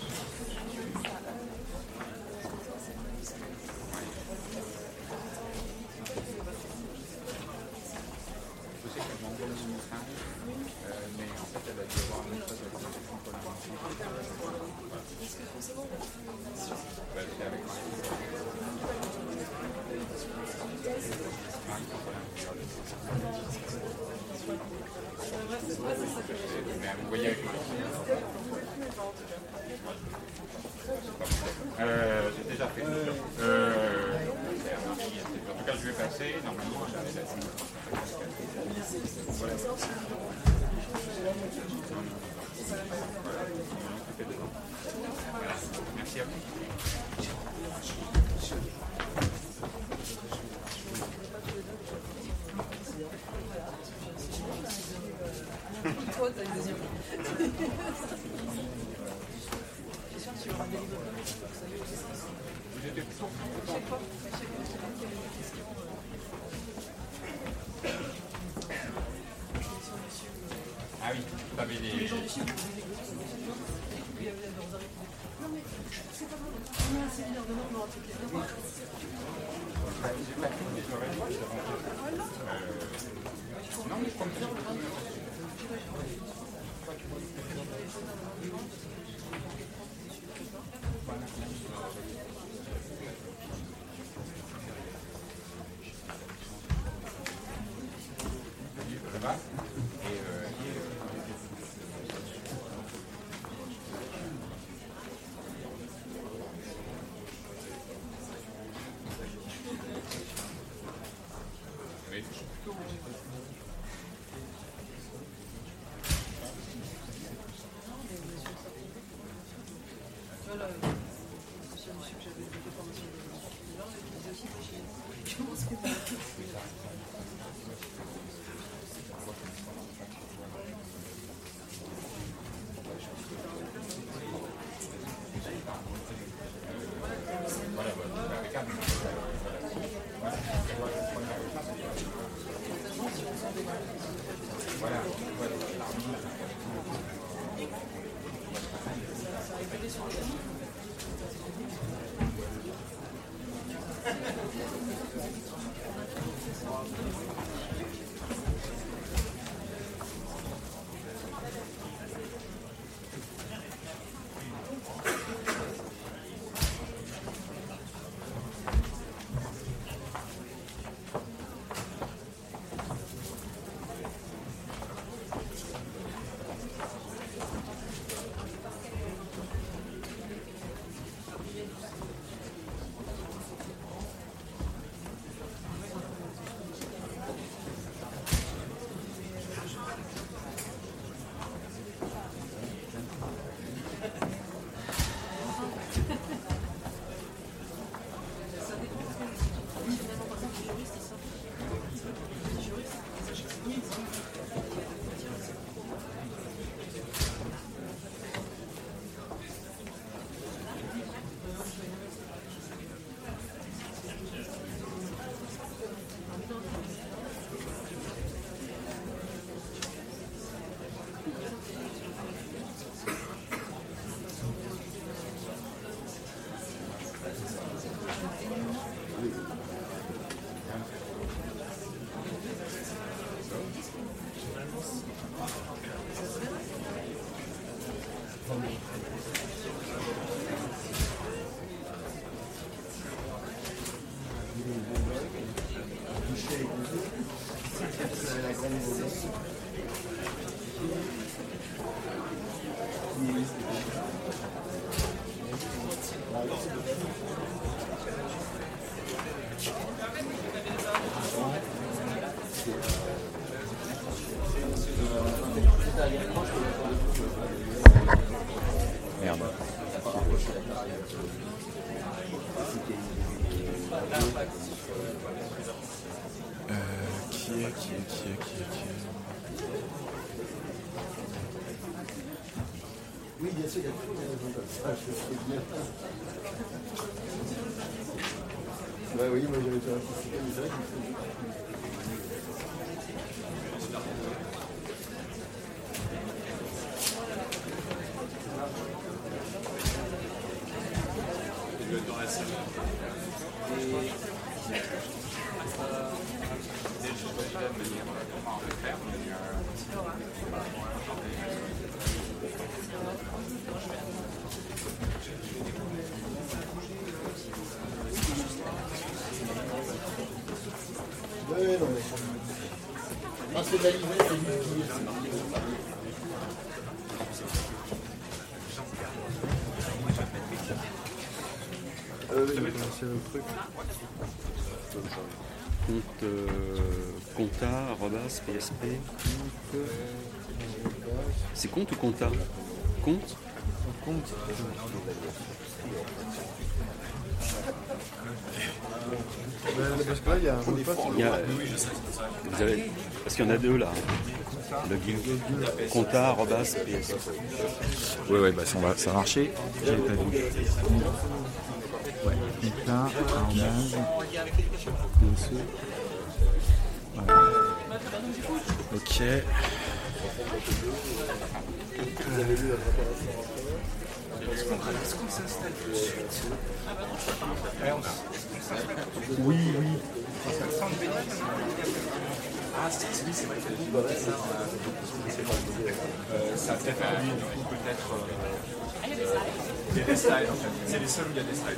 Merci à vous. Ouais, oui, moi j'avais déjà anticipé, mais c'est vrai faut... C'est c'est du Euh, c'est truc. Compte euh, compta, arrobas, PSP. C'est compte ou compta Compte Compte. Il y a un vous avez- parce qu'il y en a deux là. Login. Compta, arrobas, PSP. Ouais, ouais, bah ça, va, ça a marché. J'avais pas vu. Ouais, PSE. Voilà. Ok. Est-ce qu'on s'installe tout de suite Oui, oui. Ah, c'est oui, c'est vrai que ça, euh, ça a peut-être permis, du coup, peut-être. Euh, il y a des slides, en fait. C'est les seuls où il y a des slides.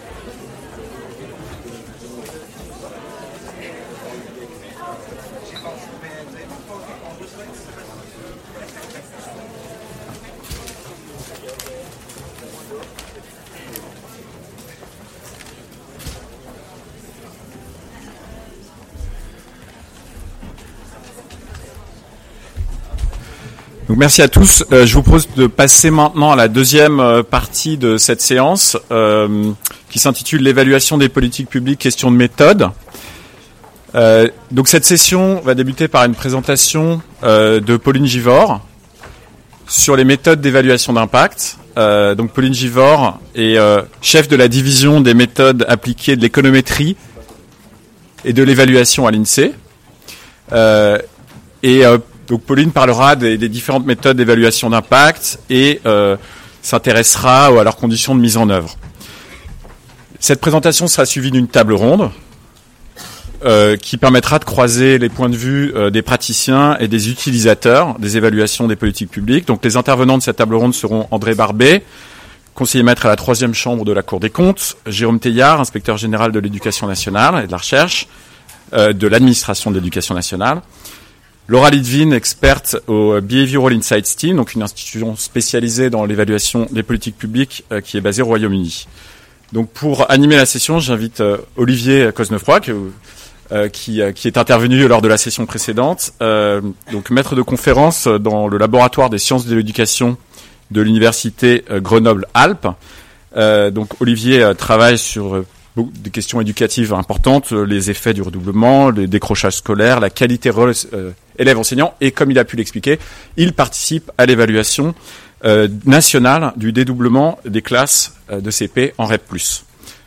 Donc merci à tous. Euh, je vous propose de passer maintenant à la deuxième euh, partie de cette séance euh, qui s'intitule l'évaluation des politiques publiques, question de méthode. Euh, donc cette session va débuter par une présentation euh, de Pauline Givor sur les méthodes d'évaluation d'impact. Donc Pauline Givor est chef de la division des méthodes appliquées de l'économétrie et de l'évaluation à l'INSEE. et donc Pauline parlera des, différentes méthodes d'évaluation d'impact et euh, s'intéressera à leurs conditions de mise en œuvre. Cette présentation sera suivie d'une table ronde euh, qui permettra de croiser les points de vue euh, des praticiens et des utilisateurs des évaluations des politiques publiques. Donc les intervenants de cette table ronde seront André Barbet, conseiller maître à la troisième chambre de la Cour des comptes, Jérôme Teillard, inspecteur général de l'éducation nationale et de la recherche, de l'administration de l'éducation nationale, Laura Litvin, experte au Behavioral Insights Team, donc une institution spécialisée dans l'évaluation des politiques publiques euh, qui est basée au Royaume-Uni. Donc pour animer la session, j'invite euh, Olivier Cosnefroy, euh, qui, qui, est intervenu lors de la session précédente, donc maître de conférence dans le laboratoire des sciences de l'éducation de l'université Grenoble-Alpes. donc Olivier travaille sur des questions éducatives importantes, euh, les effets du redoublement, les décrochages scolaires, la qualité euh, élève-enseignant, et comme il a pu l'expliquer, il participe à l'évaluation euh, nationale du dédoublement des classes de CP en REP+.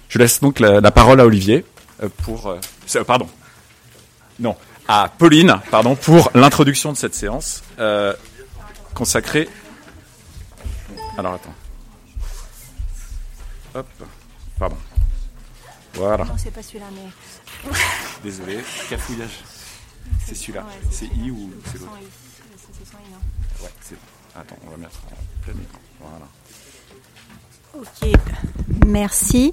Je laisse donc la, la parole à Olivier pour... Pardon. Non, à Pauline, pardon, pour l'introduction de cette séance consacrée... Alors attends. Hop, pardon. Voilà. Non, c'est pas celui-là, mais. Désolé, cafouillage. C'est celui-là. Ouais, c'est I ou c'est l'autre C'est sans I, non Ouais, c'est. Attends, on va mettre en plein écran. Voilà. Ok, merci.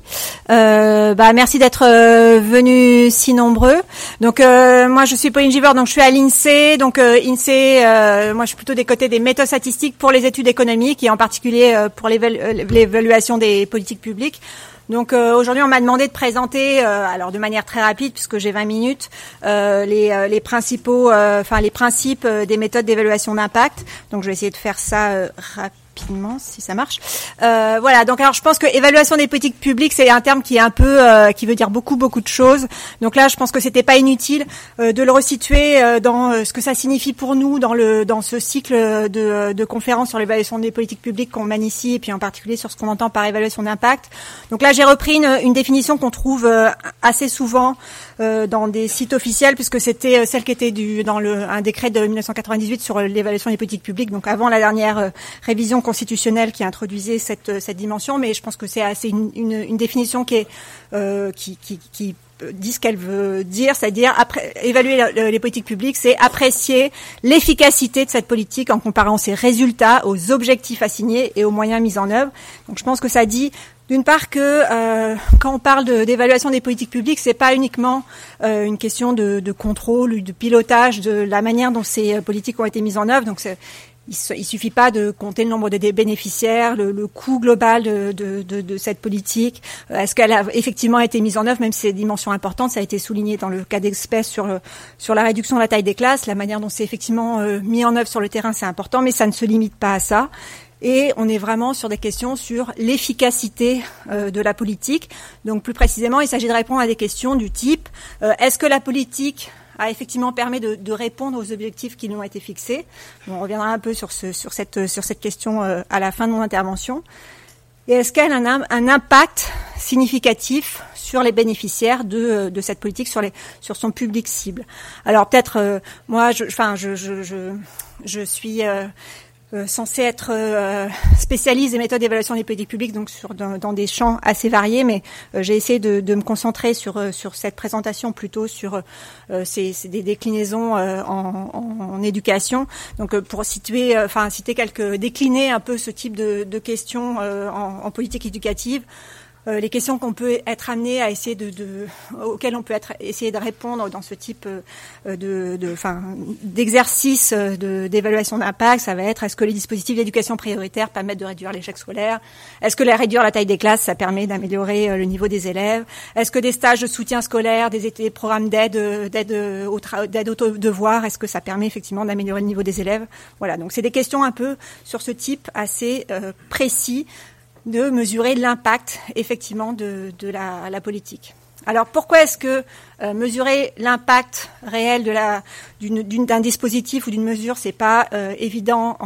Euh, bah, merci d'être euh, venus si nombreux. Donc euh, moi je suis Pauline Givor, donc je suis à l'INSEE. Donc euh, INSEE, euh, moi je suis plutôt des côtés des méthodes statistiques pour les études économiques et en particulier euh, pour l'évaluation des politiques publiques. Donc euh, aujourd'hui, on m'a demandé de présenter, euh, alors de manière très rapide puisque j'ai 20 minutes, euh, les, les, principaux, enfin les principes des méthodes d'évaluation d'impact. Donc je vais essayer de faire ça rapidement si ça marche. Euh, voilà, donc alors je pense que évaluation des politiques publiques c'est un terme qui est un peu euh, qui veut dire beaucoup beaucoup de choses. Donc là, je pense que c'était pas inutile euh, de le resituer euh, dans euh, ce que ça signifie pour nous dans le dans ce cycle de, de conférences sur l'évaluation des politiques publiques qu'on mène ici et puis en particulier sur ce qu'on entend par évaluation d'impact. Donc là, j'ai repris une, une définition qu'on trouve euh, assez souvent dans des sites officiels puisque c'était celle qui était dans un décret de 1998 sur l'évaluation des politiques publiques. Donc avant la dernière révision constitutionnelle qui introduisait cette, cette dimension, mais je pense que c'est assez une, définition euh, qui, qui, qui dit ce qu'elle veut dire, c'est-à-dire évaluer les politiques publiques, c'est apprécier l'efficacité de cette politique en comparant ses résultats aux objectifs assignés et aux moyens mis en œuvre. Donc je pense que ça dit d'une part que euh, quand on parle d'évaluation de, des politiques publiques, c'est pas uniquement euh, une question de, de, contrôle ou de pilotage de la manière dont ces politiques ont été mises en œuvre. Donc il ne suffit pas de compter le nombre de bénéficiaires, le, coût global de, cette politique. Euh, Est-ce qu'elle a effectivement été mise en œuvre, même si c'est des dimensions importantes, ça a été souligné dans le cas d'espèce sur, sur la réduction de la taille des classes, la manière dont c'est effectivement euh, mis en œuvre sur le terrain, c'est important, mais ça ne se limite pas à ça. Et on est vraiment sur des questions sur l'efficacité euh, de la politique. Donc plus précisément, il s'agit de répondre à des questions du type euh, est-ce que la politique a effectivement permis de, de répondre aux objectifs qui nous ont été fixés? on reviendra un peu sur, ce, sur, cette, sur cette question euh, à la fin de mon intervention. Et est-ce qu'elle a un, un, impact significatif sur les bénéficiaires de, de cette politique, sur, les, sur son public cible? Alors peut-être, euh, moi, je, enfin, je, je, je, je suis euh, euh, censé être euh, spécialiste des méthodes d'évaluation des politiques publiques, donc sur, dans, des champs assez variés, mais euh, j'ai essayé de, me concentrer sur, sur cette présentation plutôt sur ces, ces, des déclinaisons en, éducation. Donc pour situer, enfin citer quelques, décliner un peu ce type de, questions en politique éducative. Euh, les questions qu'on peut être amené à essayer de, auxquelles on peut être essayer de répondre dans ce type euh, d'exercice de, d'évaluation d'impact, ça va être est-ce que les dispositifs d'éducation prioritaire permettent de réduire l'échec scolaire? Est-ce que la réduire la taille des classes, ça permet d'améliorer euh, le niveau des élèves? Est-ce que des stages de soutien scolaire, des, programmes d'aide, d'aide au, d'aide au devoir, est-ce que ça permet effectivement d'améliorer le niveau des élèves? Voilà, donc c'est des questions un peu sur ce type assez euh, précis de mesurer l'impact effectivement de, la, politique. Alors pourquoi est-ce que euh, mesurer l'impact réel d'un dispositif ou d'une mesure c'est pas euh, évident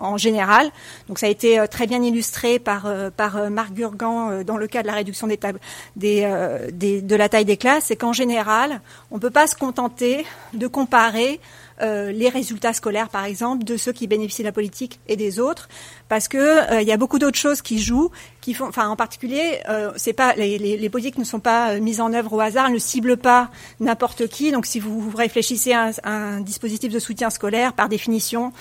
en, général? Donc ça a été euh, très bien illustré par par Marc Gurgan dans le cas de la réduction des tables de la taille des classes, c'est qu'en général on peut pas se contenter de comparer euh, les résultats scolaires, par exemple, de ceux qui bénéficient de la politique et des autres, parce que euh, il y a beaucoup d'autres choses qui jouent, qui font, enfin, en particulier, euh, c'est pas les, les, politiques ne sont pas mises en œuvre au hasard, ne ciblent pas n'importe qui. Donc, si vous réfléchissez à un, à un dispositif de soutien scolaire, par définition,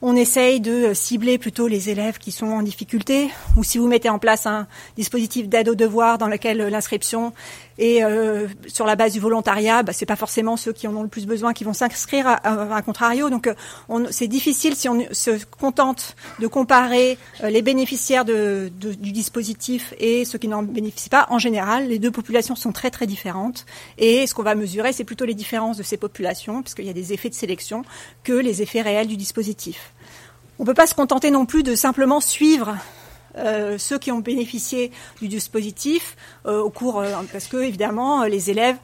on essaye de cibler plutôt les élèves qui sont en difficulté, ou si vous mettez en place un dispositif d'aide aux devoirs dans lequel l'inscription est euh, sur la base du volontariat, bah, c'est pas forcément ceux qui en ont le plus besoin qui vont s'inscrire à, à, à, contrario. Donc, euh, c'est difficile si on se contente de comparer euh, les bénéficiaires de, de, du dispositif et ceux qui n'en bénéficient pas. En général, les deux populations sont très très différentes, et ce qu'on va mesurer, c'est plutôt les différences de ces populations, puisqu'il y a des effets de sélection, que les effets réels du dispositif. On ne peut pas se contenter non plus de simplement suivre euh, ceux qui ont bénéficié du dispositif euh, au cours, euh, parce que évidemment les élèves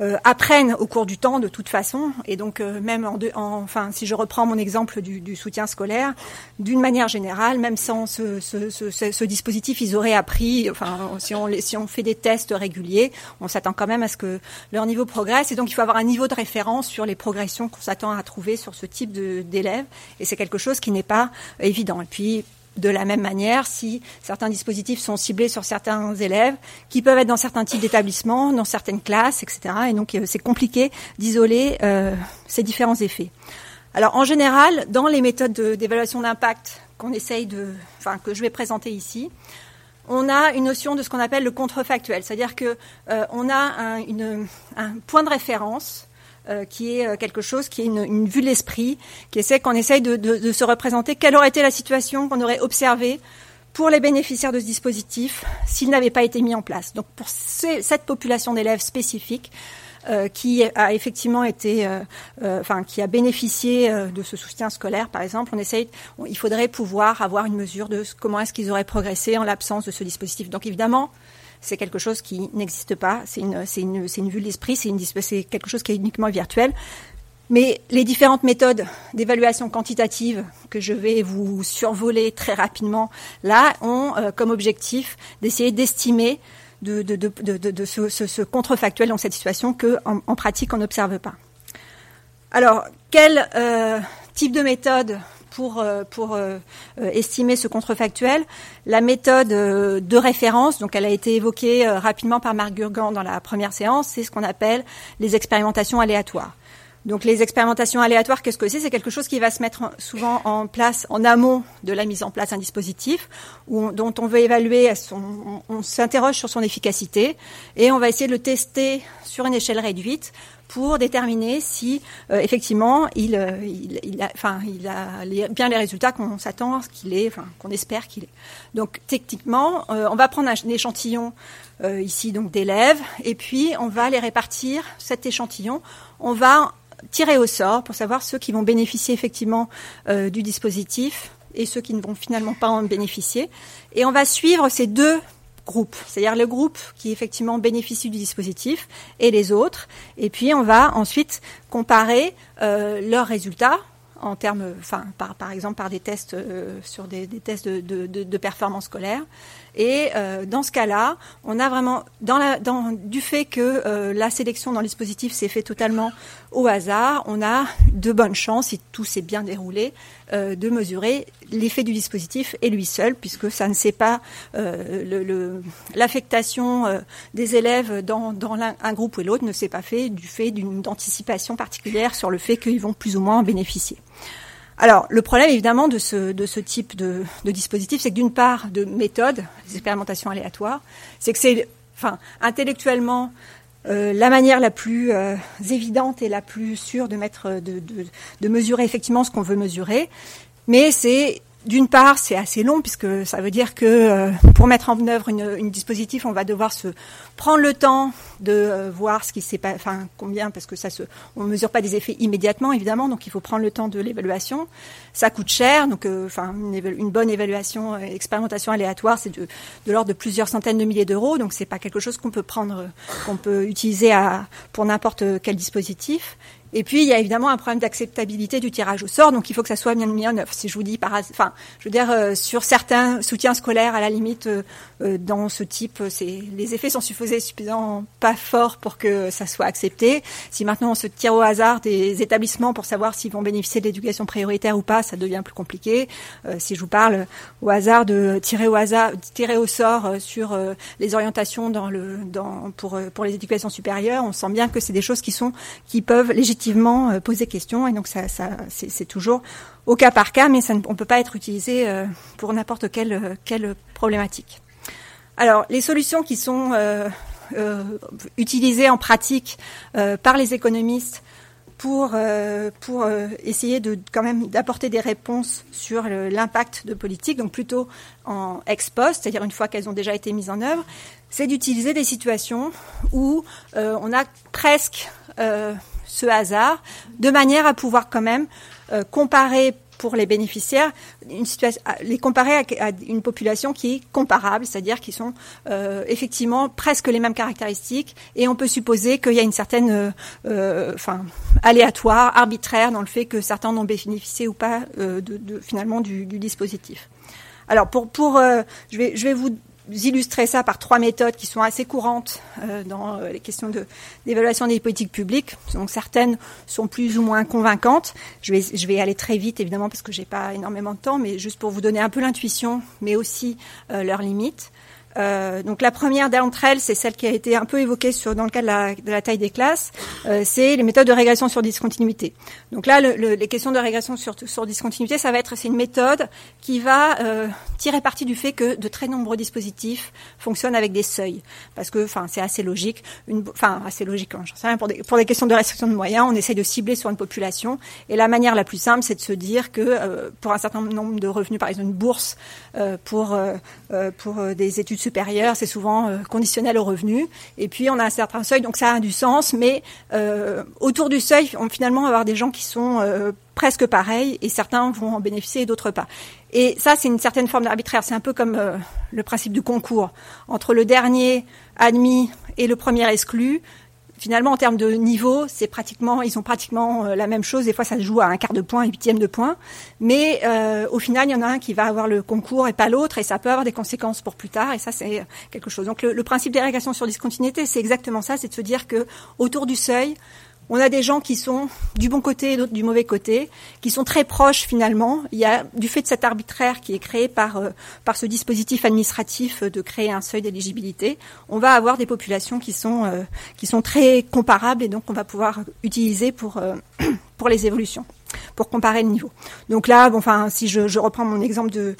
euh, apprennent au cours du temps de toute façon, et donc même en, en, enfin si je reprends mon exemple du, du soutien scolaire, d'une manière générale, même sans ce, ce, ce, ce, dispositif, ils auraient appris, enfin si on si on fait des tests réguliers, on s'attend quand même à ce que leur niveau progresse, et donc il faut avoir un niveau de référence sur les progressions qu'on s'attend à trouver sur ce type d'élèves, et c'est quelque chose qui n'est pas évident. Et puis de la même manière si certains dispositifs sont ciblés sur certains élèves qui peuvent être dans certains types d'établissements, dans certaines classes, etc. Et donc euh, c'est compliqué d'isoler euh, ces différents effets. Alors en général, dans les méthodes d'évaluation d'impact qu'on essaye de, enfin que je vais présenter ici, on a une notion de ce qu'on appelle le contrefactuel, c'est-à-dire que euh, on a un, point de référence euh, qui est euh, quelque chose qui est une, vue de l'esprit, qui essaie qu'on essaye de, se représenter quelle aurait été la situation qu'on aurait observée pour les bénéficiaires de ce dispositif s'il n'avait pas été mis en place? Donc pour cette population d'élèves spécifique, euh, qui a effectivement été, enfin, qui a bénéficié de ce soutien scolaire, par exemple, on essaye, il faudrait pouvoir avoir une mesure de comment est-ce qu'ils auraient progressé en l'absence de ce dispositif. Donc évidemment, c'est quelque chose qui n'existe pas. C'est une, vue de l'esprit. C'est, quelque chose qui est uniquement virtuel. Mais les différentes méthodes d'évaluation quantitative que je vais vous survoler très rapidement là ont euh, comme objectif d'essayer d'estimer de, de, de, de, de ce, contrefactuel dans cette situation que en, en pratique on n'observe pas. Alors quel euh, type de méthode pour, euh, pour euh, estimer ce contrefactuel. La méthode euh, de référence, donc elle a été évoquée rapidement par Marc Gurgan dans la première séance, c'est ce qu'on appelle les expérimentations aléatoires. Donc les expérimentations aléatoires, qu'est-ce que c'est? C'est quelque chose qui va se mettre souvent en place en amont de la mise en place d'un dispositif dont on veut évaluer, on s'interroge sur son efficacité et on va essayer de le tester sur une échelle réduite pour déterminer si euh, effectivement il, euh, il, il, a, bien les résultats qu'on s'attend qu'il enfin, qu'on espère qu'il ait. Donc techniquement, euh, on va prendre un, échantillon ici donc d'élèves et puis on va les répartir cet échantillon. On va tirer au sort pour savoir ceux qui vont bénéficier effectivement du dispositif et ceux qui ne vont finalement pas en bénéficier. Et on va suivre ces deux c'est-à-dire le groupe qui effectivement bénéficie du dispositif et les autres. Et puis on va ensuite comparer euh, leurs résultats en termes, par, exemple, par des tests euh, sur des, tests de performance scolaire. Et euh, dans ce cas-là, on a vraiment, du fait que euh, la sélection dans le dispositif s'est fait totalement au hasard, on a de bonnes chances, si tout s'est bien déroulé, euh, de mesurer l'effet du dispositif et lui seul, puisque ça ne sait pas euh, le- l'affectation euh, des élèves dans, dans un groupe ou l'autre ne s'est pas fait du fait d'une anticipation particulière sur le fait qu'ils vont plus ou moins en bénéficier. Alors, le problème évidemment de ce, de ce type de, dispositif, c'est que d'une part, de méthode, les expérimentations aléatoires, c'est que c'est, enfin, intellectuellement, euh, la manière la plus euh, évidente et la plus sûre de mettre, de, de, de mesurer effectivement ce qu'on veut mesurer, mais c'est d'une part, c'est assez long puisque ça veut dire que euh, pour mettre en œuvre une, dispositif, on va devoir se prendre le temps de euh, voir ce qui s'est pas, enfin combien, parce que ça se, on mesure pas des effets immédiatement évidemment, donc il faut prendre le temps de l'évaluation. Ça coûte cher, donc euh, enfin une, bonne évaluation, expérimentation aléatoire, c'est de, de l'ordre de plusieurs centaines de milliers d'euros, donc c'est pas quelque chose qu'on peut prendre, qu'on peut utiliser à, pour n'importe quel dispositif. Et puis, il y a évidemment un problème d'acceptabilité du tirage au sort, donc il faut que ça soit bien mis en œuvre. Si je vous dis par, enfin, je veux dire, euh, sur certains soutiens scolaires, à la limite, euh, euh, dans ce type, euh, c'est les effets sont suffisamment pas forts pour que ça soit accepté. Si maintenant on se tire au hasard des établissements pour savoir s'ils vont bénéficier de l'éducation prioritaire ou pas, ça devient plus compliqué. Euh, si je vous parle au hasard de tirer au hasard, tirer au sort sur les orientations dans le, dans, pour pour les éducations supérieures, on sent bien que c'est des choses qui sont qui peuvent euh, poser question et donc ça, ça c'est toujours au cas par cas, mais ça ne, on peut pas être utilisé euh, pour n'importe quelle euh, quelle problématique. Alors, les solutions qui sont utilisées en pratique par les économistes pour, pour essayer de quand même d'apporter des réponses sur l'impact de politique, donc plutôt en ex post, c'est-à-dire une fois qu'elles ont déjà été mises en œuvre, c'est d'utiliser des situations où on a presque ce hasard, de manière à pouvoir quand même euh, comparer pour les bénéficiaires, les comparer à, une population qui est comparable, c'est-à-dire qui sont euh, effectivement presque les mêmes caractéristiques, et on peut supposer qu'il y a une certaine, euh, enfin, aléatoire, arbitraire dans le fait que certains n'ont bénéficié ou pas finalement du, dispositif. Alors pour pour je vais je vais vous illustrer ça par trois méthodes qui sont assez courantes euh, dans euh, les questions d'évaluation des politiques publiques. Donc certaines sont plus ou moins convaincantes. Je vais je aller très vite évidemment parce que j'ai pas énormément de temps, mais juste pour vous donner un peu l'intuition, mais aussi euh, leurs limites. Euh, donc la première d'entre elles, c'est celle qui a été un peu évoquée sur, dans le cas de la, de la taille des classes, euh, c'est les méthodes de régression sur discontinuité. Donc là, le, le- les questions de régression sur, sur discontinuité, ça va être c'est une méthode qui va euh, tirer parti du fait que de très nombreux dispositifs fonctionnent avec des seuils, parce que enfin c'est assez logique, enfin assez logique, hein, sais rien, pour des, pour des questions de restriction de moyens, on essaye de cibler sur une population, et la manière la plus simple, c'est de se dire que euh, pour un certain nombre de revenus, par exemple une bourse euh, pour euh, pour des études supérieures, c'est souvent euh, conditionnel au revenu. Et puis on a un certain seuil, donc ça a du sens. Mais euh, autour du seuil, on finalement avoir des gens qui sont euh, presque pareils et certains vont en bénéficier et d'autres pas. Et ça, c'est une certaine forme d'arbitraire. C'est un peu comme le principe du concours entre le dernier admis et le premier exclu finalement, en termes de niveau, c'est pratiquement, ils ont pratiquement euh, la même chose. Des fois, ça se joue à un quart de point, un huitième de point. Mais euh, au final, il y en a un qui va avoir le concours et pas l'autre, et ça peut avoir des conséquences pour plus tard. Et ça, c'est quelque chose. Donc, le, le principe des régressions sur discontinuité, c'est exactement ça, c'est de se dire que autour du seuil, on a des gens qui sont du bon côté et d'autres du mauvais côté, qui sont très proches finalement. Il y a du fait de cet arbitraire qui est créé par euh, par ce dispositif administratif de créer un seuil d'éligibilité, on va avoir des populations qui sont euh, qui sont très comparables et donc on va pouvoir utiliser pour euh, pour les évolutions, pour comparer le niveau. Donc là, bon, enfin, si je, je reprends mon exemple de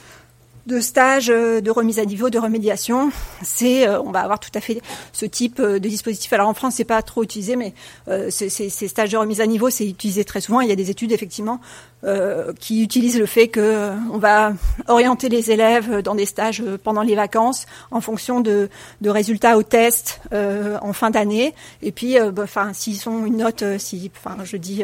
de stage euh, de remise à niveau, de remédiation, c'est euh, on va avoir tout à fait ce type euh, de dispositif. Alors en France, c'est pas trop utilisé, mais euh, ces, stages de remise à niveau, c'est utilisé très souvent. Il y a des études effectivement euh, qui utilisent le fait que euh, on va orienter les élèves dans des stages pendant les vacances en fonction de, de résultats au test euh, en fin d'année. Et puis, bah, enfin, s'ils sont une note, si, enfin, je dis.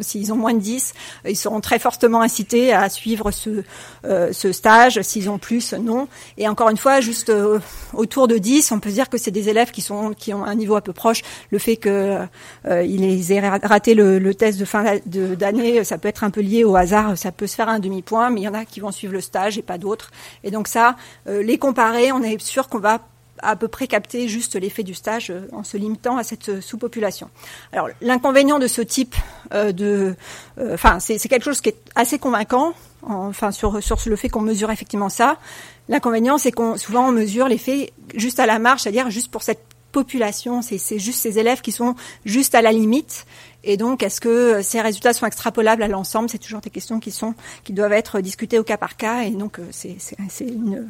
S'ils ont moins de 10, ils seront très fortement incités à suivre ce, euh, ce stage. S'ils ont plus, non. Et encore une fois, juste euh, autour de 10, on peut dire que c'est des élèves qui sont qui ont un niveau un peu proche. Le fait que euh, aient raté le, le test de fin d'année, ça peut être un peu lié au hasard. Ça peut se faire à un demi-point, mais il y en a qui vont suivre le stage et pas d'autres. Et donc ça, les comparer, on est sûr qu'on va à peu près capter juste l'effet du stage euh, en se limitant à cette euh, sous-population. Alors l'inconvénient de ce type euh, de, enfin c'est quelque chose qui est assez convaincant, enfin sur sur le fait qu'on mesure effectivement ça. L'inconvénient c'est qu'on souvent on mesure l'effet juste à la marge, c'est-à-dire juste pour cette population, c'est juste ces élèves qui sont juste à la limite. Et donc, est-ce que ces résultats sont extrapolables à l'ensemble? C'est toujours des questions qui sont qui doivent être discutées au cas par cas. Et donc, c'est une,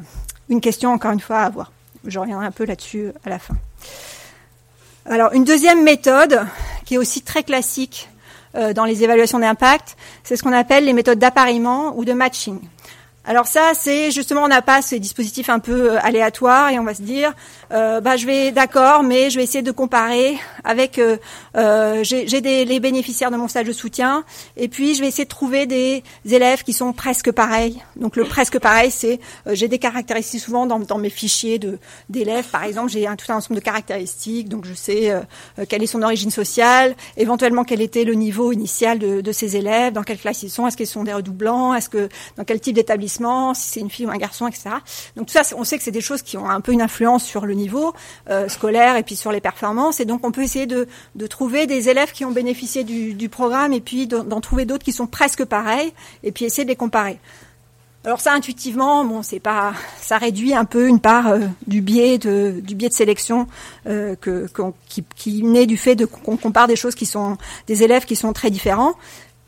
une question encore une fois à avoir. Je reviendrai un peu là-dessus à la fin. Alors, une deuxième méthode qui est aussi très classique euh, dans les évaluations d'impact, c'est ce qu'on appelle les méthodes d'appariement ou de matching. Alors ça, c'est justement, on n'a pas ces dispositifs un peu euh, aléatoires et on va se dire, euh, bah, je vais d'accord, mais je vais essayer de comparer avec, euh, euh j'ai les bénéficiaires de mon stage de soutien et puis je vais essayer de trouver des élèves qui sont presque pareils. Donc le presque pareil, c'est j'ai des caractéristiques souvent dans, dans mes fichiers de d'élèves, par exemple, j'ai un tout un ensemble de caractéristiques, donc je sais quelle est son origine sociale, éventuellement quel était le niveau initial de, de ces élèves, dans quelle classe ils sont, est-ce qu'ils sont des redoublants, est-ce que dans quel type d'établissement si c'est une fille ou un garçon, etc. Donc tout ça, on sait que c'est des choses qui ont un peu une influence sur le niveau euh, scolaire et puis sur les performances. Et donc on peut essayer de, de trouver des élèves qui ont bénéficié du, programme et puis d'en trouver d'autres qui sont presque pareils et puis essayer de les comparer. Alors ça, intuitivement, bon, c'est pas, ça réduit un peu une part euh, du biais de du biais de sélection euh, que, qui, qui naît du fait de qu'on compare des choses qui sont des élèves qui sont très différents.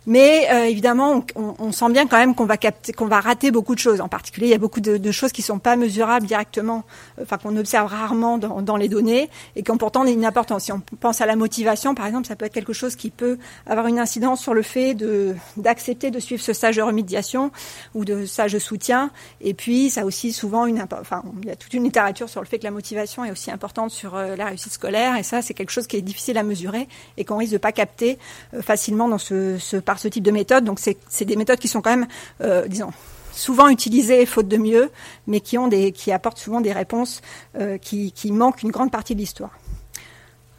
Mais euh, évidemment, on, on, sent bien quand même qu'on va capter, qu'on va rater beaucoup de choses. En particulier, il y a beaucoup de, de choses qui sont pas mesurables directement, euh, enfin qu'on observe rarement dans, dans, les données et qui ont pourtant une importance. Si on pense à la motivation, par exemple, ça peut être quelque chose qui peut avoir une incidence sur le fait de d'accepter de suivre ce stage de remédiation ou de stage de soutien. Et puis, ça aussi souvent une, enfin, il y a toute une littérature sur le fait que la motivation est aussi importante sur euh, la réussite scolaire. Et ça, c'est quelque chose qui est difficile à mesurer et qu'on risque de pas capter facilement dans ce, ce ce type de méthode. Donc c'est des méthodes qui sont quand même, euh, disons, souvent utilisées faute de mieux, mais qui ont des, qui apportent souvent des réponses euh, qui, qui manquent une grande partie de l'histoire.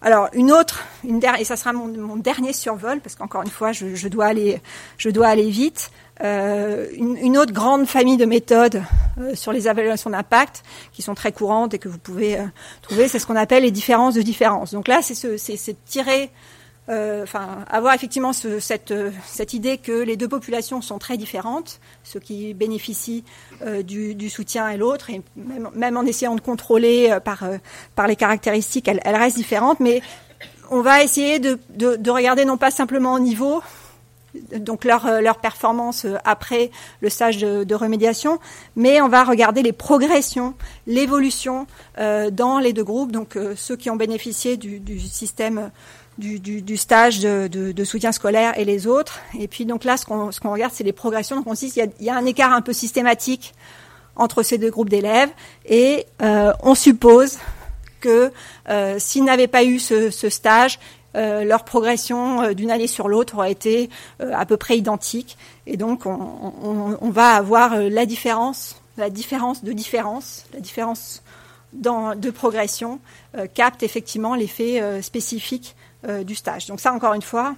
Alors une autre, une dernière, et ça sera mon, mon, dernier survol parce qu'encore une fois je, je, dois aller, je dois aller vite. Euh, une, autre grande famille de méthodes sur les évaluations d'impact qui sont très courantes et que vous pouvez trouver, c'est ce qu'on appelle les différences de différence. Donc là, c'est ce, tirer enfin, avoir effectivement ce, cette, euh, cette idée que les deux populations sont très différentes, ceux qui bénéficient euh, du, soutien et l'autre, et même, en essayant de contrôler euh, par, par les caractéristiques, elles, restent différentes, mais on va essayer de, de, de, regarder non pas simplement au niveau, donc leur, leur performance après le stage de, remédiation, mais on va regarder les progressions, l'évolution euh, dans les deux groupes, donc euh, ceux qui ont bénéficié du système du, stage de, soutien scolaire et les autres. Et puis donc là, ce qu'on ce regarde, c'est les progressions. Donc on il y, a, un écart un peu systématique entre ces deux groupes d'élèves et euh, on suppose que euh, s'ils n'avaient pas eu ce, stage, euh, leur progression d'une année sur l'autre aurait été à peu près identique. Et donc on, on, va avoir la différence, la différence de différence, la différence dans, de progression capte effectivement l'effet spécifique du stage. Donc ça, encore une fois,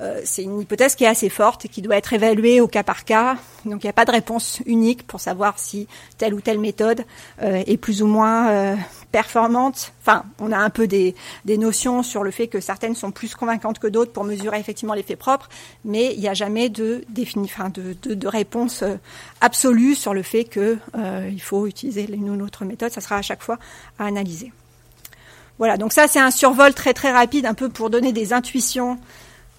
euh, c'est une hypothèse qui est assez forte et qui doit être évaluée au cas par cas. Donc il n'y a pas de réponse unique pour savoir si telle ou telle méthode euh, est plus ou moins euh, performante. Enfin, on a un peu des, notions sur le fait que certaines sont plus convaincantes que d'autres pour mesurer effectivement l'effet propre, mais il n'y a jamais de, réponse euh, absolue sur le fait qu'il euh, faut utiliser l'une ou l'autre méthode. Ça sera à chaque fois à analyser. Voilà, donc ça c'est un survol très très rapide, un peu pour donner des intuitions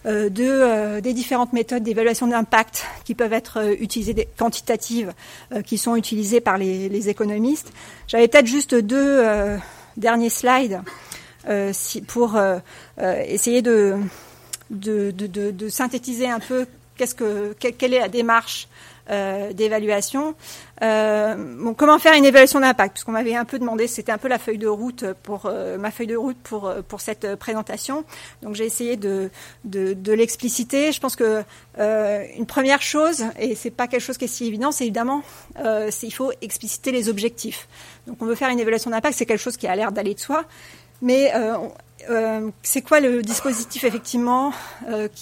euh, de, euh, des différentes méthodes d'évaluation d'impact qui peuvent être euh, utilisées, des, quantitatives, qui sont utilisées par les, économistes. J'avais peut-être juste deux derniers slides pour essayer de synthétiser un peu qu'est-ce que quelle est la démarche d'évaluation. Euh, comment faire une évaluation d'impact? Parce qu'on m'avait un peu demandé, c'était un peu la feuille de route pour euh, ma feuille de route pour euh, cette présentation. Donc j'ai essayé de de, l'expliciter. Je pense que une première chose, et c'est pas quelque chose qui est si évident, c'est évidemment c'est il faut expliciter les objectifs. Donc on veut faire une évaluation d'impact, c'est quelque chose qui a l'air d'aller de soi, mais c'est quoi le dispositif effectivement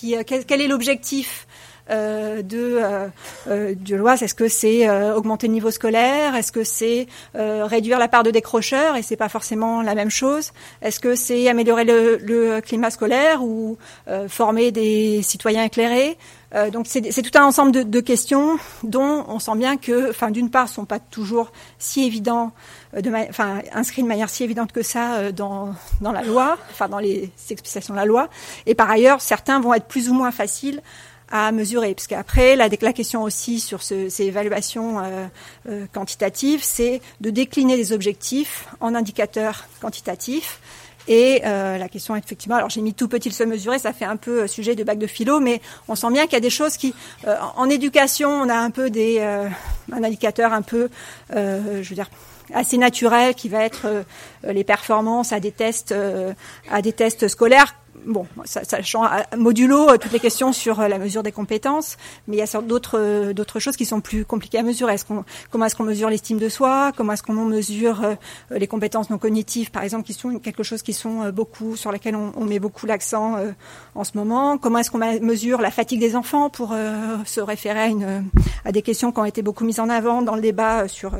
quel, est l'objectif de euh, euh, de loi Est-ce que c'est augmenter le niveau scolaire? Est-ce que c'est réduire la part de décrocheurs? Et c'est pas forcément la même chose. Est-ce que c'est améliorer le, le, climat scolaire ou former des citoyens éclairés? Donc c'est tout un ensemble de, de, questions dont on sent bien que, enfin d'une part, sont pas toujours si évidents, de enfin inscrits de manière si évidente que ça dans dans la loi, enfin dans les explications de la loi, et par ailleurs certains vont être plus ou moins faciles à mesurer. Parce qu'après, la, la question aussi sur ce, ces évaluations euh, euh, quantitatives, c'est de décliner les objectifs en indicateurs quantitatifs. Et euh, la question, effectivement, alors j'ai mis tout petit se mesurer, ça fait un peu sujet de bac de philo, mais on sent bien qu'il y a des choses qui, en éducation, on a un peu des, un indicateur un peu, je veux dire, assez naturel qui va être les performances à des tests, à des tests scolaires bon, ça, ça change modulo euh, toutes les questions sur euh, la mesure des compétences, mais il y a d'autres euh, d'autres choses qui sont plus compliquées à mesurer. Est-ce qu'on comment est-ce qu'on mesure l'estime de soi? Comment est-ce qu'on mesure les compétences non cognitives, par exemple, qui sont quelque chose qui sont beaucoup sur lesquelles on, on met beaucoup l'accent en ce moment? Comment est-ce qu'on mesure la fatigue des enfants pour se référer à, une, à des questions qui ont été beaucoup mises en avant dans le débat sur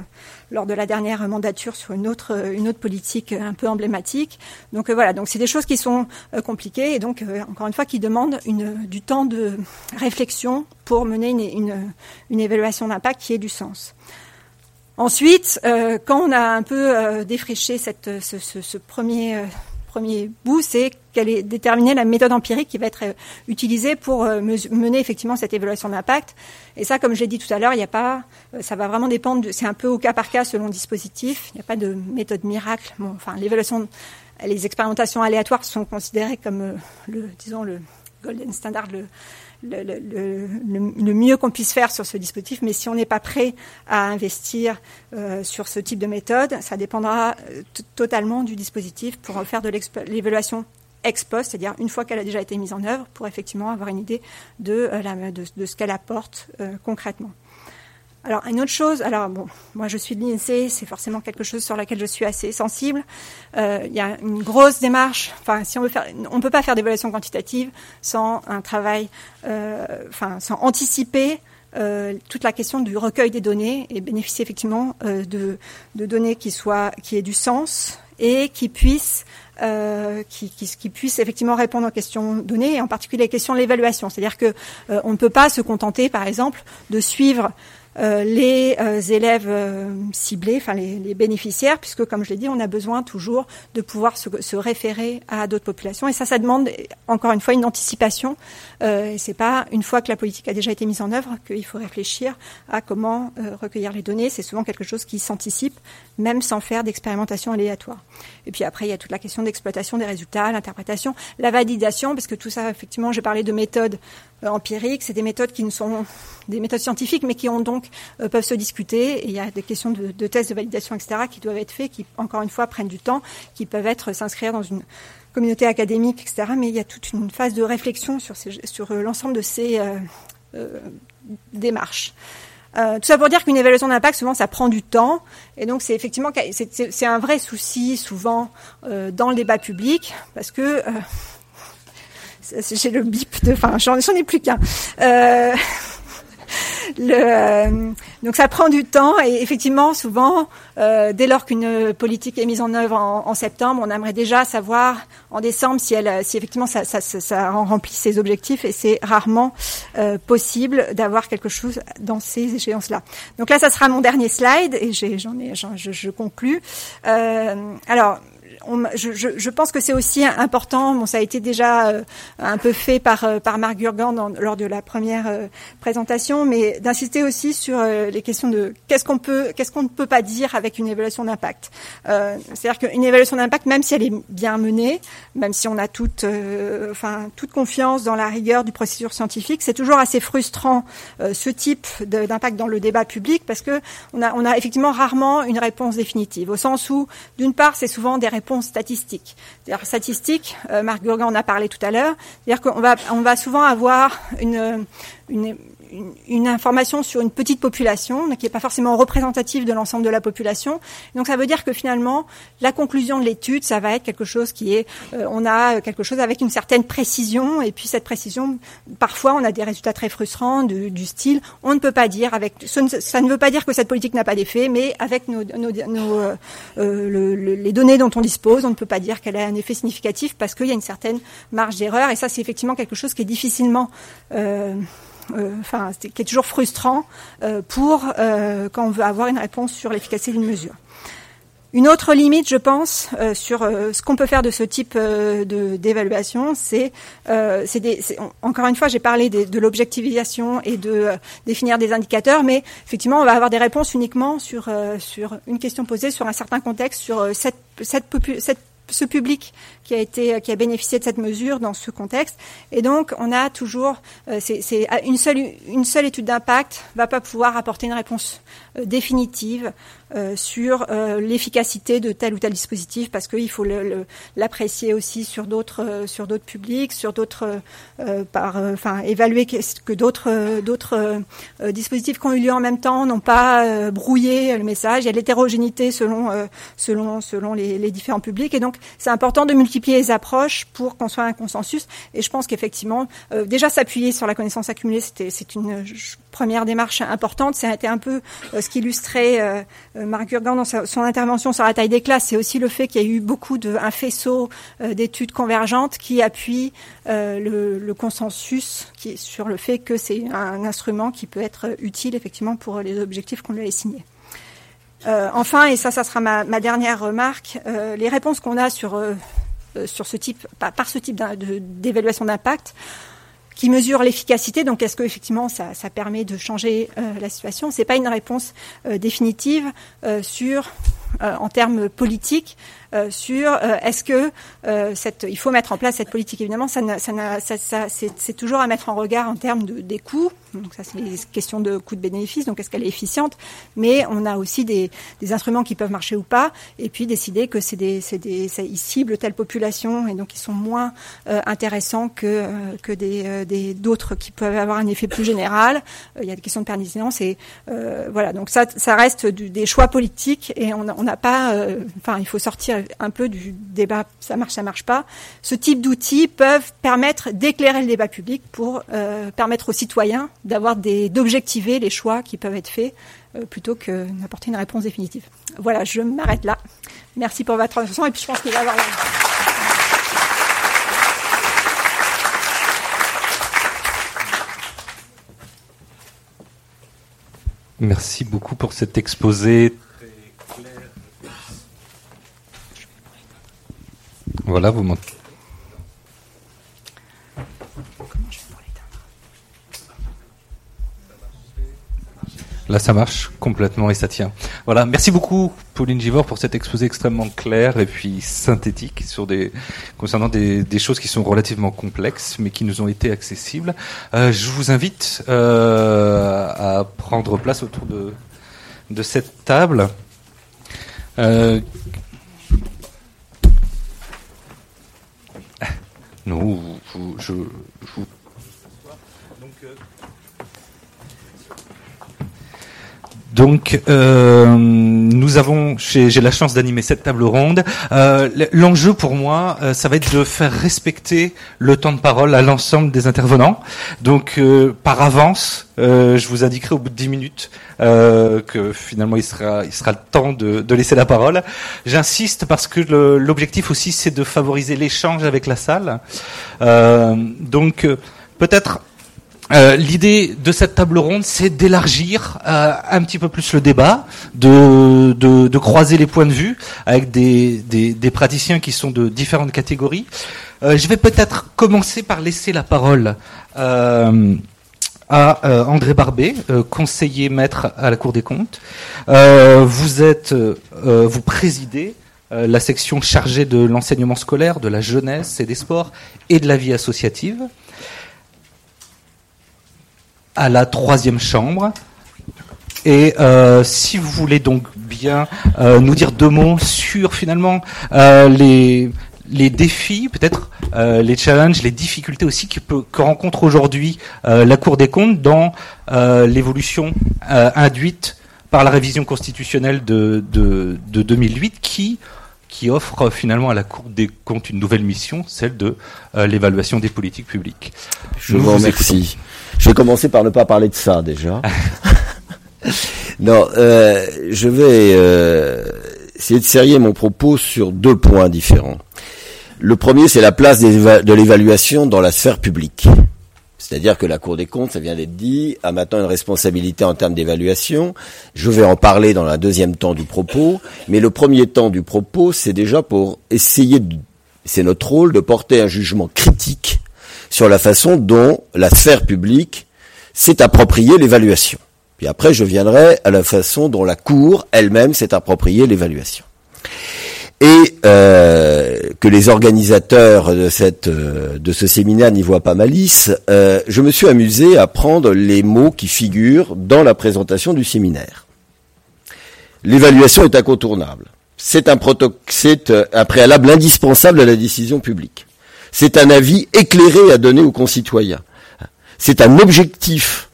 lors de la dernière mandature sur une autre autre politique un peu emblématique. Donc voilà, donc c'est des choses qui sont compliquées et donc, euh, encore une fois, qui demande une, du temps de réflexion pour mener une, évaluation d'impact qui ait du sens. Ensuite, euh, quand on a un peu euh, défriché ce premier, premier bout, c'est qu'elle est déterminer la méthode empirique qui va être utilisée pour mener effectivement cette évaluation d'impact. Et ça, comme je l'ai dit tout à l'heure, il n'y a pas, ça va vraiment dépendre. C'est un peu au cas par cas selon le dispositif. Il n'y a pas de méthode miracle. Enfin, l'évaluation les expérimentations aléatoires sont considérées comme euh, le, disons, le golden standard, le, le, le mieux qu'on puisse faire sur ce dispositif. Mais si on n'est pas prêt à investir euh, sur ce type de méthode, ça dépendra euh, totalement du dispositif pour faire de l'évaluation ex post, c'est-à-dire une fois qu'elle a déjà été mise en œuvre, pour effectivement avoir une idée de, de ce qu'elle apporte concrètement. Alors, une autre chose, alors bon, moi je suis de l'INSEE, c'est forcément quelque chose sur laquelle je suis assez sensible. Euh, il y a une grosse démarche, enfin, si on veut faire, on peut pas faire d'évaluation quantitative sans un travail, euh, enfin, sans anticiper euh, toute la question du recueil des données et bénéficier effectivement euh, de, de, données qui soient, qui aient du sens et qui puissent euh, qui, qui, qui, effectivement répondre aux questions données, et en particulier les questions de l'évaluation. C'est-à-dire que euh, on ne peut pas se contenter, par exemple, de suivre euh, les euh, élèves euh, ciblés, enfin les, les, bénéficiaires, puisque comme je l'ai dit, on a besoin toujours de pouvoir se, se référer à d'autres populations. Et ça, ça demande encore une fois une anticipation. et c'est pas une fois que la politique a déjà été mise en œuvre qu'il faut réfléchir à comment recueillir les données. C'est souvent quelque chose qui s'anticipe, même sans faire d'expérimentation aléatoire. Et puis après, il y a toute la question d'exploitation des résultats, l'interprétation, la validation, parce que tout ça, effectivement, j'ai parlé de méthodes empiriques, c'est des méthodes qui ne sont des méthodes scientifiques, mais qui ont donc euh, peuvent se discuter. Et il y a des questions de, tests de validation, etc., qui doivent être faits, qui encore une fois prennent du temps, qui peuvent être s'inscrire dans une communauté académique, etc. Mais il y a toute une phase de réflexion sur, sur euh, l'ensemble de ces euh, euh, démarches. Euh, tout ça pour dire qu'une évaluation d'impact, souvent, ça prend du temps, et donc c'est effectivement c'est un vrai souci souvent euh, dans le débat public, parce que euh, j'ai le bip de, enfin, j'en ai plus qu'un. Euh, euh, donc ça prend du temps et effectivement souvent euh, dès lors qu'une politique est mise en œuvre en, en, septembre, on aimerait déjà savoir en décembre si elle, si effectivement ça, ça, ça remplit ses objectifs et c'est rarement euh, possible d'avoir quelque chose dans ces échéances-là. Donc là, ça sera mon dernier slide et j'en ai, je, je, conclus. Euh, alors je, je, pense que c'est aussi important. Bon, ça a été déjà euh, un peu fait par euh, par Marc Gurgan lors de la première euh, présentation, mais d'insister aussi sur les questions de qu'est-ce qu'on peut, qu'est-ce qu'on ne peut pas dire avec une évaluation d'impact. Euh, C'est-à-dire qu'une évaluation d'impact, même si elle est bien menée, même si on a toute, euh, enfin toute confiance dans la rigueur du procédure scientifique, c'est toujours assez frustrant euh, ce type d'impact dans le débat public parce que on a, on a effectivement rarement une réponse définitive, au sens où, d'une part, c'est souvent des réponses statistiques. C'est-à-dire statistiques, euh, Marc Gurgan en a parlé tout à l'heure, c'est-à-dire qu'on va, on va souvent avoir une, une, information sur une petite population, qui n'est pas forcément représentative de l'ensemble de la population. Donc ça veut dire que finalement, la conclusion de l'étude, ça va être quelque chose qui est, euh, on a quelque chose avec une certaine précision, et puis cette précision, parfois on a des résultats très frustrants du, style, on ne peut pas dire avec, ça ne, veut pas dire que cette politique n'a pas d'effet, mais avec nos, nos, nos, euh, euh, le- le- les données dont on dispose, on ne peut pas dire qu'elle a un effet significatif parce qu'il y a une certaine marge d'erreur, et ça c'est effectivement quelque chose qui est difficilement euh, euh, c'est- qui est toujours frustrant euh, pour euh, quand on veut avoir une réponse sur l'efficacité d'une mesure. Une autre limite, je pense, euh, sur euh, ce qu'on peut faire de ce type euh, d'évaluation, c'est, euh, encore une fois, j'ai parlé de l'objectivisation et de euh, définir des indicateurs, mais effectivement, on va avoir des réponses uniquement sur euh, sur une question posée sur un certain contexte, sur euh, cette cette, cette ce public qui a été qui a bénéficié de cette mesure dans ce contexte. Et donc on a toujours euh, c'est une seule une seule étude d'impact va pas pouvoir apporter une réponse euh, définitive euh, sur l'efficacité de tel ou tel dispositif parce qu'il faut l'apprécier aussi sur d'autres sur d'autres publics sur d'autres par enfin évaluer que d'autres d'autres dispositifs qui ont eu lieu en même temps n'ont pas brouillé le message. Il y a de l'hétérogénéité selon selon selon les, les différents publics. Et donc c'est important de multiplier les approches pour construire un consensus. Et je pense qu'effectivement euh, déjà s'appuyer sur la connaissance accumulée c'était c'est une euh, première démarche importante. Été un peu euh, ce qu'illustrait Marc Gurgan dans son intervention sur la taille des classes, c'est aussi le fait qu'il y a eu beaucoup de un faisceau d'études convergentes qui appuient le, consensus sur le fait que c'est un instrument qui peut être utile effectivement pour les objectifs qu'on lui a. Euh, enfin, et ça, ça sera ma, dernière remarque, euh, les réponses qu'on a sur euh, sur ce type, par, ce type d'évaluation d'impact, qui mesure l'efficacité. Donc, est-ce que effectivement ça, ça permet de changer la situation C'est pas une réponse définitive sur, en termes politiques, sur euh, est-ce que euh, cette, il faut mettre en place cette politique? Évidemment, ça, ça, ça, ça- c'est, toujours à mettre en regard en termes de, des coûts. Donc, ça, c'est les questions de coûts de bénéfice. Donc, est-ce qu'elle est efficiente? Mais on a aussi des, des instruments qui peuvent marcher ou pas, et puis décider que c'est des, c'est des, ils ciblent telle population et donc ils sont moins euh, intéressants que euh, que des, euh, des d'autres qui peuvent avoir un effet plus général. Euh, il y a des questions de pertinence et euh, voilà. Donc ça, ça reste du- des choix politiques et on n'a pas. euh, Enfin, il faut sortir un peu du débat. Ça marche, ça marche pas. Ce type d'outils peuvent permettre d'éclairer le débat public pour euh, permettre aux citoyens d'avoir des d'objectiver les choix qui peuvent être faits euh, plutôt que d'apporter une réponse définitive. Voilà, je m'arrête là. Merci pour votre attention et puis je pense qu'il va y avoir. Merci beaucoup pour cet exposé. Voilà, vous m'entendez. Là, ça marche complètement et ça tient. Voilà, merci beaucoup, Pauline Givor, pour cet exposé extrêmement clair et puis synthétique sur des concernant des, choses qui sont relativement complexes, mais qui nous ont été accessibles. Euh, je vous invite euh, à prendre place autour de de cette table. Euh, vous- je, je vous Donc, euh, nous avons, j'ai la chance d'animer cette table ronde. Euh, L'enjeu pour moi, euh, ça va être de faire respecter le temps de parole à l'ensemble des intervenants. Donc, euh, par avance, euh, je vous indiquerai au bout de 10 minutes euh, que finalement il sera, il sera le temps de, de laisser la parole. J'insiste parce que l'objectif aussi, c'est de favoriser l'échange avec la salle. Donc, peut-être euh, l'idée de cette table ronde, c'est d'élargir euh, un petit peu plus le débat, de, croiser les points de vue avec des, praticiens qui sont de différentes catégories. Euh, je vais peut-être commencer par laisser la parole euh, à André Barbet, conseiller maître à la Cour des comptes. vous êtes, vous présidez la section chargée de l'enseignement scolaire, de la jeunesse et des sports et de la vie associative à la troisième chambre. Et euh, si vous voulez donc bien euh, nous dire deux mots sur finalement euh, les, les défis, peut-être euh, les challenges, les difficultés aussi que, peut, que rencontre aujourd'hui euh, la Cour des comptes dans euh, l'évolution induite par la révision constitutionnelle de, de, de 2008 qui qui offre finalement à la Cour des comptes une nouvelle mission, celle de l'évaluation des politiques publiques. Je vous remercie. Je vais commencer par ne pas parler de ça déjà. non, euh, je vais euh, essayer de serrer mon propos sur deux points différents. Le premier, c'est la place de l'évaluation dans la sphère publique. C'est-à-dire que la Cour des comptes, ça vient d'être dit, a maintenant une responsabilité en termes d'évaluation. Je vais en parler dans la deuxième temps du propos, mais le premier temps du propos, c'est déjà pour essayer, de, c'est notre rôle, de porter un jugement critique sur la façon dont la sphère publique s'est appropriée l'évaluation. Puis après, je viendrai à la façon dont la Cour elle-même s'est appropriée l'évaluation. Et euh, que les organisateurs de, cette, euh, de ce séminaire n'y voient pas malice, euh, je me suis amusé à prendre les mots qui figurent dans la présentation du séminaire. L'évaluation est incontournable. C'est un, c'est un préalable indispensable à la décision publique. C'est un avis éclairé à donner aux concitoyens. C'est un objectif.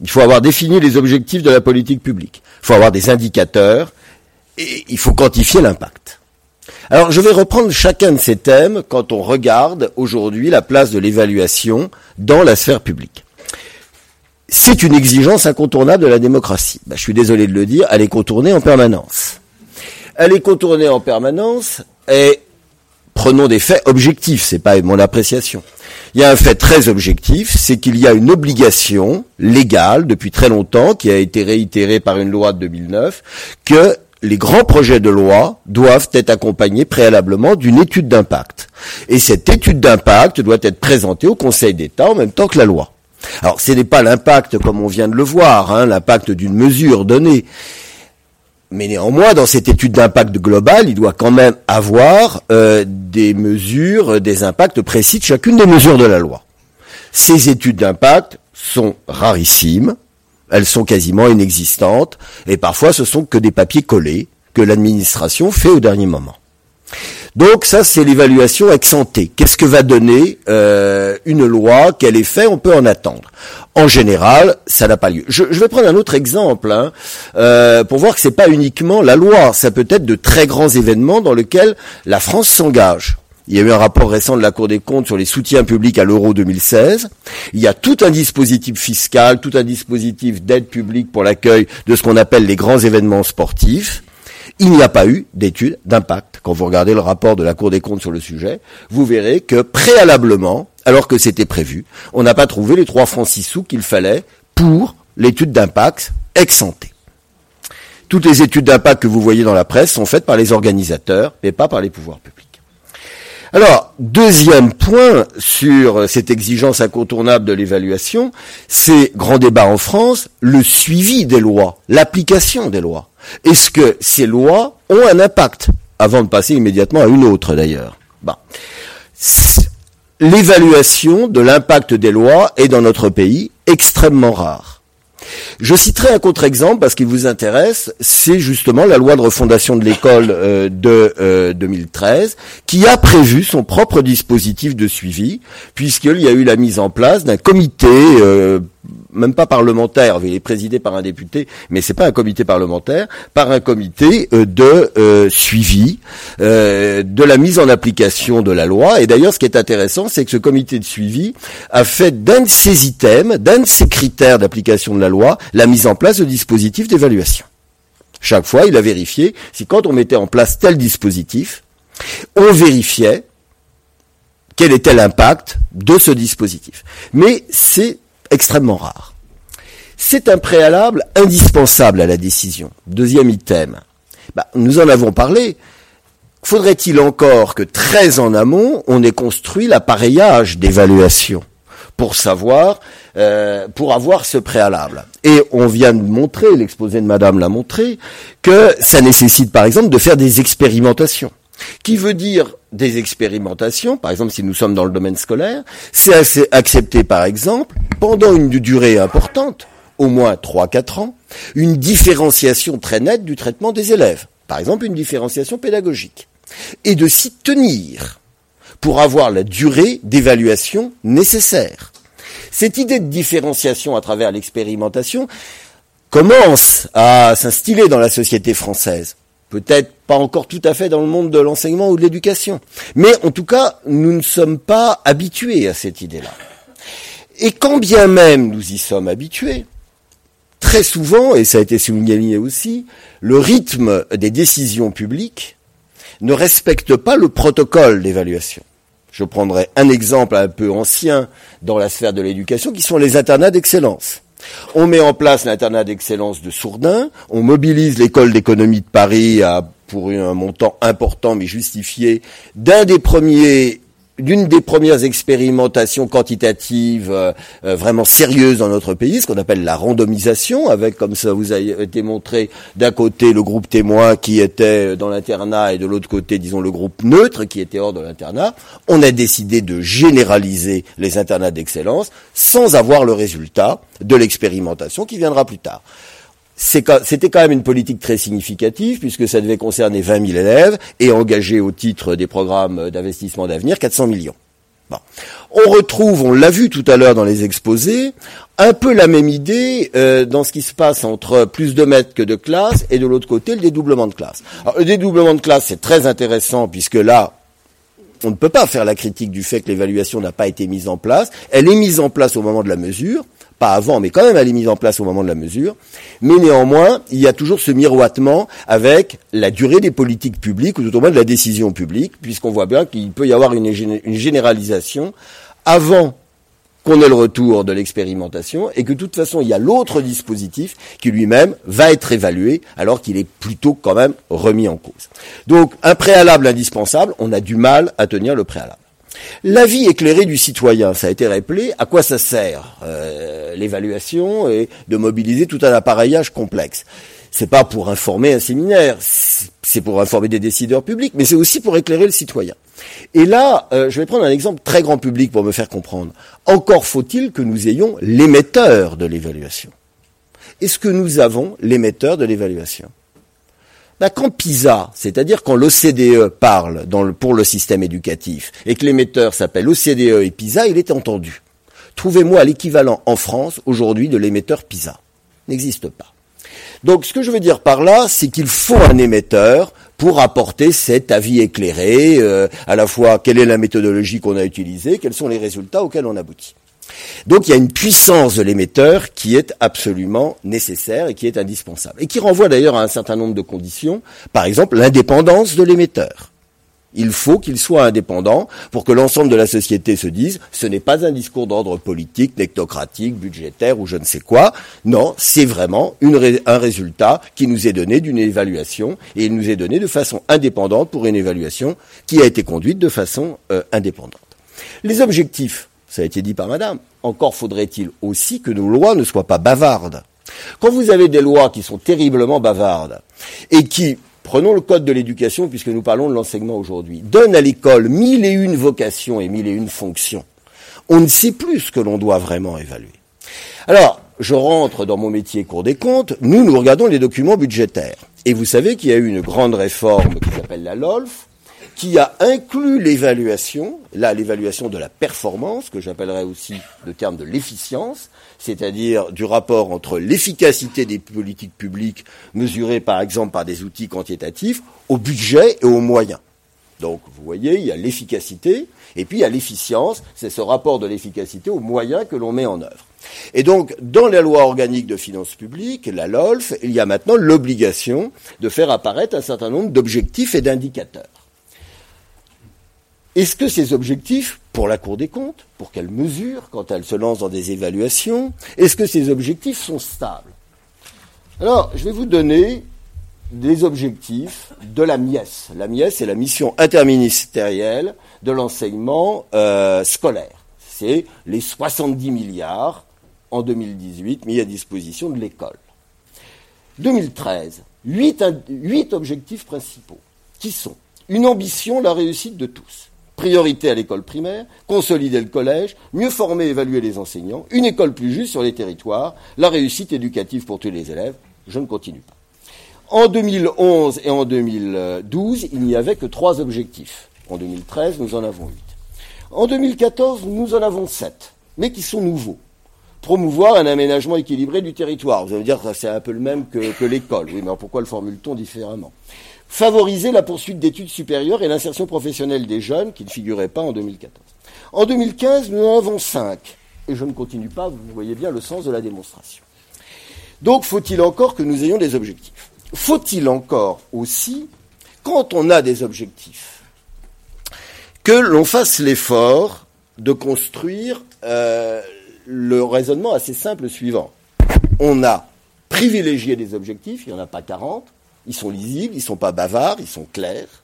Il faut avoir défini les objectifs de la politique publique. Il faut avoir des indicateurs et il faut quantifier l'impact. Alors je vais reprendre chacun de ces thèmes quand on regarde aujourd'hui la place de l'évaluation dans la sphère publique. C'est une exigence incontournable de la démocratie. Ben, je suis désolé de le dire, elle est contournée en permanence. Elle est contournée en permanence et prenons des faits objectifs, c'est pas mon appréciation. Il y a un fait très objectif, c'est qu'il y a une obligation légale depuis très longtemps, qui a été réitérée par une loi de 2009, que les grands projets de loi doivent être accompagnés préalablement d'une étude d'impact. Et cette étude d'impact doit être présentée au Conseil d'État en même temps que la loi. Alors, ce n'est pas l'impact comme on vient de le voir, hein, l'impact d'une mesure donnée. Mais néanmoins, dans cette étude d'impact global, il doit quand même avoir euh, des mesures, des impacts précis de chacune des mesures de la loi. Ces études d'impact sont rarissimes, elles sont quasiment inexistantes, et parfois ce sont que des papiers collés que l'administration fait au dernier moment. Donc ça, c'est l'évaluation ex ante. Qu'est-ce que va donner euh, une loi Quel effet on peut en attendre? En général, ça n'a pas lieu. Je, vais prendre un autre exemple hein, euh, pour voir que c'est pas uniquement la loi. Ça peut être de très grands événements dans lesquels la France s'engage. Il y a eu un rapport récent de la Cour des comptes sur les soutiens publics à l'euro 2016. Il y a tout un dispositif fiscal, tout un dispositif d'aide publique pour l'accueil de ce qu'on appelle les grands événements sportifs il n'y a pas eu d'étude d'impact. Quand vous regardez le rapport de la Cour des comptes sur le sujet, vous verrez que préalablement, alors que c'était prévu, on n'a pas trouvé les trois francs six sous qu'il fallait pour l'étude d'impact ex ante. Toutes les études d'impact que vous voyez dans la presse sont faites par les organisateurs et pas par les pouvoirs publics. Alors, deuxième point sur cette exigence incontournable de l'évaluation, c'est grand débat en France, le suivi des lois, l'application des lois. Est-ce que ces lois ont un impact Avant de passer immédiatement à une autre d'ailleurs? L'évaluation de l'impact des lois est dans notre pays extrêmement rare. Je citerai un contre-exemple parce qu'il vous intéresse, c'est justement la loi de refondation de l'école euh, de 2013 euh, qui a prévu son propre dispositif de suivi puisqu'il y a eu la mise en place d'un comité euh, même pas parlementaire, il est présidé par un député, mais c'est pas un comité parlementaire, par un comité de suivi de la mise en application de la loi. Et d'ailleurs, ce qui est intéressant, c'est que ce comité de suivi a fait d'un de ses items, d'un de ses critères d'application de la loi, la mise en place de dispositifs d'évaluation. Chaque fois, il a vérifié si quand on mettait en place tel dispositif, on vérifiait quel était l'impact de ce dispositif. Mais c'est extrêmement rare. C'est un préalable indispensable à la décision. Deuxième item. Bah, nous en avons parlé. Faudrait-il encore que très en amont, on ait construit l'appareillage d'évaluation pour savoir, euh, pour avoir ce préalable? Et on vient de montrer, l'exposé de Madame l'a montré, que ça nécessite par exemple de faire des expérimentations. Qui veut dire des expérimentations, par exemple si nous sommes dans le domaine scolaire, c'est accepter par exemple, pendant une durée importante, au moins 3-4 ans, une différenciation très nette du traitement des élèves. Par exemple, une différenciation pédagogique. Et de s'y tenir pour avoir la durée d'évaluation nécessaire. Cette idée de différenciation à travers l'expérimentation commence à s'instiller dans la société française. Peut-être pas encore tout à fait dans le monde de l'enseignement ou de l'éducation. Mais en tout cas, nous ne sommes pas habitués à cette idée-là. Et quand bien même nous y sommes habitués, très souvent, et ça a été souligné aussi, le rythme des décisions publiques ne respecte pas le protocole d'évaluation. Je prendrai un exemple un peu ancien dans la sphère de l'éducation, qui sont les internats d'excellence. On met en place l'internat d'excellence de Sourdin, on mobilise l'école d'économie de Paris pour un montant important mais justifié d'un des premiers d'une des premières expérimentations quantitatives euh, euh, vraiment sérieuses dans notre pays, ce qu'on appelle la randomisation, avec, comme ça vous a été montré, d'un côté le groupe témoin qui était dans l'internat et de l'autre côté, disons, le groupe neutre qui était hors de l'internat. On a décidé de généraliser les internats d'excellence sans avoir le résultat de l'expérimentation qui viendra plus tard c'était quand même une politique très significative puisque ça devait concerner 20 000 élèves et engager au titre des programmes d'investissement d'avenir 400 millions. Bon. On retrouve, on l'a vu tout à l'heure dans les exposés, un peu la même idée euh, dans ce qui se passe entre plus de maîtres que de classes et de l'autre côté le dédoublement de classe. Alors, le dédoublement de classe c'est très intéressant puisque là on ne peut pas faire la critique du fait que l'évaluation n'a pas été mise en place. Elle est mise en place au moment de la mesure pas avant, mais quand même elle est mise en place au moment de la mesure. Mais néanmoins, il y a toujours ce miroitement avec la durée des politiques publiques, ou tout au moins de la décision publique, puisqu'on voit bien qu'il peut y avoir une, une généralisation avant qu'on ait le retour de l'expérimentation et que de toute façon il y a l'autre dispositif qui lui-même va être évalué alors qu'il est plutôt quand même remis en cause. Donc un préalable indispensable, on a du mal à tenir le préalable. L'avis éclairé du citoyen, ça a été rappelé, à quoi ça sert euh, l'évaluation et de mobiliser tout un appareillage complexe c'est pas pour informer un séminaire, c'est pour informer des décideurs publics, mais c'est aussi pour éclairer le citoyen. Et là, euh, je vais prendre un exemple très grand public pour me faire comprendre. Encore faut-il que nous ayons l'émetteur de l'évaluation. Est-ce que nous avons l'émetteur de l'évaluation? Bah, quand PISA, c'est-à-dire quand l'OCDE parle pour le système éducatif et que l'émetteur s'appelle OCDE et PISA, il est entendu. Trouvez-moi l'équivalent en France aujourd'hui de l'émetteur PISA. N'existe pas. Donc ce que je veux dire par là, c'est qu'il faut un émetteur pour apporter cet avis éclairé, euh, à la fois quelle est la méthodologie qu'on a utilisée, quels sont les résultats auxquels on aboutit. Donc il y a une puissance de l'émetteur qui est absolument nécessaire et qui est indispensable. Et qui renvoie d'ailleurs à un certain nombre de conditions, par exemple l'indépendance de l'émetteur. Il faut qu'il soit indépendant pour que l'ensemble de la société se dise ce n'est pas un discours d'ordre politique, technocratique, budgétaire ou je ne sais quoi. Non, c'est vraiment un résultat qui nous est donné d'une évaluation et il nous est donné de façon indépendante pour une évaluation qui a été conduite de façon euh, indépendante. Les objectifs ça a été dit par madame, encore faudrait-il aussi que nos lois ne soient pas bavardes. Quand vous avez des lois qui sont terriblement bavardes et qui, prenons le code de l'éducation puisque nous parlons de l'enseignement aujourd'hui, donnent à l'école mille et une vocations et mille et une fonctions, on ne sait plus ce que l'on doit vraiment évaluer. Alors, je rentre dans mon métier cours des comptes, nous, nous regardons les documents budgétaires. Et vous savez qu'il y a eu une grande réforme qui s'appelle la LOLF, qui a inclus l'évaluation, là l'évaluation de la performance, que j'appellerais aussi le terme de l'efficience, c'est-à-dire du rapport entre l'efficacité des politiques publiques mesurées par exemple par des outils quantitatifs, au budget et aux moyens. Donc vous voyez, il y a l'efficacité et puis il y a l'efficience, c'est ce rapport de l'efficacité aux moyens que l'on met en œuvre. Et donc, dans la loi organique de finances publiques, la LOLF, il y a maintenant l'obligation de faire apparaître un certain nombre d'objectifs et d'indicateurs. Est-ce que ces objectifs, pour la Cour des comptes, pour qu'elle mesure quand elle se lance dans des évaluations, est-ce que ces objectifs sont stables? Alors, je vais vous donner des objectifs de la MIES. La MIES, c'est la mission interministérielle de l'enseignement euh, scolaire. C'est les 70 milliards en 2018 mis à disposition de l'école. 2013, huit, in- huit objectifs principaux qui sont une ambition, la réussite de tous. Priorité à l'école primaire, consolider le collège, mieux former et évaluer les enseignants, une école plus juste sur les territoires, la réussite éducative pour tous les élèves. Je ne continue pas. En 2011 et en 2012, il n'y avait que trois objectifs. En 2013, nous en avons huit. En 2014, nous en avons sept, mais qui sont nouveaux. Promouvoir un aménagement équilibré du territoire. Vous allez me dire que c'est un peu le même que, que l'école. Oui, mais alors pourquoi le formule-t-on différemment? Favoriser la poursuite d'études supérieures et l'insertion professionnelle des jeunes, qui ne figuraient pas en 2014. En 2015, nous en avons cinq. Et je ne continue pas, vous voyez bien le sens de la démonstration. Donc, faut-il encore que nous ayons des objectifs? Faut-il encore aussi, quand on a des objectifs, que l'on fasse l'effort de construire euh, le raisonnement assez simple suivant? On a privilégié des objectifs, il n'y en a pas 40, ils sont lisibles, ils ne sont pas bavards, ils sont clairs.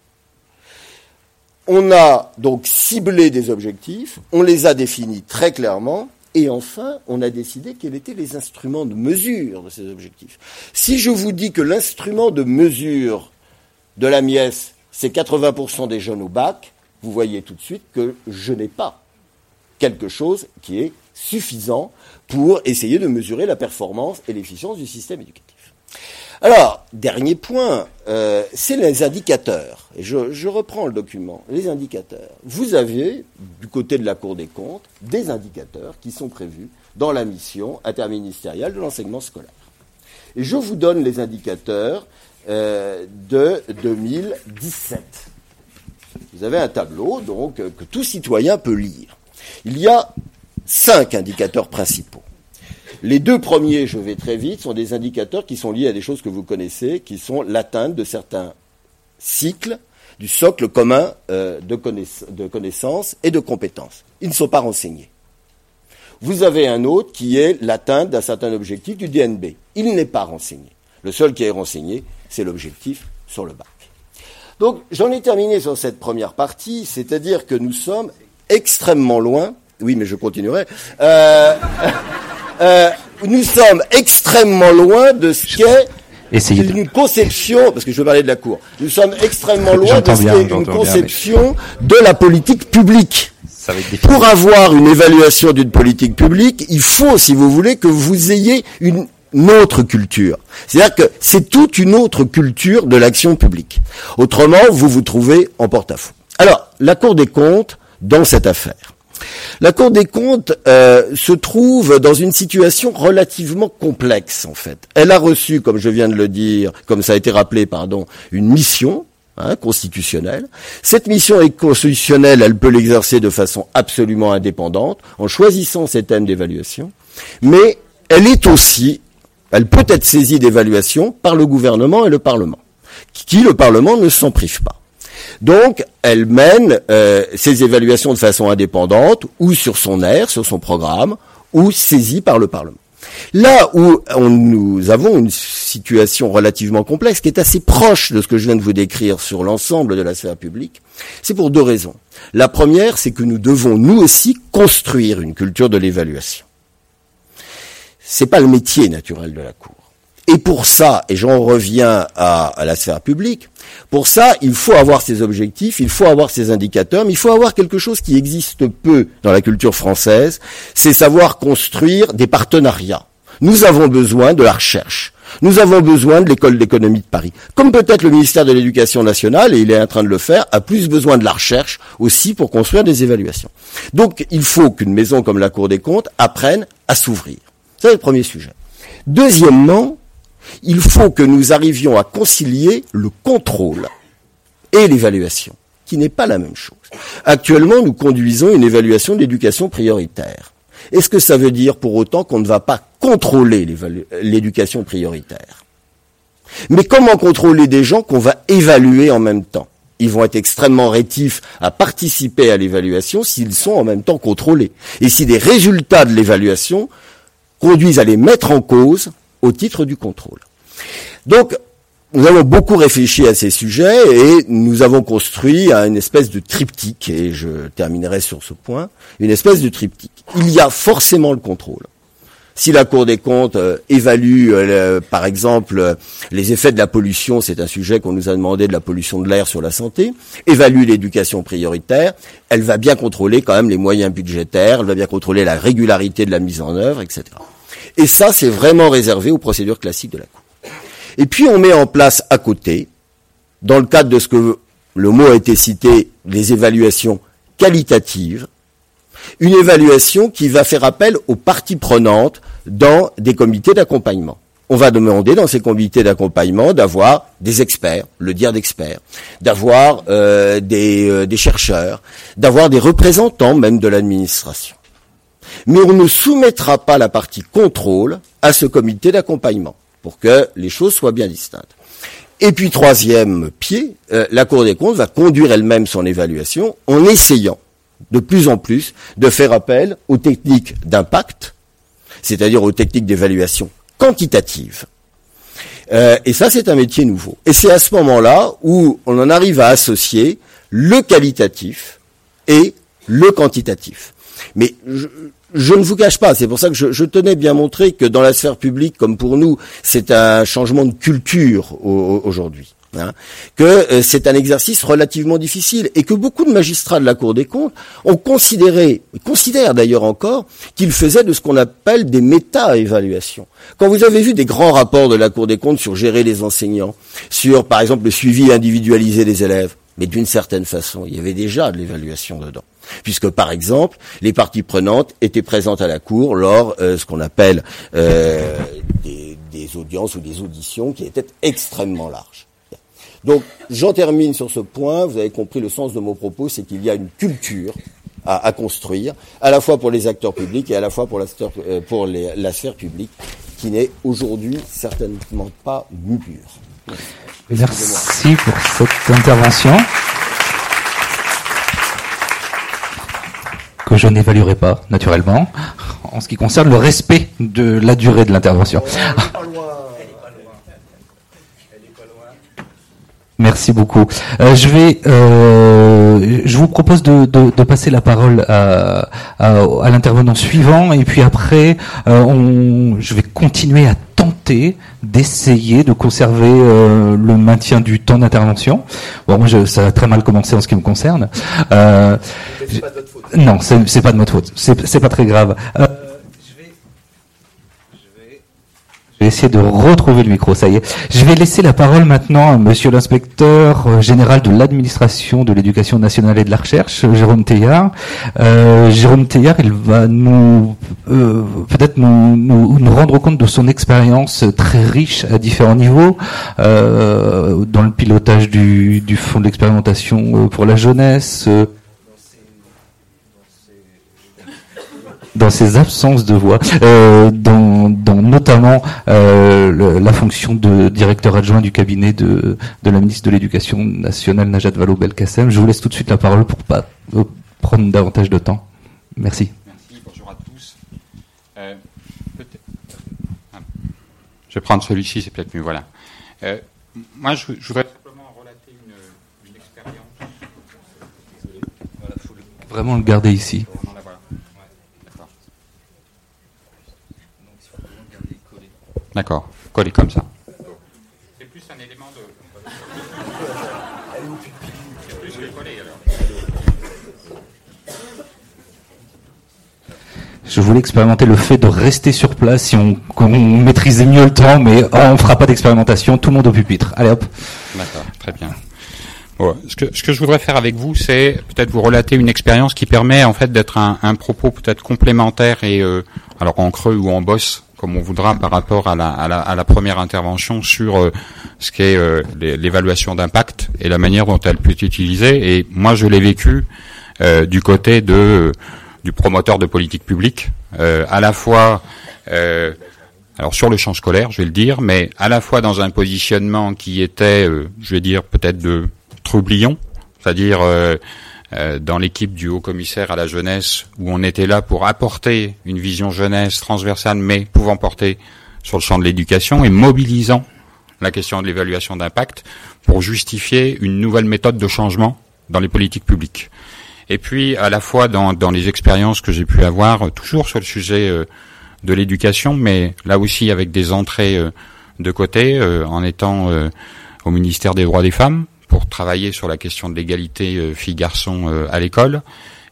On a donc ciblé des objectifs, on les a définis très clairement, et enfin, on a décidé quels étaient les instruments de mesure de ces objectifs. Si je vous dis que l'instrument de mesure de la MIES, c'est 80% des jeunes au bac, vous voyez tout de suite que je n'ai pas quelque chose qui est suffisant pour essayer de mesurer la performance et l'efficience du système éducatif. Alors, dernier point, euh, c'est les indicateurs. Je, reprends le document. Les indicateurs. Vous avez, du côté de la Cour des comptes, des indicateurs qui sont prévus dans la mission interministérielle de l'enseignement scolaire. Et je vous donne les indicateurs euh, de 2017. Vous avez un tableau donc que tout citoyen peut lire. Il y a cinq indicateurs principaux. Les deux premiers, je vais très vite, sont des indicateurs qui sont liés à des choses que vous connaissez, qui sont l'atteinte de certains cycles du socle commun euh, de, de connaissances et de compétences. Ils ne sont pas renseignés. Vous avez un autre qui est l'atteinte d'un certain objectif du DNB. Il n'est pas renseigné. Le seul qui est renseigné, c'est l'objectif sur le bac. Donc j'en ai terminé sur cette première partie, c'est-à-dire que nous sommes extrêmement loin. Oui, mais je continuerai. Euh, euh, nous sommes extrêmement loin de ce qu'est Essayez de- une conception, parce que je veux parler de la Cour, nous sommes extrêmement loin de ce qu'est une conception de la politique publique. Ça va être difficile. Pour avoir une évaluation d'une politique publique, il faut, si vous voulez, que vous ayez une, une autre culture. C'est-à-dire que c'est toute une autre culture de l'action publique. Autrement, vous vous trouvez en porte-à-faux. Alors, la Cour des comptes, dans cette affaire. La Cour des comptes euh, se trouve dans une situation relativement complexe, en fait. Elle a reçu, comme je viens de le dire, comme ça a été rappelé, pardon, une mission hein, constitutionnelle. Cette mission est constitutionnelle, elle peut l'exercer de façon absolument indépendante, en choisissant ses thèmes d'évaluation, mais elle est aussi, elle peut être saisie d'évaluation par le gouvernement et le Parlement, qui le Parlement ne s'en prive pas. Donc, elle mène euh, ses évaluations de façon indépendante, ou sur son air, sur son programme, ou saisie par le Parlement. Là où nous avons une situation relativement complexe, qui est assez proche de ce que je viens de vous décrire sur l'ensemble de la sphère publique, c'est pour deux raisons. La première, c'est que nous devons, nous aussi, construire une culture de l'évaluation. C'est pas le métier naturel de la Cour. Et pour ça, et j'en reviens à, à la sphère publique, pour ça, il faut avoir ses objectifs, il faut avoir ses indicateurs, mais il faut avoir quelque chose qui existe peu dans la culture française, c'est savoir construire des partenariats. Nous avons besoin de la recherche. Nous avons besoin de l'école d'économie de Paris. Comme peut-être le ministère de l'Éducation nationale, et il est en train de le faire, a plus besoin de la recherche aussi pour construire des évaluations. Donc il faut qu'une maison comme la Cour des comptes apprenne à s'ouvrir. C'est le premier sujet. Deuxièmement, il faut que nous arrivions à concilier le contrôle et l'évaluation, qui n'est pas la même chose. Actuellement, nous conduisons une évaluation d'éducation prioritaire. Est-ce que ça veut dire pour autant qu'on ne va pas contrôler l'éducation prioritaire? Mais comment contrôler des gens qu'on va évaluer en même temps? Ils vont être extrêmement rétifs à participer à l'évaluation s'ils sont en même temps contrôlés. Et si des résultats de l'évaluation conduisent à les mettre en cause au titre du contrôle. Donc, nous avons beaucoup réfléchi à ces sujets et nous avons construit une espèce de triptyque, et je terminerai sur ce point, une espèce de triptyque. Il y a forcément le contrôle. Si la Cour des comptes euh, évalue, euh, par exemple, euh, les effets de la pollution, c'est un sujet qu'on nous a demandé de la pollution de l'air sur la santé, évalue l'éducation prioritaire, elle va bien contrôler quand même les moyens budgétaires, elle va bien contrôler la régularité de la mise en œuvre, etc. Et ça, c'est vraiment réservé aux procédures classiques de la Cour. Et puis on met en place à côté, dans le cadre de ce que le mot a été cité, les évaluations qualitatives, une évaluation qui va faire appel aux parties prenantes dans des comités d'accompagnement. On va demander dans ces comités d'accompagnement d'avoir des experts, le dire d'experts, d'avoir euh, euh, des chercheurs, d'avoir des représentants même de l'administration. Mais on ne soumettra pas la partie contrôle à ce comité d'accompagnement pour que les choses soient bien distinctes. Et puis troisième pied, euh, la Cour des comptes va conduire elle-même son évaluation en essayant de plus en plus de faire appel aux techniques d'impact, c'est-à-dire aux techniques d'évaluation quantitative. Euh, et ça, c'est un métier nouveau. Et c'est à ce moment-là où on en arrive à associer le qualitatif et le quantitatif. Mais je, ne vous cache pas, c'est pour ça que je, je, tenais bien montrer que dans la sphère publique, comme pour nous, c'est un changement de culture aujourd'hui. Hein, que euh, c'est un exercice relativement difficile et que beaucoup de magistrats de la Cour des comptes ont considéré, considèrent d'ailleurs encore, qu'ils faisaient de ce qu'on appelle des méta-évaluations. Quand vous avez vu des grands rapports de la Cour des comptes sur gérer les enseignants, sur par exemple le suivi individualisé des élèves, mais d'une certaine façon, il y avait déjà de l'évaluation dedans puisque par exemple les parties prenantes étaient présentes à la cour lors euh, ce qu'on appelle euh, des, audiences ou des auditions qui étaient extrêmement larges. Donc j'en termine sur ce point. Vous avez compris le sens de mon propos, c'est qu'il y a une culture à, construire, à la fois pour les acteurs publics et à la fois pour la, euh, sphère publique, qui n'est aujourd'hui certainement pas mûre. Merci pour cette intervention. Que je n'évaluerai pas, naturellement, en ce qui concerne le respect de la durée de l'intervention. Merci beaucoup. Euh, je vais, euh, je vous propose de, de, de, passer la parole à, à, à l'intervenant suivant, et puis après, euh, on, je vais continuer à tenter d'essayer de conserver euh, le maintien du temps d'intervention. Bon, moi, je, ça a très mal commencé en ce qui me concerne. Euh, c'est pas de votre faute. Non, c'est pas de notre faute. C'est pas très grave. Euh, Je vais essayer de retrouver le micro, ça y est. Je vais laisser la parole maintenant à monsieur l'inspecteur euh, général de l'administration de l'éducation nationale et de la recherche, Jérôme Teillard. Euh, Jérôme Teillard, il va nous euh, peut-être nous, nous, nous, rendre compte de son expérience très riche à différents niveaux, euh, dans le pilotage du, du fonds d'expérimentation pour la jeunesse, dans ses absences de voix, euh, dans, dans, notamment euh, le, la fonction de directeur adjoint du cabinet de, de la ministre de l'Éducation nationale, Najat Vallaud-Belkacem. Je vous laisse tout de suite la parole pour pas euh, prendre davantage de temps. Merci. Merci, bonjour à tous. Euh, je vais prendre celui-ci, c'est peut-être mieux, voilà. Moi, je, je, voudrais simplement relater une, une expérience. Voilà, faut vraiment le garder ici. D'accord, collé comme ça. C'est plus un élément de. C'est plus que collé alors. Je voulais expérimenter le fait de rester sur place si on, on maîtrisait mieux le temps, mais oh, on fera pas d'expérimentation, tout le monde au pupitre. Allez hop. D'accord, très bien. Bon, ce, que, ce que je voudrais faire avec vous, c'est peut-être vous relater une expérience qui permet en fait d'être un, un propos peut-être complémentaire et euh, alors en creux ou en bosse comme on voudra par rapport à la, première intervention sur euh, ce qu'est euh, l'évaluation d'impact et la manière dont elle peut être utilisée. Et moi, je l'ai vécu euh, du côté de du promoteur de politique publique, à la fois alors sur le champ scolaire, je vais le dire, mais à la fois dans un positionnement qui était, je vais dire peut-être de troublion, c'est-à-dire dans l'équipe du haut commissaire à la jeunesse, où on était là pour apporter une vision jeunesse transversale, mais pouvant porter sur le champ de l'éducation et mobilisant la question de l'évaluation d'impact pour justifier une nouvelle méthode de changement dans les politiques publiques. Et puis, à la fois dans, les expériences que j'ai pu avoir, euh, toujours sur le sujet euh, de l'éducation, mais là aussi avec des entrées euh, de côté, en étant au ministère des droits des femmes, pour travailler sur la question de l'égalité filles-garçons à l'école.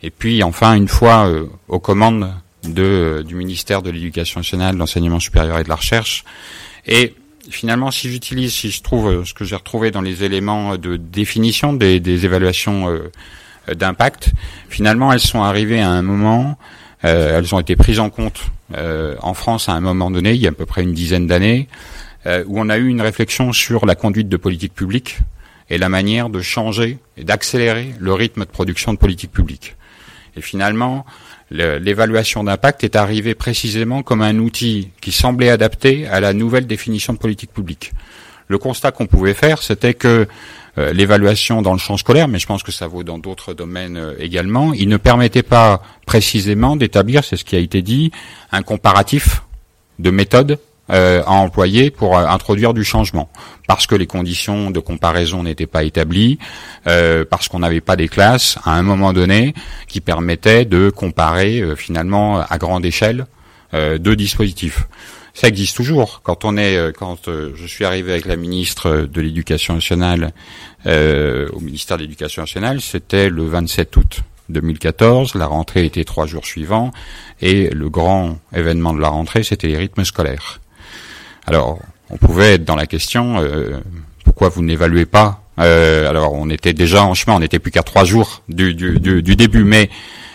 Et puis, enfin, une fois aux commandes de, du ministère de l'Éducation nationale, de l'enseignement supérieur et de la recherche. Et finalement, si j'utilise, si je trouve ce que j'ai retrouvé dans les éléments de définition des, des évaluations d'impact, finalement, elles sont arrivées à un moment, euh, elles ont été prises en compte euh, en France à un moment donné, il y a à peu près une dizaine d'années, euh, où on a eu une réflexion sur la conduite de politique publique et la manière de changer et d'accélérer le rythme de production de politique publique. Et finalement, l'évaluation d'impact est arrivée précisément comme un outil qui semblait adapté à la nouvelle définition de politique publique. Le constat qu'on pouvait faire, c'était que euh, l'évaluation dans le champ scolaire, mais je pense que ça vaut dans d'autres domaines euh, également, il ne permettait pas précisément d'établir, c'est ce qui a été dit, un comparatif de méthodes euh, à employer pour introduire du changement, parce que les conditions de comparaison n'étaient pas établies, parce qu'on n'avait pas des classes à un moment donné qui permettaient de comparer finalement à grande échelle deux dispositifs ça existe toujours. Quand on est, euh, quand euh, je suis arrivé avec la ministre de l'Éducation nationale euh, au ministère de l'Éducation nationale, c'était le 27 août 2014. La rentrée était trois jours suivants et le grand événement de la rentrée, c'était les rythmes scolaires. Alors, on pouvait être dans la question euh, pourquoi vous n'évaluez pas Alors, on était déjà en chemin, on n'était plus qu'à trois jours du, du, du, du début, mais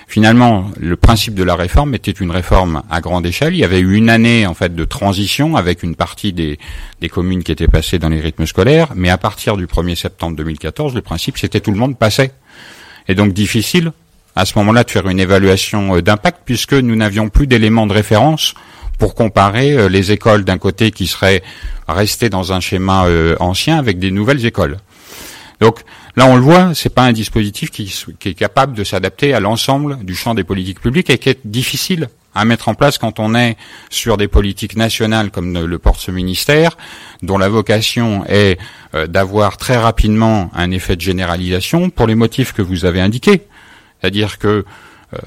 Finalement, le principe de la réforme était une réforme à grande échelle. Il y avait eu une année en fait de transition avec une partie des, des communes qui étaient passées dans les rythmes scolaires, mais à partir du 1er septembre 2014, le principe c'était tout le monde passait. Et donc difficile à ce moment-là de faire une évaluation euh, d'impact puisque nous n'avions plus d'éléments de référence pour comparer euh, les écoles d'un côté qui seraient restées dans un schéma euh, ancien avec des nouvelles écoles. Donc Là, on le voit, c'est pas un dispositif qui, est capable de s'adapter à l'ensemble du champ des politiques publiques et qui est difficile à mettre en place quand on est sur des politiques nationales comme le porte ce ministère, dont la vocation est euh, d'avoir très rapidement un effet de généralisation pour les motifs que vous avez indiqués. C'est-à-dire que euh,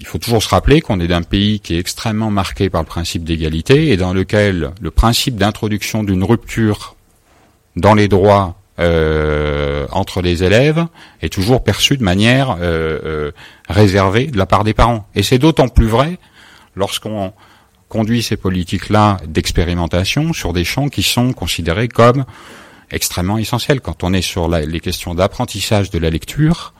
il faut toujours se rappeler qu'on est d'un pays qui est extrêmement marqué par le principe d'égalité et dans lequel le principe d'introduction d'une rupture dans les droits euh, entre les élèves est toujours perçu de manière euh, euh, réservée de la part des parents. Et c'est d'autant plus vrai lorsqu'on conduit ces politiques-là d'expérimentation sur des champs qui sont considérés comme extrêmement essentiels. Quand on est sur les questions d'apprentissage de la lecture,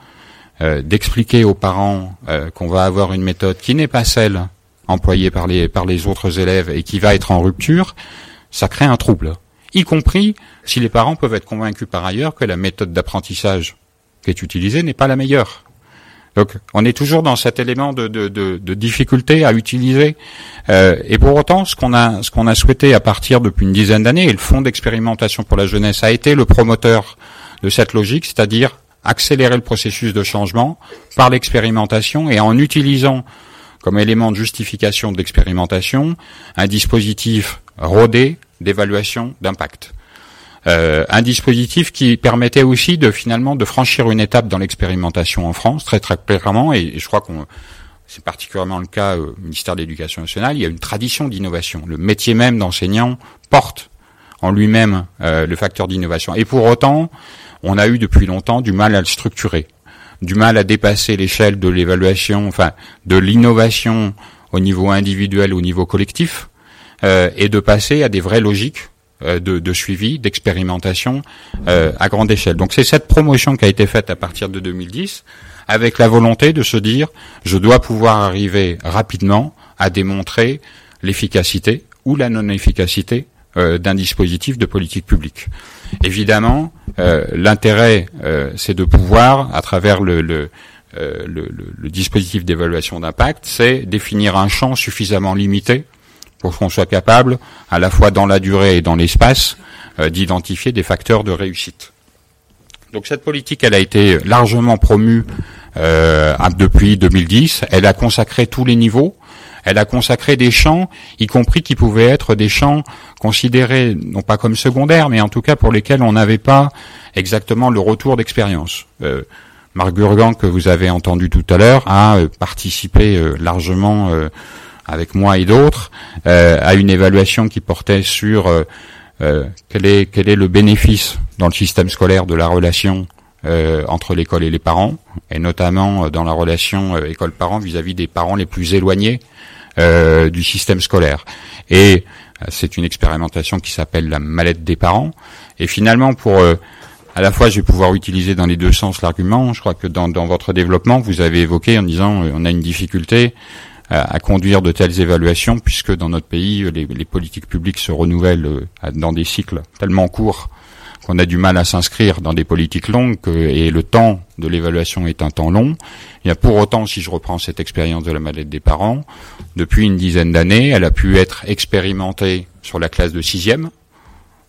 d'expliquer aux parents qu'on va avoir une méthode qui n'est pas celle employée par les, par les autres élèves et qui va être en rupture, ça crée un trouble y compris si les parents peuvent être convaincus par ailleurs que la méthode d'apprentissage qui est utilisée n'est pas la meilleure. Donc, on est toujours dans cet élément de, de, de, difficulté à utiliser. Euh, et pour autant, ce qu'on a, ce qu'on a souhaité à partir depuis une dizaine d'années, et le Fonds d'expérimentation pour la jeunesse a été le promoteur de cette logique, c'est-à-dire accélérer le processus de changement par l'expérimentation et en utilisant comme élément de justification de l'expérimentation un dispositif rodé d'évaluation d'impact. Euh, un dispositif qui permettait aussi de finalement de franchir une étape dans l'expérimentation en France très très clairement et, je crois qu'on c'est particulièrement le cas au ministère de l'Éducation nationale. Il y a une tradition d'innovation. Le métier même d'enseignant porte en lui-même euh, le facteur d'innovation. Et pour autant, on a eu depuis longtemps du mal à le structurer, du mal à dépasser l'échelle de l'évaluation, enfin de l'innovation au niveau individuel, au niveau collectif, euh, et de passer à des vraies logiques euh, de, de, suivi, d'expérimentation à grande échelle. Donc c'est cette promotion qui a été faite à partir de 2010, avec la volonté de se dire je dois pouvoir arriver rapidement à démontrer l'efficacité ou la non-efficacité d'un dispositif de politique publique. Évidemment, l'intérêt, c'est de pouvoir, à travers le, le, dispositif d'évaluation d'impact, c'est définir un champ suffisamment limité pour qu'on soit capable, à la fois dans la durée et dans l'espace, euh, d'identifier des facteurs de réussite. Donc cette politique, elle a été largement promue euh, depuis 2010. Elle a consacré tous les niveaux. Elle a consacré des champs, y compris qui pouvaient être des champs considérés non pas comme secondaires, mais en tout cas pour lesquels on n'avait pas exactement le retour d'expérience. Euh, Marc Burgan, que vous avez entendu tout à l'heure, a euh, participé euh, largement euh, avec moi et d'autres à une évaluation qui portait sur quel est quel est le bénéfice dans le système scolaire de la relation entre l'école et les parents, et notamment dans la relation école-parent vis-à-vis des parents les plus éloignés du système scolaire. Et c'est une expérimentation qui s'appelle la mallette des parents. Et finalement, pour à la fois, je vais pouvoir utiliser dans les deux sens l'argument. Je crois que dans, votre développement, vous avez évoqué en disant euh, on a une difficulté à, conduire de telles évaluations puisque dans notre pays, les, politiques publiques se renouvellent euh, dans des cycles tellement courts qu'on a du mal à s'inscrire dans des politiques longues et le temps de l'évaluation est un temps long. Il y a pour autant, si je reprends cette expérience de la mallette des parents, depuis une dizaine d'années, elle a pu être expérimentée sur la classe de sixième,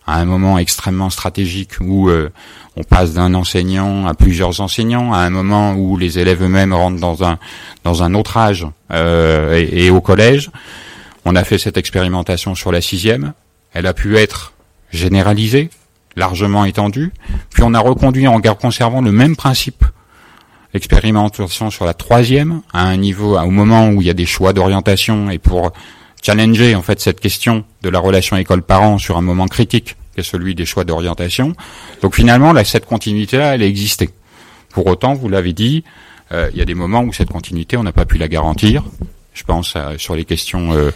à un moment extrêmement stratégique où euh, on passe d'un enseignant à plusieurs enseignants, à un moment où les élèves eux-mêmes rentrent dans un dans un autre âge euh, et, et, au collège. On a fait cette expérimentation sur la sixième. Elle a pu être généralisée, largement étendue. Puis on a reconduit en conservant le même principe expérimentation sur la troisième, à un niveau, au moment où il y a des choix d'orientation et pour challenger en fait cette question de la relation école-parent sur un moment critique, qui est celui des choix d'orientation. Donc finalement, là, cette continuité-là, elle a existé. Pour autant, vous l'avez dit, euh, il y a des moments où cette continuité, on n'a pas pu la garantir. Je pense sur les questions euh,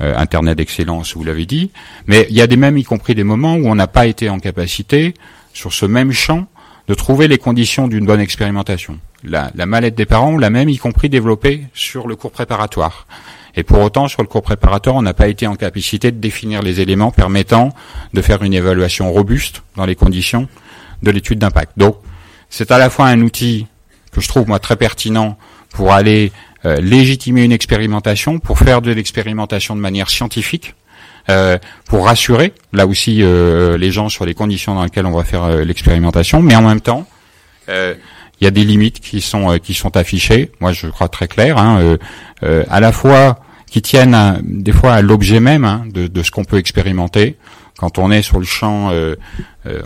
euh, Internet d'excellence, vous l'avez dit. Mais il y a des mêmes, y compris des moments où on n'a pas été en capacité, sur ce même champ, de trouver les conditions d'une bonne expérimentation. La, la mallette des parents, l'a même y compris développée sur le cours préparatoire. Et pour autant, sur le cours préparatoire, on n'a pas été en capacité de définir les éléments permettant de faire une évaluation robuste dans les conditions de l'étude d'impact. Donc, c'est à la fois un outil que je trouve moi très pertinent pour aller euh, légitimer une expérimentation, pour faire de l'expérimentation de manière scientifique, euh, pour rassurer là aussi euh, les gens sur les conditions dans lesquelles on va faire euh, l'expérimentation, mais en même temps, euh, il y a des limites qui sont qui sont affichées. Moi, je crois très clair, hein, à la fois qui tiennent à, des fois à l'objet même hein, de, de, ce qu'on peut expérimenter. Quand on est sur le champ,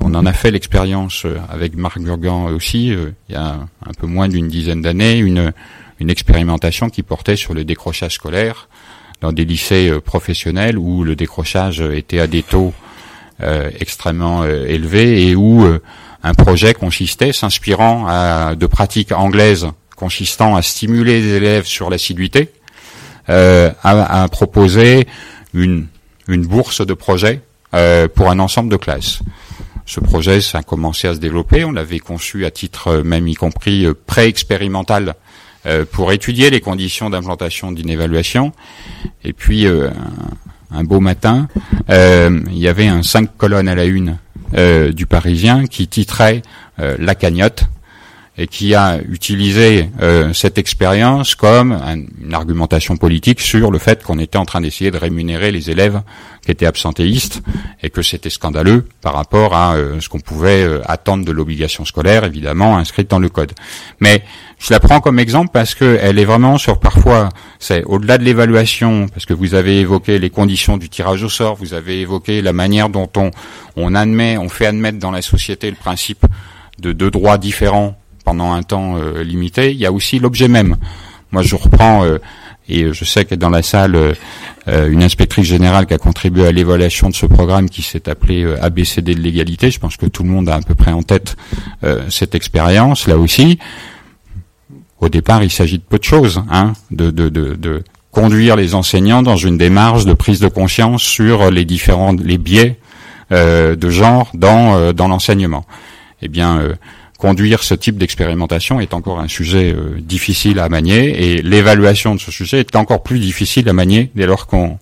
on en a fait l'expérience avec Marc Gurgan aussi, il y a un peu moins d'une dizaine d'années, une, une expérimentation qui portait sur le décrochage scolaire dans des lycées professionnels où le décrochage était à des taux extrêmement élevés et où un projet consistait, s'inspirant de pratiques anglaises consistant à stimuler les élèves sur l'assiduité, euh, a, proposé une, une bourse de projet euh, pour un ensemble de classes. Ce projet, ça a commencé à se développer. On l'avait conçu à titre euh, même y compris euh, pré-expérimental euh, pour étudier les conditions d'implantation d'une évaluation. Et puis, un, un, beau matin, il y avait un cinq colonnes à la une du Parisien qui titrait La cagnotte et qui a utilisé euh, cette expérience comme un, une argumentation politique sur le fait qu'on était en train d'essayer de rémunérer les élèves qui étaient absentéistes et que c'était scandaleux par rapport à euh, ce qu'on pouvait euh, attendre de l'obligation scolaire, évidemment inscrite dans le code. Mais je la prends comme exemple parce que elle est vraiment sur parfois, c'est au-delà de l'évaluation, parce que vous avez évoqué les conditions du tirage au sort, vous avez évoqué la manière dont on, on admet, on fait admettre dans la société le principe de deux droits différents pendant un temps euh, limité, il y a aussi l'objet même. Moi, je reprends, euh, et je sais que dans la salle, euh, une inspectrice générale qui a contribué à l'évaluation de ce programme qui s'est appelé ABCD de l'égalité. Je pense que tout le monde a à peu près en tête cette expérience, là aussi. Au départ, il s'agit de peu de choses, hein, de, de, de, de conduire les enseignants dans une démarche de prise de conscience sur les différents les biais euh, de genre dans euh, dans l'enseignement. Eh bien, euh, conduire ce type d'expérimentation est encore un sujet euh, difficile à manier et l'évaluation de ce sujet est encore plus difficile à manier dès lors qu'on.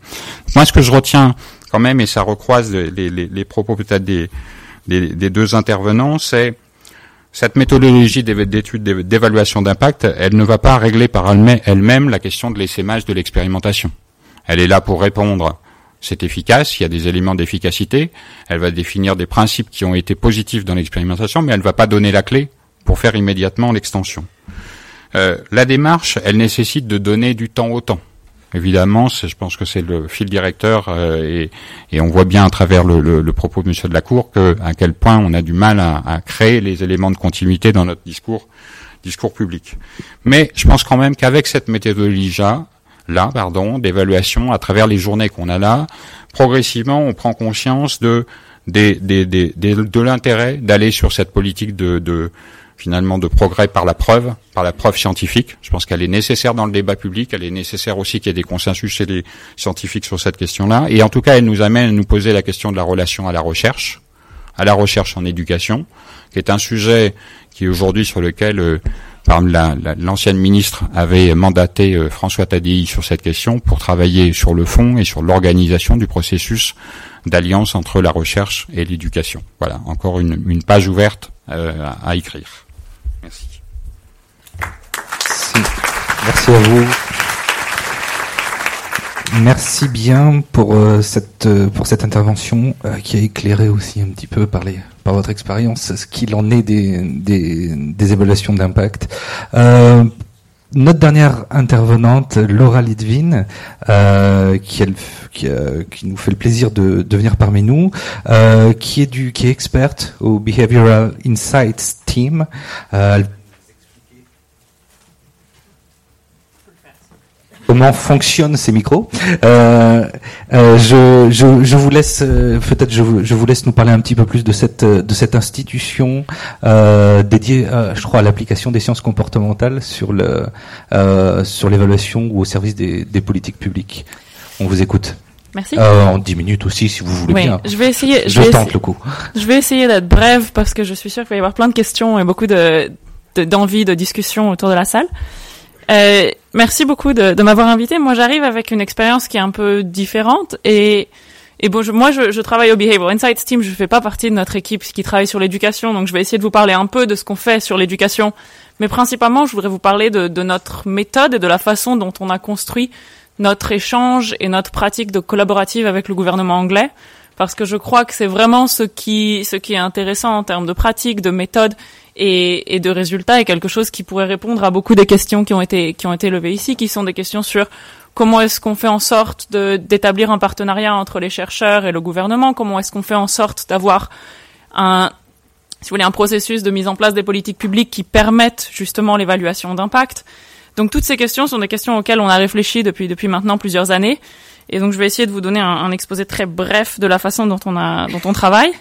Moi, ce que je retiens quand même, et ça recroise les, propos peut-être des, des, des, deux intervenants, c'est cette méthodologie d'étude d'évaluation d'impact, elle ne va pas régler par elle-même la question de l'essaimage de l'expérimentation. Elle est là pour répondre c'est efficace, il y a des éléments d'efficacité, elle va définir des principes qui ont été positifs dans l'expérimentation, mais elle ne va pas donner la clé pour faire immédiatement l'extension. Euh, la démarche, elle nécessite de donner du temps au temps. Évidemment, je pense que c'est le fil directeur euh, et, et, on voit bien à travers le, le, le, propos de Monsieur de la Cour que à quel point on a du mal à, à, créer les éléments de continuité dans notre discours discours public. Mais je pense quand même qu'avec cette méthodologie là, pardon, d'évaluation à travers les journées qu'on a là, progressivement, on prend conscience de des, des, des, de l'intérêt d'aller sur cette politique de, de finalement de progrès par la preuve, par la preuve scientifique. Je pense qu'elle est nécessaire dans le débat public, elle est nécessaire aussi qu'il y ait des consensus chez les scientifiques sur cette question-là. Et en tout cas, elle nous amène à nous poser la question de la relation à la recherche, à la recherche en éducation, qui est un sujet qui aujourd'hui sur lequel euh, l'ancienne ministre avait mandaté euh, François Tadei sur cette question pour travailler sur le fond et sur l'organisation du processus d'alliance entre la recherche et l'éducation. Voilà, encore une, une page ouverte euh, à écrire. Merci. Merci à vous. Merci bien pour euh, cette euh, pour cette intervention euh, qui a éclairé aussi un petit peu par les par votre expérience ce qu'il en est des des, des évaluations d'impact. Euh, notre dernière intervenante, Laura Litvin, euh, qui, elle, qui, qui, nous fait le plaisir de, de venir parmi nous, qui est du, qui est experte au Behavioral Insights Team. elle comment fonctionnent ces micros. Euh, euh, je, je, je, vous laisse euh, peut-être je, je, vous laisse nous parler un petit peu plus de cette de cette institution euh, dédiée, je crois, à l'application des sciences comportementales sur le euh, sur l'évaluation ou au service des, des, politiques publiques. On vous écoute. Merci. en dix minutes aussi, si vous voulez oui, bien. Je vais essayer. Je, vais tente le coup. Je vais essayer d'être brève parce que je suis sûre qu'il va y avoir plein de questions et beaucoup de d'envie de, de discussion autour de la salle. Euh, merci beaucoup de, de m'avoir invité. Moi, j'arrive avec une expérience qui est un peu différente et et bon, je, moi, je, je, travaille au Behavioral Insights Team. Je fais pas partie de notre équipe qui travaille sur l'éducation, donc je vais essayer de vous parler un peu de ce qu'on fait sur l'éducation. Mais principalement, je voudrais vous parler de, de, notre méthode et de la façon dont on a construit notre échange et notre pratique de collaborative avec le gouvernement anglais, parce que je crois que c'est vraiment ce qui ce qui est intéressant en termes de pratique, de méthode et, et, de résultats est quelque chose qui pourrait répondre à beaucoup des questions qui ont été qui ont été levées ici, qui sont des questions sur comment est-ce qu'on fait en sorte d'établir un partenariat entre les chercheurs et le gouvernement, comment est-ce qu'on fait en sorte d'avoir un si vous voulez un processus de mise en place des politiques publiques qui permettent justement l'évaluation d'impact. Donc toutes ces questions sont des questions auxquelles on a réfléchi depuis depuis maintenant plusieurs années. Et donc je vais essayer de vous donner un, un exposé très bref de la façon dont on a dont on travaille.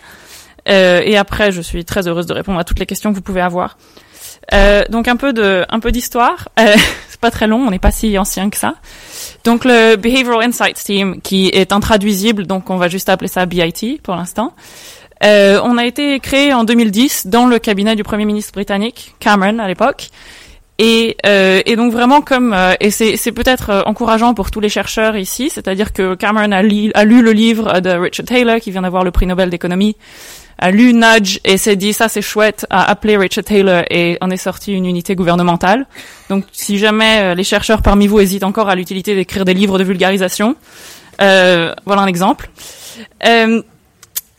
Euh, et après, je suis très heureuse de répondre à toutes les questions que vous pouvez avoir. Euh, donc un peu de, un peu d'histoire. Euh, c'est pas très long, on n'est pas si ancien que ça. Donc le Behavioral Insights Team, qui est intraduisible, donc on va juste appeler ça BIT pour l'instant. Euh, on a été créé en 2010 dans le cabinet du Premier ministre britannique Cameron à l'époque. Et, euh, et, donc vraiment comme euh, et c'est peut-être encourageant pour tous les chercheurs ici, c'est-à-dire que Cameron a, li, a, lu le livre de Richard Taylor qui vient d'avoir le prix Nobel d'économie lu Nudge et s'est dit ça c'est chouette, a appelé Richard Taylor et en est sorti une unité gouvernementale. Donc si jamais euh, les chercheurs parmi vous hésitent encore à l'utilité d'écrire des livres de vulgarisation, euh, voilà un exemple. Euh,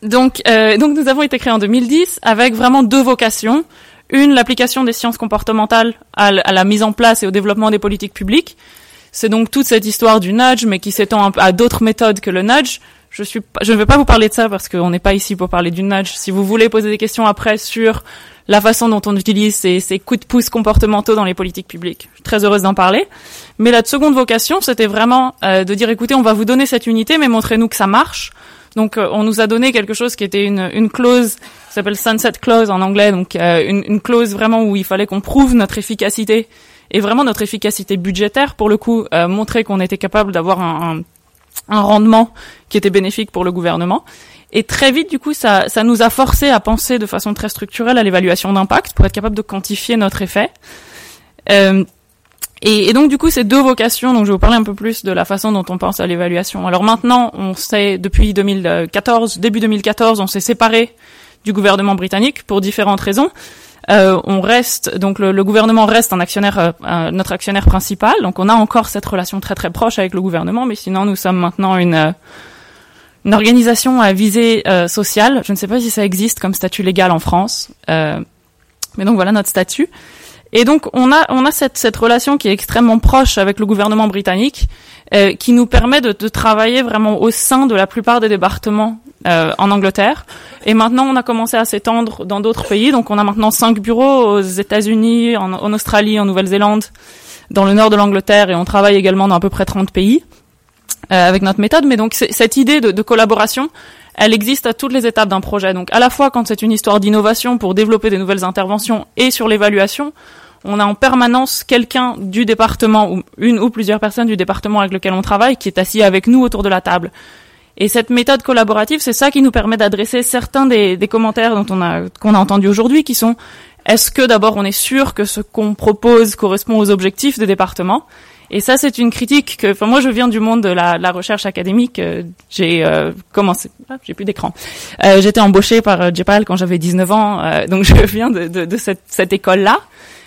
donc, euh, donc nous avons été créés en 2010 avec vraiment deux vocations. Une, l'application des sciences comportementales à la mise en place et au développement des politiques publiques. C'est donc toute cette histoire du nudge, mais qui s'étend à d'autres méthodes que le nudge. Je suis, je ne vais pas vous parler de ça parce qu'on n'est pas ici pour parler du nudge. Si vous voulez poser des questions après sur la façon dont on utilise ces, ces coups de pouce comportementaux dans les politiques publiques, je suis très heureuse d'en parler. Mais la seconde vocation, c'était vraiment euh, de dire, écoutez, on va vous donner cette unité, mais montrez-nous que ça marche. Donc, euh, on nous a donné quelque chose qui était une, une clause, qui s'appelle sunset clause en anglais, donc euh, une, une clause vraiment où il fallait qu'on prouve notre efficacité et vraiment notre efficacité budgétaire pour le coup, euh, montrer qu'on était capable d'avoir un, un un rendement qui était bénéfique pour le gouvernement. Et très vite, du coup, ça, ça nous a forcé à penser de façon très structurelle à l'évaluation d'impact pour être capable de quantifier notre effet. Euh, et, et, donc, du coup, ces deux vocations, donc je vais vous parler un peu plus de la façon dont on pense à l'évaluation. Alors maintenant, on sait, depuis 2014, début 2014, on s'est séparé du gouvernement britannique pour différentes raisons. Euh, on reste donc le, le, gouvernement reste un actionnaire, euh, notre actionnaire principal. Donc on a encore cette relation très très proche avec le gouvernement, mais sinon nous sommes maintenant une euh, une organisation à visée euh, sociale. Je ne sais pas si ça existe comme statut légal en France, euh, mais donc voilà notre statut. Et donc on a on a cette cette relation qui est extrêmement proche avec le gouvernement britannique, euh, qui nous permet de, de, travailler vraiment au sein de la plupart des départements euh, en Angleterre. Et maintenant on a commencé à s'étendre dans d'autres pays. Donc on a maintenant cinq bureaux aux États-Unis, en, Australie, en Nouvelle-Zélande, dans le nord de l'Angleterre, et on travaille également dans à peu près 30 pays. Euh, avec notre méthode. Mais donc cette idée de, de, collaboration, elle existe à toutes les étapes d'un projet. Donc à la fois quand c'est une histoire d'innovation pour développer des nouvelles interventions et sur l'évaluation, on a en permanence quelqu'un du département ou une ou plusieurs personnes du département avec lequel on travaille qui est assis avec nous autour de la table. Et cette méthode collaborative, c'est ça qui nous permet d'adresser certains des, des, commentaires dont on a qu'on a entendu aujourd'hui, qui sont est-ce que d'abord on est sûr que ce qu'on propose correspond aux objectifs des départements? Et ça, c'est une critique que, enfin, moi, je viens du monde de la, la recherche académique. Euh, j'ai euh, commencé, ah, j'ai plus d'écran. Euh, J'étais embauchée par euh, Jepal quand j'avais 19 ans, euh, donc je viens de, de, de cette, cette école-là.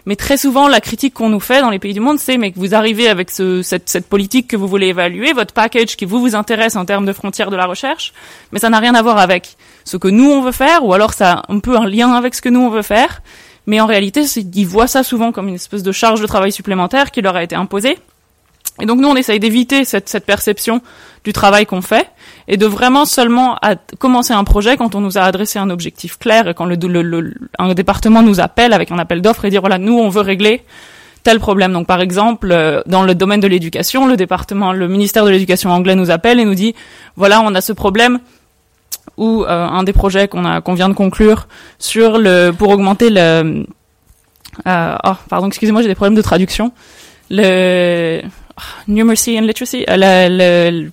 Mais très souvent, la critique qu'on nous fait dans les pays du monde, c'est mais que vous arrivez avec ce, cette, cette, politique que vous voulez évaluer, votre package qui vous vous intéresse en termes de frontières de la recherche, mais ça n'a rien à voir avec ce que nous on veut faire, ou alors ça a un peu un lien avec ce que nous on veut faire. Mais en réalité, ils voient ça souvent comme une espèce de charge de travail supplémentaire qui leur a été imposée. Et donc nous, on essaye d'éviter cette, cette, perception du travail qu'on fait et de vraiment seulement commencer un projet quand on nous a adressé un objectif clair et quand le, le, le un département nous appelle avec un appel d'offres et dire voilà, nous, on veut régler tel problème. Donc par exemple, euh, dans le domaine de l'éducation, le département, le ministère de l'éducation anglais nous appelle et nous dit voilà, on a ce problème ou euh, un des projets qu'on a qu'on vient de conclure sur le pour augmenter le euh, oh pardon excusez-moi j'ai des problèmes de traduction le numeracy and literacy euh, le, le,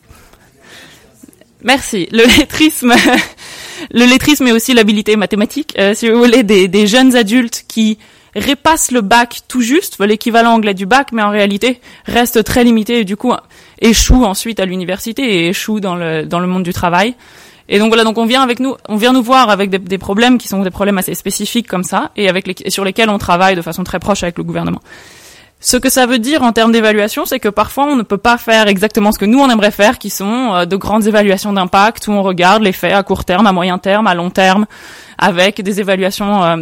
merci le lettrisme le lettrisme est aussi l'habilité mathématique euh, si vous voulez des, des jeunes adultes qui répassent le bac tout juste, l'équivalent anglais du bac, mais en réalité restent très limités et du coup échouent ensuite à l'université et échouent dans le, dans le monde du travail. Et donc voilà, donc on vient avec nous, on vient nous voir avec des, des problèmes qui sont des problèmes assez spécifiques comme ça, et avec les, et sur lesquels on travaille de façon très proche avec le gouvernement. Ce que ça veut dire en termes d'évaluation, c'est que parfois on ne peut pas faire exactement ce que nous on aimerait faire, qui sont euh, de grandes évaluations d'impact où on regarde les faits à court terme, à moyen terme, à long terme, avec des évaluations euh,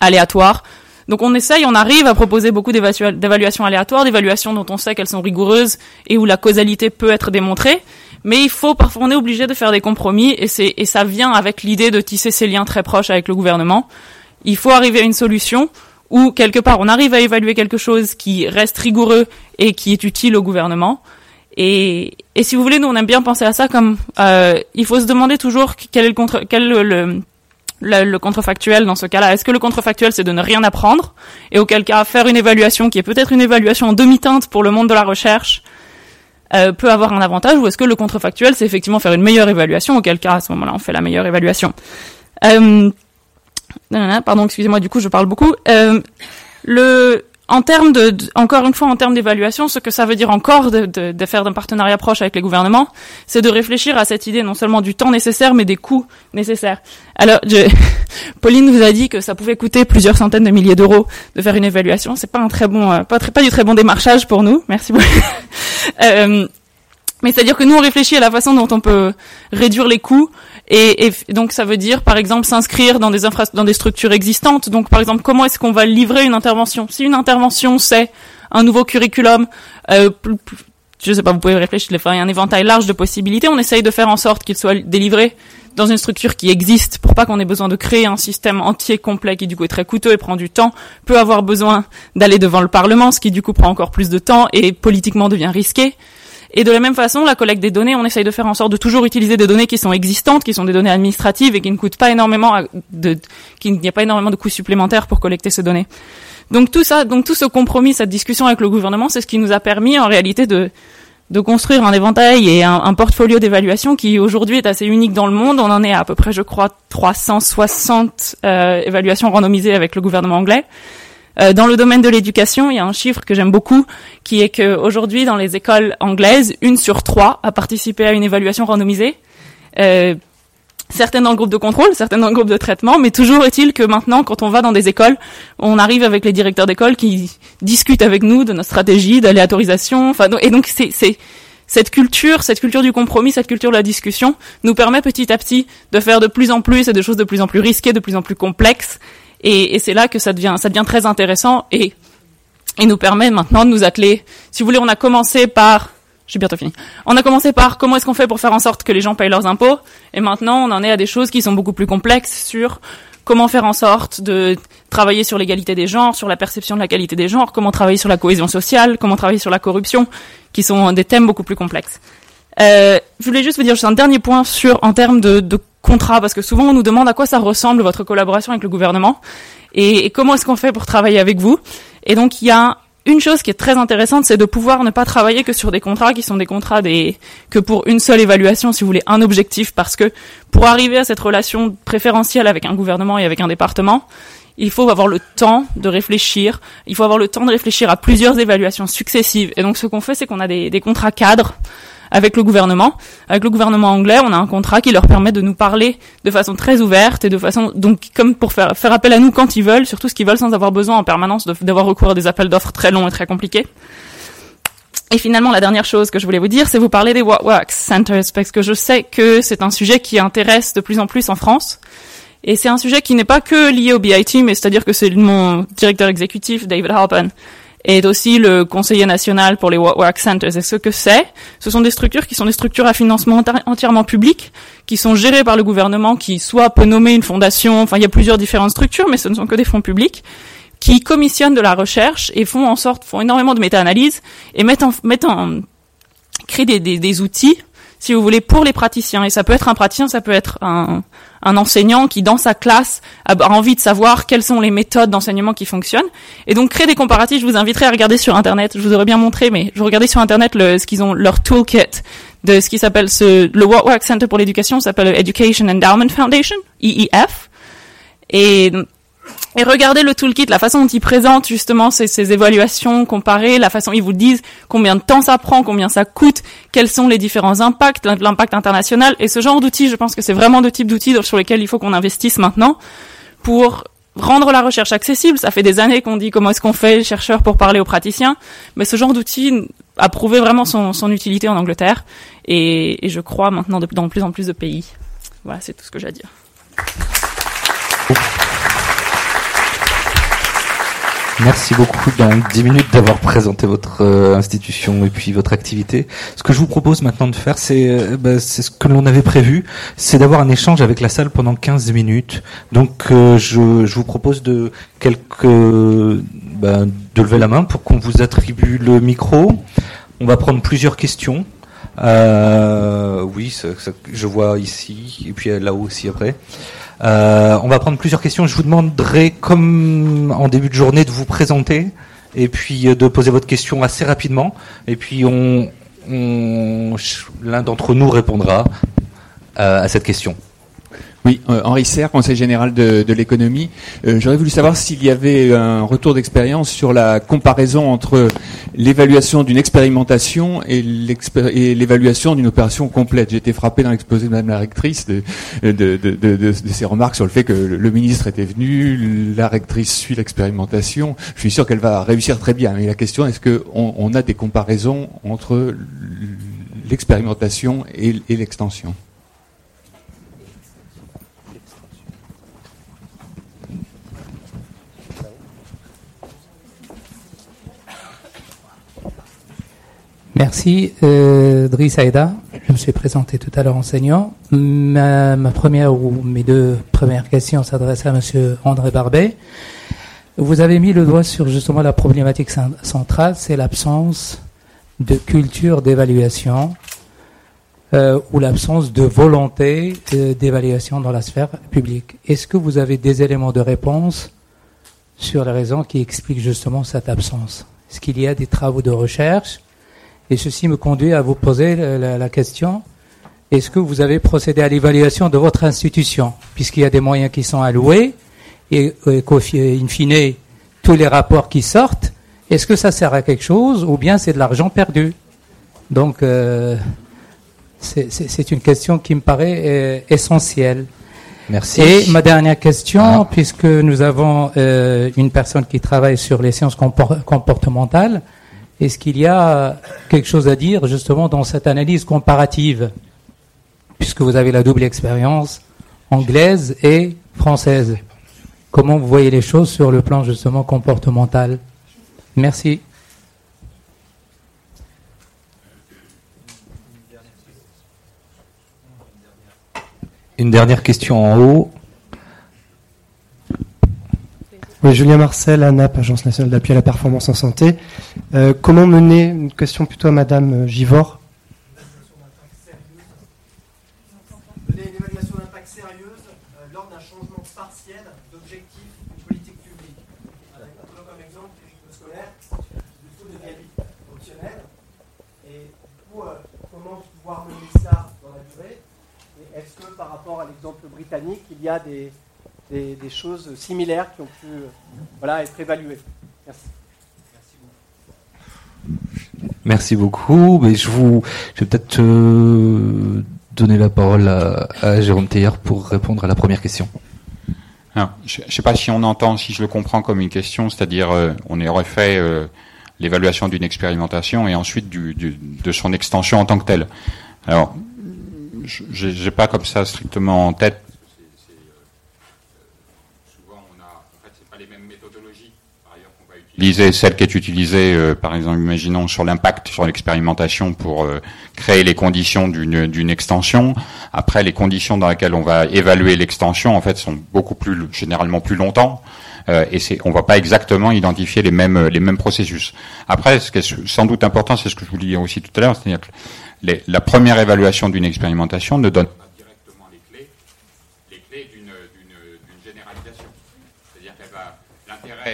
aléatoires. Donc on essaye, on arrive à proposer beaucoup d'évaluations aléatoires, d'évaluations dont on sait qu'elles sont rigoureuses et où la causalité peut être démontrée. Mais il faut parfois on est obligé de faire des compromis et et ça vient avec l'idée de tisser ces liens très proches avec le gouvernement. Il faut arriver à une solution où quelque part on arrive à évaluer quelque chose qui reste rigoureux et qui est utile au gouvernement. Et, et si vous voulez, nous on aime bien penser à ça comme euh, il faut se demander toujours quel est le contre quel le, le le, le, contrefactuel dans ce cas-là Est-ce que le contrefactuel, c'est de ne rien apprendre Et auquel cas, faire une évaluation qui est peut-être une évaluation en demi-teinte pour le monde de la recherche euh, peut avoir un avantage Ou est-ce que le contrefactuel, c'est effectivement faire une meilleure évaluation Auquel cas, à ce moment-là, on fait la meilleure évaluation. Euh, pardon, excusez-moi, du coup, je parle beaucoup. Euh, en termes de, encore une fois, en termes d'évaluation, ce que ça veut dire encore de, faire d'un partenariat proche avec les gouvernements, c'est de réfléchir à cette idée non seulement du temps nécessaire, mais des coûts nécessaires. Alors, Pauline vous a dit que ça pouvait coûter plusieurs centaines de milliers d'euros de faire une évaluation. C'est pas un très bon, euh, pas du très bon démarchage pour nous. Merci beaucoup. euh, mais c'est-à-dire que nous, on réfléchit à la façon dont on peut réduire les coûts et, donc ça veut dire, par exemple, s'inscrire dans des dans des structures existantes. Donc, par exemple, comment est-ce qu'on va livrer une intervention? Si une intervention, c'est un nouveau curriculum, euh, je sais pas, vous pouvez réfléchir, il y a un éventail large de possibilités. On essaye de faire en sorte qu'il soit délivré dans une structure qui existe pour pas qu'on ait besoin de créer un système entier complet qui du coup est très coûteux et prend du temps, peut avoir besoin d'aller devant le Parlement, ce qui du coup prend encore plus de temps et politiquement devient risqué. Et de la même façon, la collecte des données, on essaye de faire en sorte de toujours utiliser des données qui sont existantes, qui sont des données administratives et qui ne coûtent pas énormément de, n'y a pas énormément de coûts supplémentaires pour collecter ces données. Donc tout ça, donc tout ce compromis, cette discussion avec le gouvernement, c'est ce qui nous a permis en réalité de construire un éventail et un, un portfolio d'évaluation qui aujourd'hui est assez unique dans le monde. On en est à, à peu près, je crois, 360 euh, évaluations randomisées avec le gouvernement anglais. Euh, dans le domaine de l'éducation, il y a un chiffre que j'aime beaucoup, qui est qu'aujourd'hui, dans les écoles anglaises, une sur trois a participé à une évaluation randomisée. Euh, certaines dans le groupe de contrôle, certaines dans le groupe de traitement, mais toujours est-il que maintenant, quand on va dans des écoles, on arrive avec les directeurs d'école qui discutent avec nous de notre stratégie d'aléatorisation. Enfin, et donc c'est cette culture, cette culture du compromis, cette culture de la discussion, nous permet petit à petit de faire de plus en plus et de choses de plus en plus risquées, de plus en plus complexes. Et, et c'est là que ça devient, ça devient très intéressant et, et nous permet maintenant de nous atteler. Si vous voulez, on a commencé par j'ai bientôt fini. On a commencé par comment est-ce qu'on fait pour faire en sorte que les gens payent leurs impôts, et maintenant on en est à des choses qui sont beaucoup plus complexes sur comment faire en sorte de travailler sur l'égalité des genres, sur la perception de la qualité des genres, comment travailler sur la cohésion sociale, comment travailler sur la corruption, qui sont des thèmes beaucoup plus complexes. Euh, je voulais juste vous dire juste un dernier point sur en termes de, de contrat, parce que souvent on nous demande à quoi ça ressemble votre collaboration avec le gouvernement et, comment est-ce qu'on fait pour travailler avec vous. Et donc il y a une chose qui est très intéressante, c'est de pouvoir ne pas travailler que sur des contrats qui sont des contrats des que pour une seule évaluation, si vous voulez, un objectif, parce que pour arriver à cette relation préférentielle avec un gouvernement et avec un département, il faut avoir le temps de réfléchir, il faut avoir le temps de réfléchir à plusieurs évaluations successives. Et donc ce qu'on fait, c'est qu'on a des contrats cadres avec le gouvernement. Avec le gouvernement anglais, on a un contrat qui leur permet de nous parler de façon très ouverte et de façon donc comme pour faire faire appel à nous quand ils veulent, surtout ce qu'ils veulent sans avoir besoin en permanence d'avoir recours à des appels d'offres très longs et très compliqués. Et finalement, la dernière chose que je voulais vous dire, c'est vous parler des What Works Centers, parce que je sais que c'est un sujet qui intéresse de plus en plus en France. Et c'est un sujet qui n'est pas que lié au BIT, mais c'est-à-dire que c'est mon directeur exécutif, David Halpern, est aussi le conseiller national pour les Work Centers. Et ce que c'est, ce sont des structures qui sont des structures à financement enti- entièrement public, qui sont gérées par le gouvernement, qui soit peut nommer une fondation, enfin il y a plusieurs différentes structures, mais ce ne sont que des fonds publics, qui commissionnent de la recherche et font en sorte, font énormément de méta-analyse et mettent en, mettent en, créent des, des outils, si vous voulez, pour les praticiens. Et ça peut être un praticien, ça peut être un, un enseignant qui, dans sa classe, a envie de savoir quelles sont les méthodes d'enseignement qui fonctionnent. Et donc, créer des comparatifs, je vous inviterai à regarder sur Internet. Je vous aurais bien montré, mais je regardais sur Internet le, ce qu'ils ont, leur toolkit de ce qui s'appelle ce, le What Work Center pour l'éducation s'appelle le Education Endowment Foundation, EEF. Et, et regardez le toolkit, la façon dont ils présentent justement ces, évaluations comparées, la façon ils vous disent combien de temps ça prend, combien ça coûte, quels sont les différents impacts, l'impact international. Et ce genre d'outils, je pense que c'est vraiment le type d'outils sur lesquels il faut qu'on investisse maintenant pour rendre la recherche accessible. Ça fait des années qu'on dit comment est-ce qu'on fait les chercheurs pour parler aux praticiens, mais ce genre d'outil a prouvé vraiment son, utilité en Angleterre et, je crois maintenant dans de plus en plus de pays. Voilà, c'est tout ce que j'ai à dire. Merci beaucoup dans 10 minutes d'avoir présenté votre euh, institution et puis votre activité. Ce que je vous propose maintenant de faire, c'est euh, bah, ce que l'on avait prévu, c'est d'avoir un échange avec la salle pendant 15 minutes. Donc euh, je, je vous propose de quelques bah, de lever la main pour qu'on vous attribue le micro. On va prendre plusieurs questions. Euh, oui, ça- ça- je vois ici et puis là-haut aussi après. Euh, on va prendre plusieurs questions. Je vous demanderai, comme en début de journée, de vous présenter et puis euh, de poser votre question assez rapidement. Et puis l'un d'entre nous répondra euh, à cette question. Oui, Henri Serre, conseil général de, l'économie. J'aurais voulu savoir s'il y avait un retour d'expérience sur la comparaison entre l'évaluation d'une expérimentation et l'évaluation d'une opération complète. J'ai été frappé dans l'exposé de Madame la rectrice de, de, de, de, ses remarques sur le fait que le ministre était venu, la rectrice suit l'expérimentation. Je suis sûr qu'elle va réussir très bien. Mais la question est-ce qu'on on a des comparaisons entre l'expérimentation et l'extension? Merci, euh, Driss. Je me suis présenté tout à l'heure enseignant. Ma, première ou mes deux premières questions s'adressent à Monsieur André Barbet. Vous avez mis le doigt sur justement la problématique cen- centrale, c'est l'absence de culture d'évaluation euh, ou l'absence de volonté euh, d'évaluation dans la sphère publique. Est-ce que vous avez des éléments de réponse sur les raisons qui expliquent justement cette absence? Est-ce qu'il y a des travaux de recherche et ceci me conduit à vous poser la, question, est-ce que vous avez procédé à l'évaluation de votre institution, puisqu'il y a des moyens qui sont alloués, et, et qu'au fi- in fine, tous les rapports qui sortent, est-ce que ça sert à quelque chose, ou bien c'est de l'argent perdu? Donc, euh, c'est- une question qui me paraît euh, essentielle. Merci. Et ma dernière question, puisque nous avons euh, une personne qui travaille sur les sciences compor- comportementales, Est-ce qu'il y a quelque chose à dire justement dans cette analyse comparative, puisque vous avez la double expérience anglaise et française Comment vous voyez les choses sur le plan justement comportemental? Merci. Une dernière question en haut. Oui, Julien Marcel, ANAP, Agence nationale d'appui à la performance en santé. Euh, comment mener, une question plutôt à Madame Givor, Mener une évaluation d'impact sérieuse euh, lors d'un changement partiel d'objectif d'une politique publique. Avec comme exemple les rythmes scolaires, du taux de vie optionnel. Et du coup, euh, comment pouvoir mener ça dans la durée Et est-ce que par rapport à l'exemple britannique, il y a des, des, des choses similaires qui ont pu euh, voilà, être évaluées Merci. Merci beaucoup. Mais je vous, je vais peut-être euh, donner la parole à, à Jérôme Teilhard pour répondre à la première question. Alors, je ne sais pas si on entend, si je le comprends comme une question, c'est-à-dire euh, on aurait fait euh, l'évaluation d'une expérimentation et ensuite du, du- de son extension en tant que telle. Alors, je n'ai pas comme ça strictement en tête. Utiliser celle qui est utilisée, euh, par exemple, imaginons sur l'impact sur l'expérimentation pour euh, créer les conditions d'une d'une extension. Après, les conditions dans lesquelles on va évaluer l'extension, en fait, sont beaucoup plus généralement plus longtemps. Euh, et c'est, on va pas exactement identifier les mêmes les mêmes processus. Après, ce qui est sans doute important, c'est ce que je vous disais aussi tout à l'heure, c'est-à-dire que les- la première évaluation d'une expérimentation ne donne pas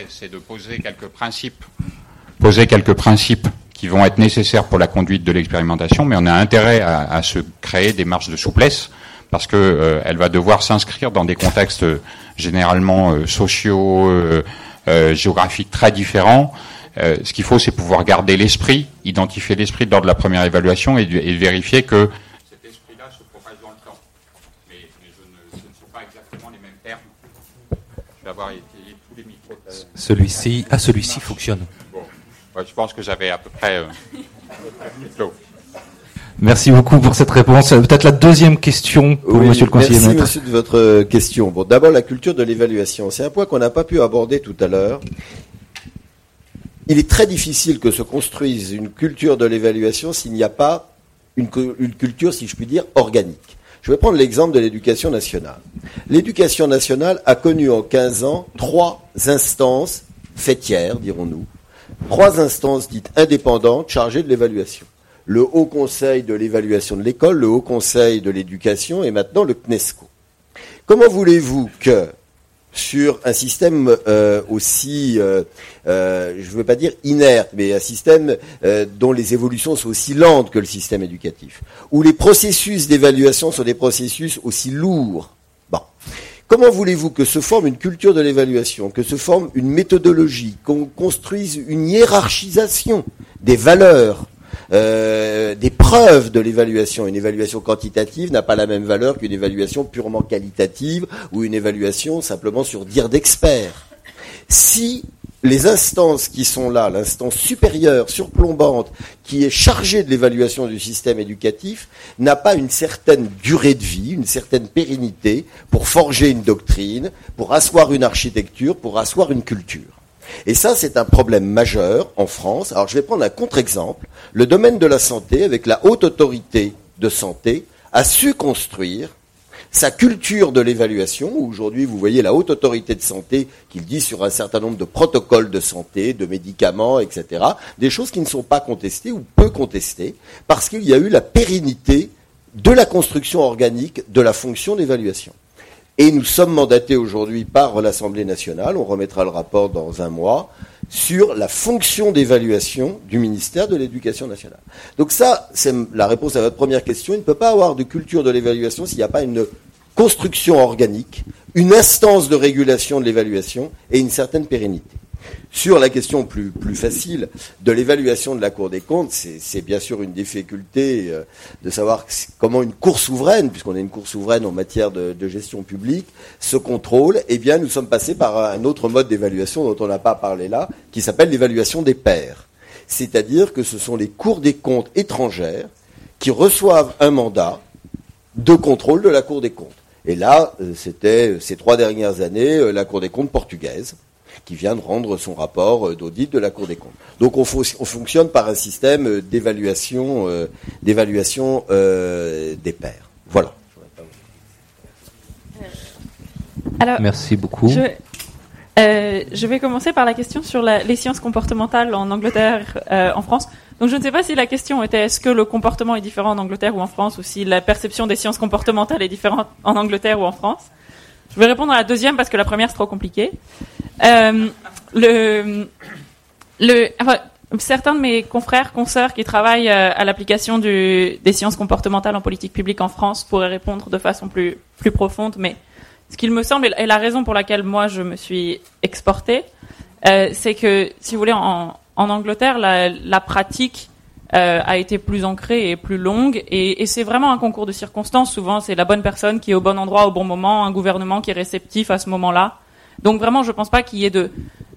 c'est de poser quelques principes, qui vont être nécessaires pour la conduite de l'expérimentation, mais on a intérêt à, se créer des marges de souplesse parce que euh, elle va devoir s'inscrire dans des contextes euh, généralement euh, sociaux, euh, géographiques très différents. Ce qu'il faut, c'est pouvoir garder l'esprit, identifier l'esprit lors de la première évaluation et vérifier que cet esprit-là se propage dans le temps. Mais, mais je ne, ce ne sont pas exactement les mêmes termes. Je vais avoir étayé tous les micros. Celui-ci, ah, celui-ci fonctionne. Bon. Ouais, je pense que j'avais à peu près euh. Merci beaucoup pour cette réponse. Euh, Peut-être la deuxième question pour Oui, Monsieur le conseiller merci monsieur de votre euh, question. Bon, d'abord la culture de l'évaluation. C'est un point qu'on n'a pas pu aborder tout à l'heure. Il est très difficile que se construise une culture de l'évaluation s'il n'y a pas une culture, si je puis dire, organique. Je vais prendre l'exemple de l'éducation nationale. L'éducation nationale a connu en 15 ans trois instances fêtières, dirons-nous, trois instances dites indépendantes chargées de l'évaluation. Le Haut Conseil de l'évaluation de l'école, le Haut Conseil de l'éducation et maintenant le CNESCO. Comment voulez-vous que sur un système euh, aussi, euh, euh, je ne veux pas dire inerte, mais un système dont les évolutions sont aussi lentes que le système éducatif, où les processus d'évaluation sont des processus aussi lourds. Bon. Comment voulez-vous que se forme une culture de l'évaluation, que se forme une méthodologie, qu'on construise une hiérarchisation des valeurs euh, des preuves de l'évaluation. Une évaluation quantitative n'a pas la même valeur qu'une évaluation purement qualitative ou une évaluation simplement sur dire d'experts. Si les instances qui sont là, l'instance supérieure, surplombante, qui est chargée de l'évaluation du système éducatif, n'a pas une certaine durée de vie, une certaine pérennité pour forger une doctrine, pour asseoir une architecture, pour asseoir une culture. Et ça, c'est un problème majeur en France. Alors, je vais prendre un contre-exemple. Le domaine de la santé, avec la haute autorité de santé, a su construire sa culture de l'évaluation. Aujourd'hui, vous voyez la haute autorité de santé qui le dit sur un certain nombre de protocoles de santé, de médicaments, etc. Des choses qui ne sont pas contestées ou peu contestées, parce qu'il y a eu la pérennité de la construction organique de la fonction d'évaluation. Et nous sommes mandatés aujourd'hui par l'Assemblée nationale, on remettra le rapport dans un mois, sur la fonction d'évaluation du ministère de l'Éducation nationale. Donc ça, c'est la réponse à votre première question. Il ne peut pas avoir de culture de l'évaluation s'il n'y a pas une construction organique, une instance de régulation de l'évaluation et une certaine pérennité. Sur la question plus, facile de l'évaluation de la Cour des comptes, c'est bien sûr une difficulté euh, de savoir comment une Cour souveraine, puisqu'on est une Cour souveraine en matière de, de gestion publique, se contrôle. Eh bien, nous sommes passés par un autre mode d'évaluation dont on n'a pas parlé là, qui s'appelle l'évaluation des pairs. C'est-à-dire que ce sont les cours des comptes étrangères qui reçoivent un mandat de contrôle de la Cour des comptes. Et là, euh, c'était euh, ces trois dernières années la Cour des comptes portugaise qui vient de rendre son rapport euh, d'audit de la Cour des comptes. Donc on, fo- on fonctionne par un système euh, d'évaluation euh, d'évaluation euh, des pairs. Voilà. Alors, Merci beaucoup. Je, euh, je vais commencer par la question sur la- les sciences comportementales en Angleterre, euh, en France. Donc je ne sais pas si la question était est-ce que le comportement est différent en Angleterre ou en France, ou si la perception des sciences comportementales est différente en Angleterre ou en France. Je vais répondre à la deuxième parce que la première c'est trop compliqué. Euh, certains de mes confrères, consoeurs qui travaillent euh, à l'application des sciences comportementales en politique publique en France pourraient répondre de façon plus, profonde, mais ce qu'il me semble, et la raison pour laquelle moi je me suis exportée, euh, c'est que, si vous voulez, en, Angleterre, la pratique euh, a été plus ancrée et plus longue, et, et c'est vraiment un concours de circonstances. Souvent, c'est la bonne personne qui est au bon endroit au bon moment, un gouvernement qui est réceptif à ce moment-là. Donc vraiment, je pense pas qu'il y ait de,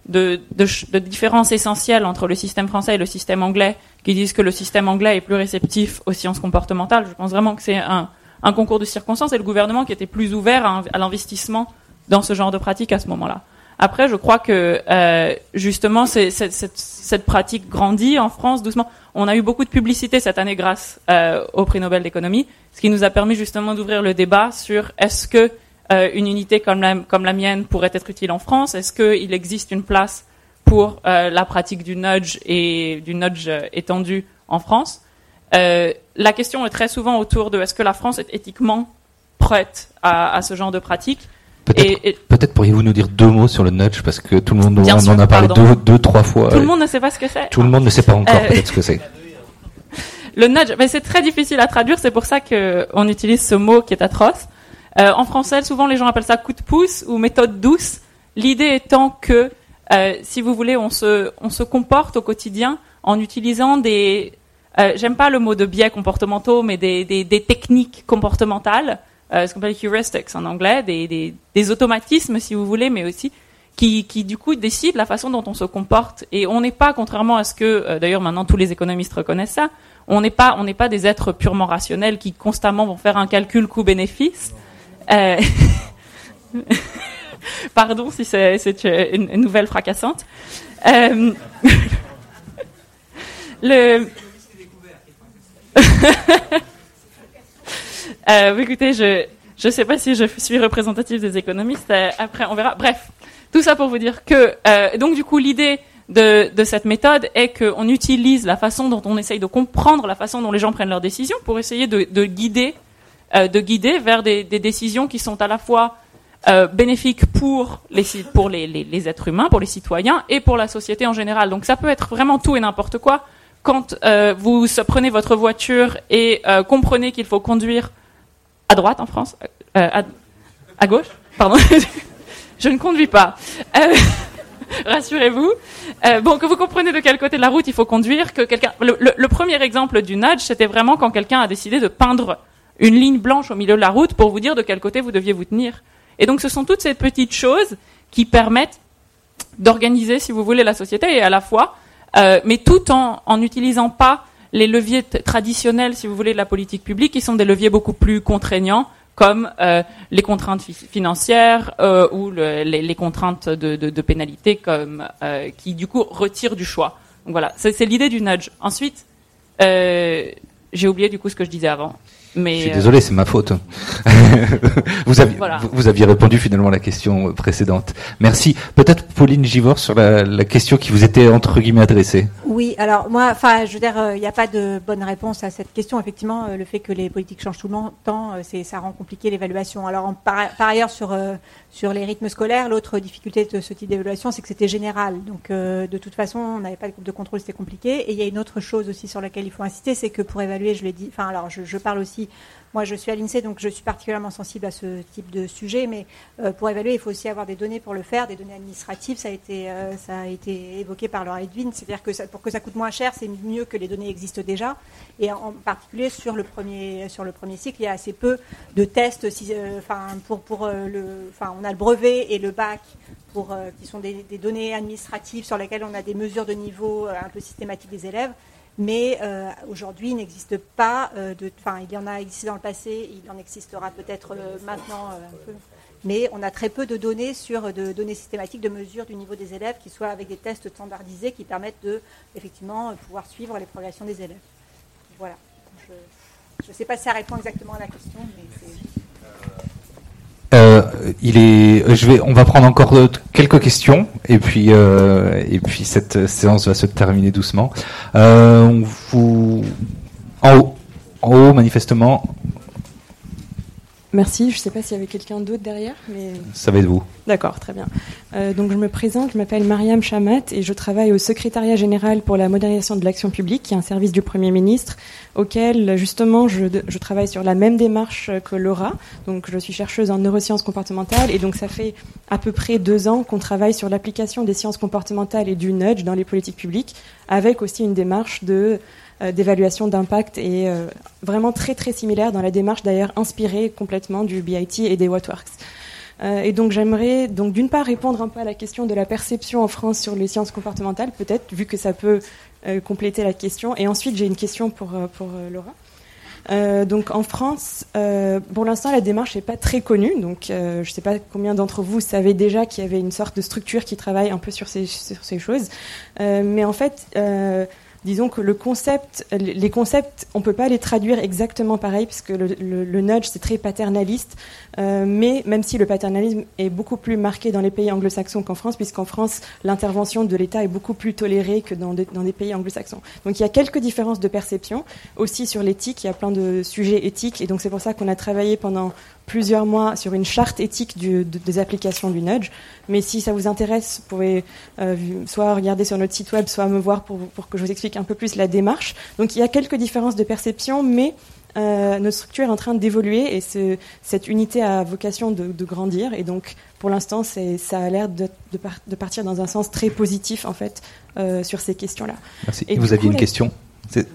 de, de, de différence essentielle entre le système français et le système anglais, qui disent que le système anglais est plus réceptif aux sciences comportementales. Je pense vraiment que c'est un, un concours de circonstances et le gouvernement qui était plus ouvert à, à l'investissement dans ce genre de pratique à ce moment-là. Après, je crois que euh, justement, c'est- c'est- cette, pratique grandit en France doucement. On a eu beaucoup de publicité cette année grâce euh, au prix Nobel d'économie, ce qui nous a permis justement d'ouvrir le débat sur est-ce que euh, une unité comme la, comme la mienne pourrait être utile en France? Est-ce qu'il existe une place pour euh, la pratique du nudge et du nudge euh, étendu en France? Euh, La question est très souvent autour de est-ce que la France est éthiquement prête à, à ce genre de pratique? Peut-être Et- et- peut-être pourriez-vous nous dire deux mots sur le nudge parce que tout le monde Bien on sûr, en a parlé deux, deux, trois fois. Tout le monde ne sait pas ce que c'est. Tout le monde ne sait pas encore Euh, peut-être ce que c'est. Le nudge, ben, c'est très difficile à traduire, c'est pour ça que on utilise ce mot qui est atroce. Euh, en français, souvent les gens appellent ça coup de pouce ou méthode douce. L'idée étant que, euh, si vous voulez, on se, on se comporte au quotidien en utilisant des, j'aime pas le mot de biais comportementaux, mais des, des, des techniques comportementales, ce qu'on appelle heuristics en anglais, des, des, des automatismes si vous voulez, mais aussi qui, qui du coup décident la façon dont on se comporte. Et on n'est pas, contrairement à ce que, euh, d'ailleurs maintenant tous les économistes reconnaissent ça, on n'est pas, on n'est pas des êtres purement rationnels qui constamment vont faire un calcul coût-bénéfice. Euh, Pardon si c'est c'est une, une nouvelle fracassante. Euh, Le... Euh, écoutez, je je sais pas si je suis représentative des économistes. euh, après, on verra. Bref, tout ça pour vous dire que euh, donc du coup l'idée de, cette méthode est qu'on utilise la façon dont on essaye de comprendre la façon dont les gens prennent leurs décisions pour essayer de, de guider de guider vers des, décisions qui sont à la fois bénéfiques pour les pour êtres humains, pour les citoyens et pour la société en général. Donc ça peut être vraiment tout et n'importe quoi. Quand vous prenez votre voiture et comprenez qu'il faut conduire à droite en France, euh, à, à gauche, pardon, je ne conduis pas. Euh, Rassurez-vous. Euh, bon, que vous comprenez de quel côté de la route il faut conduire, que quelqu'un. Le, le- le premier exemple du nudge, c'était vraiment quand quelqu'un a décidé de peindre une ligne blanche au milieu de la route pour vous dire de quel côté vous deviez vous tenir. Et donc, ce sont toutes ces petites choses qui permettent d'organiser, si vous voulez, la société et à la fois, euh, mais tout en en n'utilisant pas les leviers traditionnels, si vous voulez, de la politique publique, qui sont des leviers beaucoup plus contraignants, comme euh, les contraintes fi- financières euh, ou le- les, contraintes de, pénalité, euh, qui du coup retirent du choix. Donc voilà, c'est l'idée du nudge. Ensuite, j'ai oublié du coup ce que je disais avant. Mais Je suis euh, désolé, c'est ma faute. vous, aviez, Voilà. vous, vous aviez répondu finalement à la question précédente. Merci. Peut-être Pauline Givor sur la, la question qui vous était entre guillemets adressée. Oui, alors moi, enfin, je veux dire, euh, il n'y a pas de bonne réponse à cette question. Effectivement, euh, le fait que les politiques changent tout le temps, euh, c'est, ça rend compliqué l'évaluation. Alors, en- par, par ailleurs, sur euh, sur les rythmes scolaires, l'autre difficulté de ce type d'évaluation, c'est que c'était général. Donc, euh, de toute façon, on n'avait pas de groupe de contrôle, c'était compliqué. Et il y a une autre chose aussi sur laquelle il faut insister, c'est que pour évaluer, je l'ai dit, enfin, alors, je, je parle aussi moi je suis à l'INSEE, donc je suis particulièrement sensible à ce type de sujet, mais euh, pour évaluer, il faut aussi avoir des données pour le faire, des données administratives, ça a été, euh, évoqué par Laura Edwin, c'est-à-dire que pour que ça coûte moins cher, c'est mieux que les données existent déjà, et en, particulier sur le premier, cycle, il y a assez peu de tests, euh, pour, le, on a le brevet et le bac qui sont des, données administratives sur lesquelles on a des mesures de niveau un peu systématiques des élèves. Mais euh, aujourd'hui, il n'existe pas euh. Enfin, il y en a existé dans le passé, il en existera peut-être euh, maintenant un peu. Mais on a très peu de données sur de données systématiques de mesure du niveau des élèves qui soient avec des tests standardisés qui permettent de effectivement pouvoir suivre les progressions des élèves. Voilà. Je ne sais pas si ça répond exactement à la question, mais. Euh, il est, euh, je vais, on va prendre encore quelques questions et puis euh, et puis cette euh, séance va se terminer doucement. Euh, vous, en haut, en haut manifestement, Merci. Je ne sais pas s'il y avait quelqu'un d'autre derrière, mais ça va être vous. D'accord, très bien. Euh, donc je me présente, je m'appelle Mariam Chamat et je travaille au secrétariat général pour la modernisation de l'action publique, qui est un service du Premier ministre, auquel justement je, je travaille sur la même démarche que Laura. Donc je suis chercheuse en neurosciences comportementales et donc ça fait à peu près deux ans qu'on travaille sur l'application des sciences comportementales et du nudge dans les politiques publiques, avec aussi une démarche de d'évaluation d'impact et euh, vraiment très très similaire dans la démarche d'ailleurs inspirée complètement du BIT et des Whatworks. Euh, et donc j'aimerais donc d'une part répondre un peu à la question de la perception en France sur les sciences comportementales, peut-être vu que ça peut euh, compléter la question. Et ensuite j'ai une question pour euh, pour euh, Laura. Euh, donc en France, euh, pour l'instant la démarche n'est pas très connue. Donc euh, je ne sais pas combien d'entre vous savaient déjà qu'il y avait une sorte de structure qui travaille un peu sur ces sur ces choses. Euh, mais en fait. Disons que les concepts, on peut pas les traduire exactement pareil puisque le, le, nudge c'est très paternaliste, euh, mais même si le paternalisme est beaucoup plus marqué dans les pays anglo-saxons qu'en France, puisqu'en France l'intervention de l'État est beaucoup plus tolérée que dans, dans des pays anglo-saxons. Donc il y a quelques différences de perception aussi sur l'éthique. Il y a plein de sujets éthiques et donc c'est pour ça qu'on a travaillé pendant plusieurs mois sur une charte éthique des applications du nudge. Mais si ça vous intéresse, vous pouvez euh, soit regarder sur notre site web, soit me voir pour, pour que je vous explique un peu plus la démarche. Donc il y a quelques différences de perception, mais euh, notre structure est en train d'évoluer et ce, cette unité a vocation de, de grandir. Et donc pour l'instant, ça a l'air de, de, par, de, partir dans un sens très positif en fait euh, sur ces questions-là. Merci. Et vous aviez coup, une la... question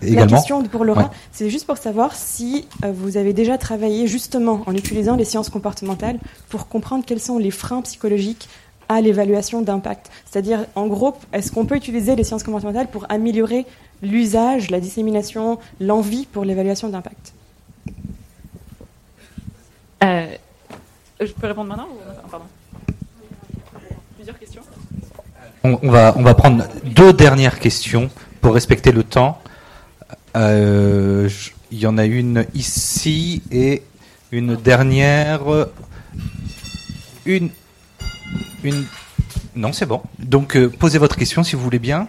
Également. La question pour Laura, ouais. c'est juste pour savoir si euh, vous avez déjà travaillé justement en utilisant les sciences comportementales pour comprendre quels sont les freins psychologiques à l'évaluation d'impact. C'est-à-dire, en gros, est-ce qu'on peut utiliser les sciences comportementales pour améliorer l'usage, la dissémination, l'envie pour l'évaluation d'impact? Euh, Je peux répondre maintenant ou... Pardon. Plusieurs questions? On, on, va, on va prendre deux dernières questions pour respecter le temps. Euh, il y en a une ici et une dernière. Une. Non, c'est bon. Donc, euh, posez votre question si vous voulez bien.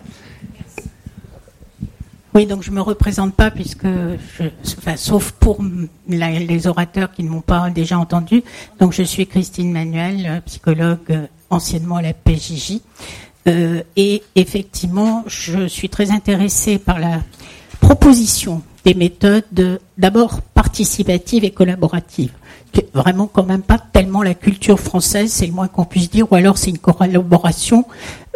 Oui, donc je me représente pas puisque, je, enfin, sauf pour les orateurs qui ne m'ont pas déjà entendu. Donc, je suis Christine Manuel, psychologue euh, anciennement à la PJJ. Euh, et effectivement, je suis très intéressée par la proposition des méthodes d'abord participatives et collaboratives. Vraiment quand même pas tellement la culture française, c'est le moins qu'on puisse dire, ou alors c'est une collaboration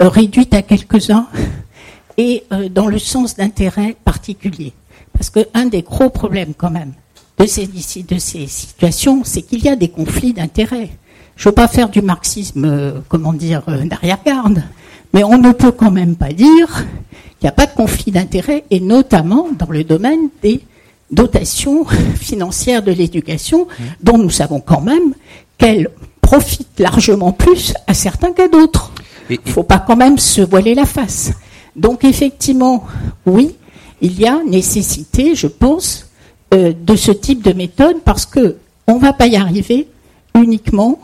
euh, réduite à quelques-uns et euh, dans le sens d'intérêt particulier. Parce que un des gros problèmes quand même de ces, de ces situations, c'est qu'il y a des conflits d'intérêts. Je ne veux pas faire du marxisme, euh, comment dire, d'arrière-garde, mais on ne peut quand même pas dire qu'il n'y a pas de conflit d'intérêts, et notamment dans le domaine des dotations financières de l'éducation, mmh. dont nous savons quand même qu'elles profitent largement plus à certains qu'à d'autres. Il ne faut pas quand même se voiler la face. Donc effectivement, oui, il y a nécessité, je pense, euh, de ce type de méthode parce que on ne va pas y arriver uniquement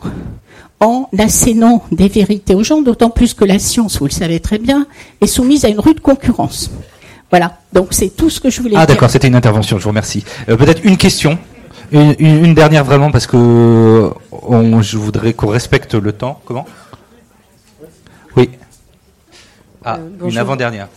en assénant des vérités aux gens, d'autant plus que la science, vous le savez très bien, est soumise à une rude concurrence. Voilà, donc c'est tout ce que je voulais ah, dire. Ah d'accord, c'était une intervention, je vous remercie. Euh, Peut-être une question, une, une, une, dernière vraiment, parce que on, je voudrais qu'on respecte le temps. Comment? Oui. Ah, euh, une avant-dernière.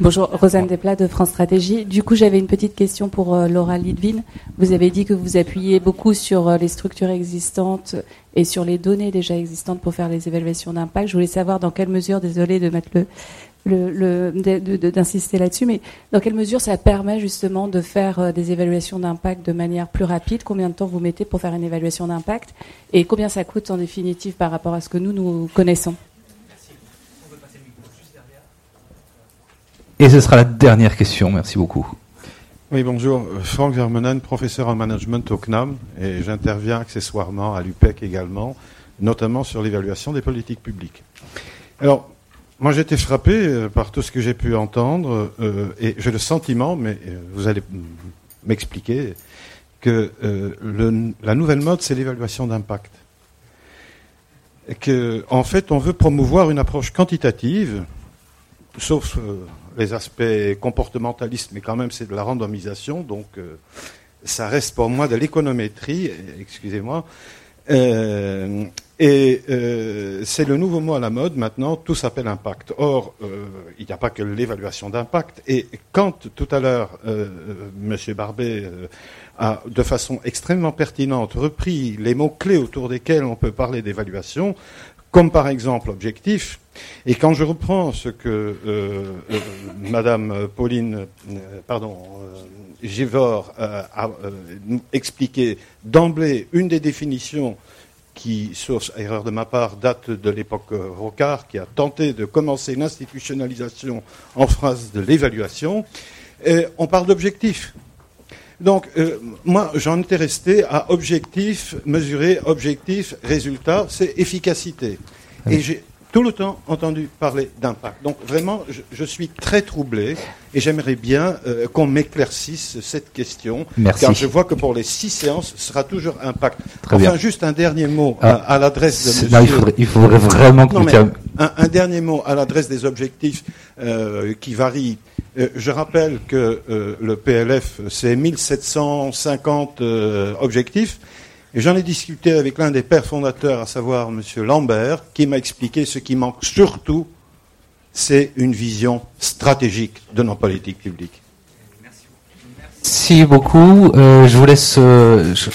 Bonjour, Rosanne Desplat de France Stratégie. Du coup, j'avais une petite question pour euh, Laura Lidvin. Vous avez dit que vous appuyez beaucoup sur euh, les structures existantes et sur les données déjà existantes pour faire les évaluations d'impact. Je voulais savoir dans quelle mesure, désolé de mettre le, d'insister là-dessus, mais dans quelle mesure ça permet justement de faire euh, des évaluations d'impact de manière plus rapide? Combien de temps vous mettez pour faire une évaluation d'impact? Et combien ça coûte en définitive par rapport à ce que nous, nous connaissons? Et ce sera la dernière question. Merci beaucoup. Oui, bonjour. Franck Vermeulen, professeur en management au CNAM, et j'interviens accessoirement à l'UPEC également, notamment sur l'évaluation des politiques publiques. Alors, moi j'ai été frappé euh, par tout ce que j'ai pu entendre, euh, et j'ai le sentiment, mais euh, vous allez m'expliquer, que la nouvelle mode, c'est l'évaluation d'impact. Et que, en fait, on veut promouvoir une approche quantitative, sauf les aspects comportementalistes, mais quand même c'est de la randomisation, donc euh, ça reste pour moi de l'économétrie, euh, excusez-moi. Euh, et euh, c'est le nouveau mot à la mode maintenant, tout s'appelle impact. Or, euh, il n'y a pas que l'évaluation d'impact. Et quand tout à l'heure, euh, Monsieur Barbet euh, a de façon extrêmement pertinente repris les mots-clés autour desquels on peut parler d'évaluation, comme par exemple objectif, et quand je reprends ce que euh, euh, Madame Pauline, euh, pardon, Givor a expliqué d'emblée, une des définitions qui, sauf erreur de ma part, date de l'époque Rocard, qui a tenté de commencer l'institutionnalisation en phrase de l'évaluation, on parle d'objectif. Donc, euh, moi, j'en étais resté à objectif, mesurer, objectif, résultat, c'est efficacité. Et j'ai tout le temps entendu parler d'impact. Donc, vraiment, je, je suis très troublé et j'aimerais bien euh, qu'on m'éclaircisse cette question. Merci. Car je vois que pour les six séances, ce sera toujours impact. Très enfin, bien. juste un dernier mot Ah, à, à l'adresse de non, il monsieur- faudrait- il faudrait vraiment que Non, mais un, un dernier mot à l'adresse des objectifs euh, qui varient. Euh, je rappelle que euh, le PLF, c'est 1750 euh, objectifs. Et j'en ai discuté avec l'un des pères fondateurs, à savoir Monsieur Lambert, qui m'a expliqué ce qui manque surtout, c'est une vision stratégique de nos politiques publiques. Merci beaucoup. Euh, je vous laisse. euh, je-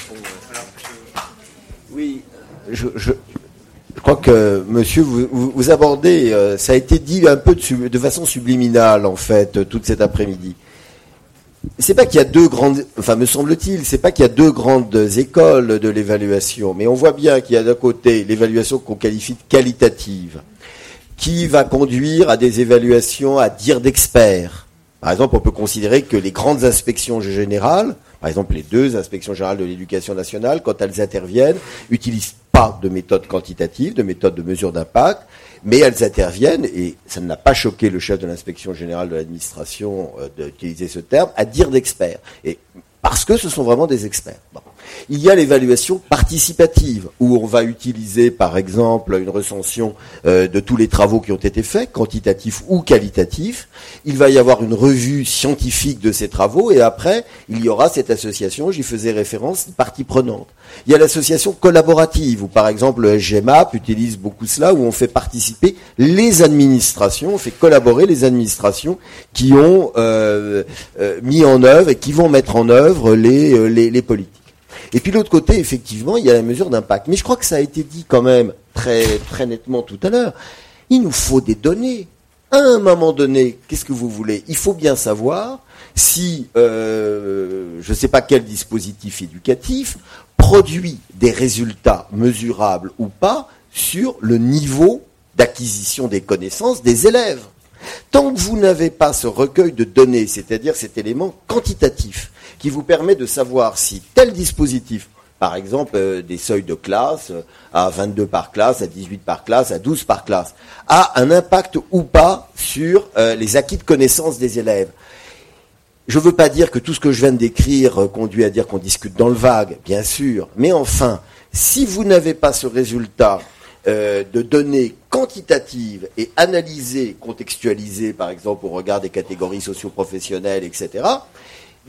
Oui, je, je, je crois que, monsieur, vous, vous, vous abordez, euh, ça a été dit un peu de, façon subliminale, en fait, euh, toute cet après-midi. C'est pas qu'il y a deux grandes, enfin, me semble-t-il, c'est pas qu'il y a deux grandes écoles de l'évaluation, mais on voit bien qu'il y a d'un côté l'évaluation qu'on qualifie de qualitative, qui va conduire à des évaluations à dire d'experts. Par exemple, on peut considérer que les grandes inspections générales, par exemple les deux inspections générales de l'éducation nationale, quand elles interviennent, utilisent pas de méthode quantitative, de méthode de mesure d'impact, mais elles interviennent, et ça n'a pas choqué le chef de l'inspection générale de l'administration euh, d'utiliser ce terme, à dire d'experts. Et parce que ce sont vraiment des experts. Il y a l'évaluation participative, où on va utiliser, par exemple, une recension euh, de tous les travaux qui ont été faits, quantitatifs ou qualitatifs. Il va y avoir une revue scientifique de ces travaux, et après, il y aura cette association, j'y faisais référence, partie prenante. Il y a l'association collaborative, où par exemple le SGMAP utilise beaucoup cela, où on fait participer les administrations, on fait collaborer les administrations qui ont euh, euh, mis en œuvre et qui vont mettre en œuvre les, politiques. Et puis l'autre côté, effectivement, il y a la mesure d'impact. Mais je crois que ça a été dit quand même très, très nettement tout à l'heure. Il nous faut des données. À un moment donné, qu'est-ce que vous voulez? Il faut bien savoir si, euh, je ne sais pas quel dispositif éducatif, produit des résultats mesurables ou pas sur le niveau d'acquisition des connaissances des élèves. Tant que vous n'avez pas ce recueil de données, c'est-à-dire cet élément quantitatif, qui vous permet de savoir si tel dispositif, par exemple euh, des seuils de classe euh, à 22 par classe, à 18 par classe, à 12 par classe, a un impact ou pas sur euh, les acquis de connaissances des élèves. Je ne veux pas dire que tout ce que je viens de décrire conduit à dire qu'on discute dans le vague, bien sûr, mais enfin, si vous n'avez pas ce résultat de données quantitatives et analysées, contextualisées, par exemple, au regard des catégories socioprofessionnelles, etc.,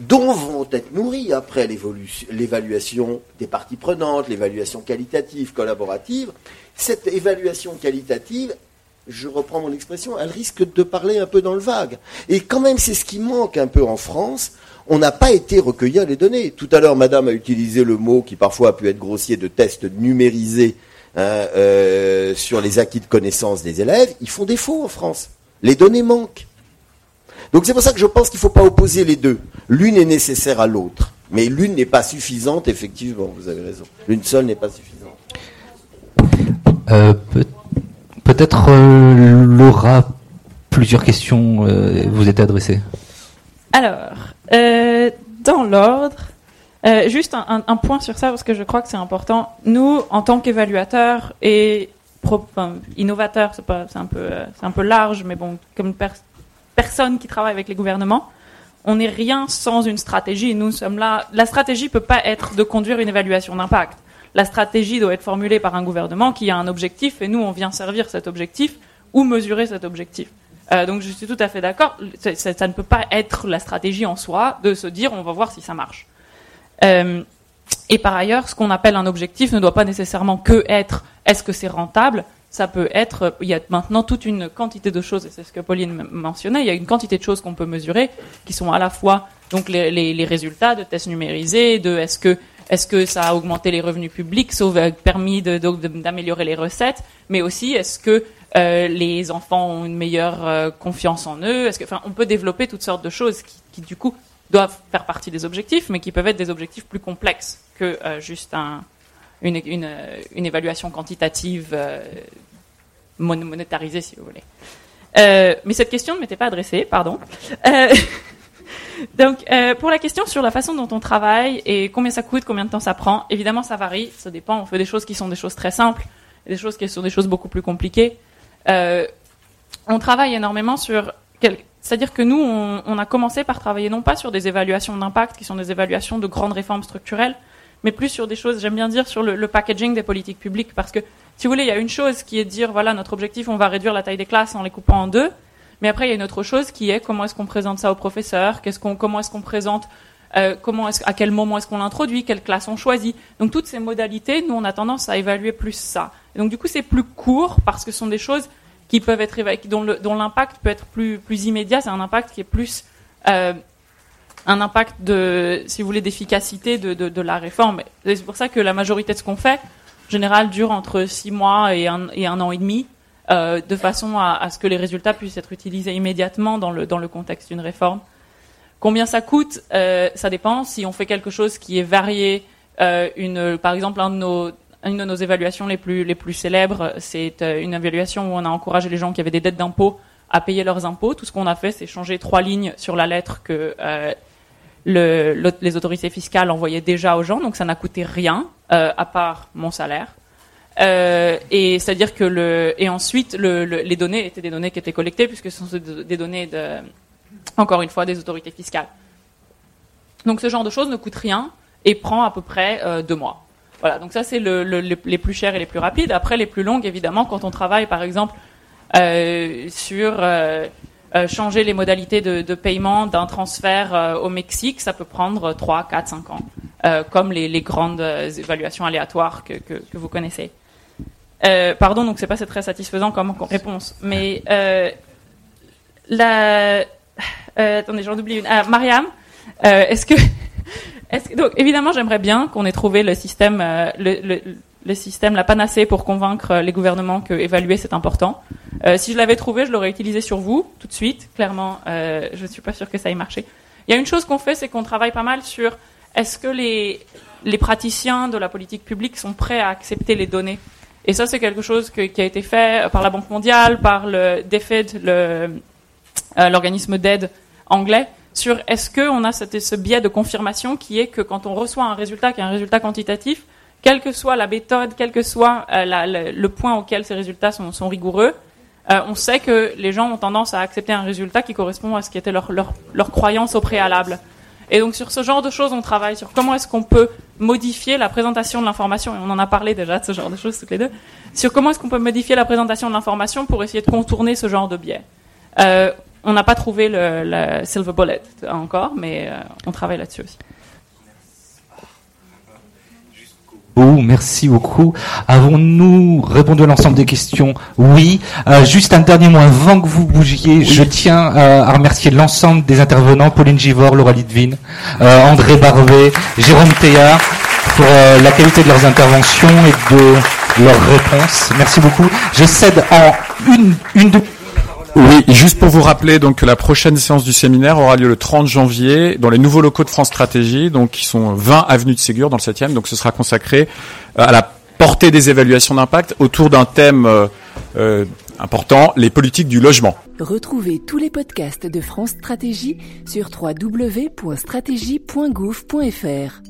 dont vont être nourries après l'évaluation des parties prenantes, l'évaluation qualitative, collaborative, cette évaluation qualitative, je reprends mon expression, elle risque de parler un peu dans le vague. Et quand même, c'est ce qui manque un peu en France. On n'a pas été recueillir les données. Tout à l'heure, Madame a utilisé le mot qui parfois a pu être grossier de test numérisé hein, euh, sur les acquis de connaissances des élèves. Ils font défaut en France. Les données manquent. Donc c'est pour ça que je pense qu'il ne faut pas opposer les deux. L'une est nécessaire à l'autre. Mais l'une n'est pas suffisante, effectivement, vous avez raison. L'une seule n'est pas suffisante. Euh, peut- Peut-être euh, Laura, plusieurs questions euh, vous étaient adressées. Alors, euh, dans l'ordre, euh, juste un, un- un point sur ça parce que je crois que c'est important. Nous, en tant qu'évaluateurs et pro- enfin, innovateurs, c'est pas, c'est un peu, euh, c'est un peu large, mais bon, comme pers- personne qui travaille avec les gouvernements, on n'est rien sans une stratégie. Nous sommes là. La stratégie peut pas être de conduire une évaluation d'impact. La stratégie doit être formulée par un gouvernement qui a un objectif et nous, on vient servir cet objectif ou mesurer cet objectif. Euh, donc je suis tout à fait d'accord. Ça, ne peut pas être la stratégie en soi de se dire on va voir si ça marche. Euh, et par ailleurs, ce qu'on appelle un objectif ne doit pas nécessairement que être est-ce que c'est rentable? Ça peut être, il y a maintenant toute une quantité de choses, et c'est ce que Pauline mentionnait, il y a une quantité de choses qu'on peut mesurer, qui sont à la fois donc les, résultats de tests numérisés, de est-ce que est-ce que ça a augmenté les revenus publics, sauf euh, permis d'améliorer les recettes, mais aussi est-ce que euh, les enfants ont une meilleure euh, confiance en eux Est-ce que, enfin, on peut développer toutes sortes de choses qui, du coup doivent faire partie des objectifs, mais qui peuvent être des objectifs plus complexes que juste un, une, une, une évaluation quantitative euh, mon- monétarisée, si vous voulez. Euh, mais cette question ne m'était pas adressée, pardon. Euh, donc, euh, pour la question sur la façon dont on travaille et combien ça coûte, combien de temps ça prend, évidemment, ça varie, ça dépend. On fait des choses qui sont des choses très simples, et des choses qui sont des choses beaucoup plus compliquées. Euh, on travaille énormément sur, quel- c'est-à-dire que nous, on, on a commencé par travailler non pas sur des évaluations d'impact, qui sont des évaluations de grandes réformes structurelles, mais plus sur des choses, j'aime bien dire, sur le, le packaging des politiques publiques, parce que, si vous voulez, il y a une chose qui est de dire, voilà, notre objectif, on va réduire la taille des classes en les coupant en deux, mais après, il y a une autre chose qui est comment est-ce qu'on présente ça aux professeurs, qu'est-ce qu'on, comment est-ce qu'on présente, euh, comment est-ce, à quel moment est-ce qu'on l'introduit, quelle classe on choisit. Donc toutes ces modalités, nous, on a tendance à évaluer plus ça. Donc du coup, c'est plus court parce que ce sont des choses qui peuvent être dont l'impact peut être plus, plus immédiat. C'est un impact qui est plus euh, un impact si vous voulez, d'efficacité de, de, la réforme. C'est pour ça que la majorité de ce qu'on fait, en général, dure entre six mois et un, et un an et demi, euh, de façon à, ce que les résultats puissent être utilisés immédiatement dans le, dans le contexte d'une réforme. Combien ça coûte euh, Ça dépend. Si on fait quelque chose qui est varié, euh, une, par exemple, un de nos, une de nos évaluations les plus, les plus célèbres, c'est une évaluation où on a encouragé les gens qui avaient des dettes d'impôts à payer leurs impôts. Tout ce qu'on a fait, c'est changer trois lignes sur la lettre que les autorités fiscales envoyaient déjà aux gens, donc ça n'a coûté rien, euh, à part mon salaire. Euh, et c'est-à-dire que le et ensuite le, le- les données étaient des données qui étaient collectées puisque ce sont des données encore une fois des autorités fiscales. Donc ce genre de choses ne coûte rien et prend à peu près euh, deux mois. Voilà, donc ça c'est le, le- les- plus chers et les plus rapides. Après les plus longues, évidemment, quand on travaille par exemple sur euh, changer les modalités de, de paiement d'un transfert euh, au Mexique, ça peut prendre 3, 4, 5 ans, euh, comme les, les grandes euh, évaluations aléatoires que, que, que vous connaissez. Euh, pardon, donc c'est pas très satisfaisant comme réponse, mais la attendez, j'en oublie une. Ah, Mariam, est-ce que, est-ce que- donc évidemment j'aimerais bien qu'on ait trouvé le système, le, le, le système, la panacée pour convaincre les gouvernements que évaluer c'est important. Euh, si je l'avais trouvé, je l'aurais utilisé sur vous tout de suite. Clairement, euh, je suis pas sûre que ça ait marché. Il y a une chose qu'on fait, c'est qu'on travaille pas mal sur est-ce que les les praticiens de la politique publique sont prêts à accepter les données. Et ça, c'est quelque chose qui a été fait par la Banque mondiale, par le euh, l'organisme d'aide anglais, sur est-ce qu'on a cette- ce biais de confirmation qui est que quand on reçoit un résultat qui est un résultat quantitatif, quelle que soit la méthode, quel que soit euh, le, point auquel ces résultats sont, rigoureux, euh, on sait que les gens ont tendance à accepter un résultat qui correspond à ce qui était leur, leur, leur croyance au préalable. Et donc sur ce genre de choses, on travaille sur comment est-ce qu'on peut modifier la présentation de l'information, et on en a parlé déjà de ce genre de choses toutes les deux, sur comment est-ce qu'on peut modifier la présentation de l'information pour essayer de contourner ce genre de biais. Euh, on n'a pas trouvé le, le silver bullet encore, mais on travaille là-dessus aussi. Oh, merci beaucoup. Avons-nous répondu à l'ensemble des questions? Oui. Euh, juste un dernier mot avant que vous bougiez. Je tiens euh, à remercier l'ensemble des intervenants, Pauline Givor, Laura Litvin, euh, André Barvet, Jérôme Théard, pour euh, la qualité de leurs interventions et de leurs réponses. Merci beaucoup. Je cède en une, une. Oui, juste pour vous rappeler donc que la prochaine séance du séminaire aura lieu le 30 janvier dans les nouveaux locaux de France Stratégie, donc qui sont 20 avenue de Ségur dans le 7e. Donc ce sera consacré euh, à la portée des évaluations d'impact autour d'un thème euh, euh, important, les politiques du logement. Retrouvez tous les podcasts de France Stratégie sur www.stratégie.gouv.fr.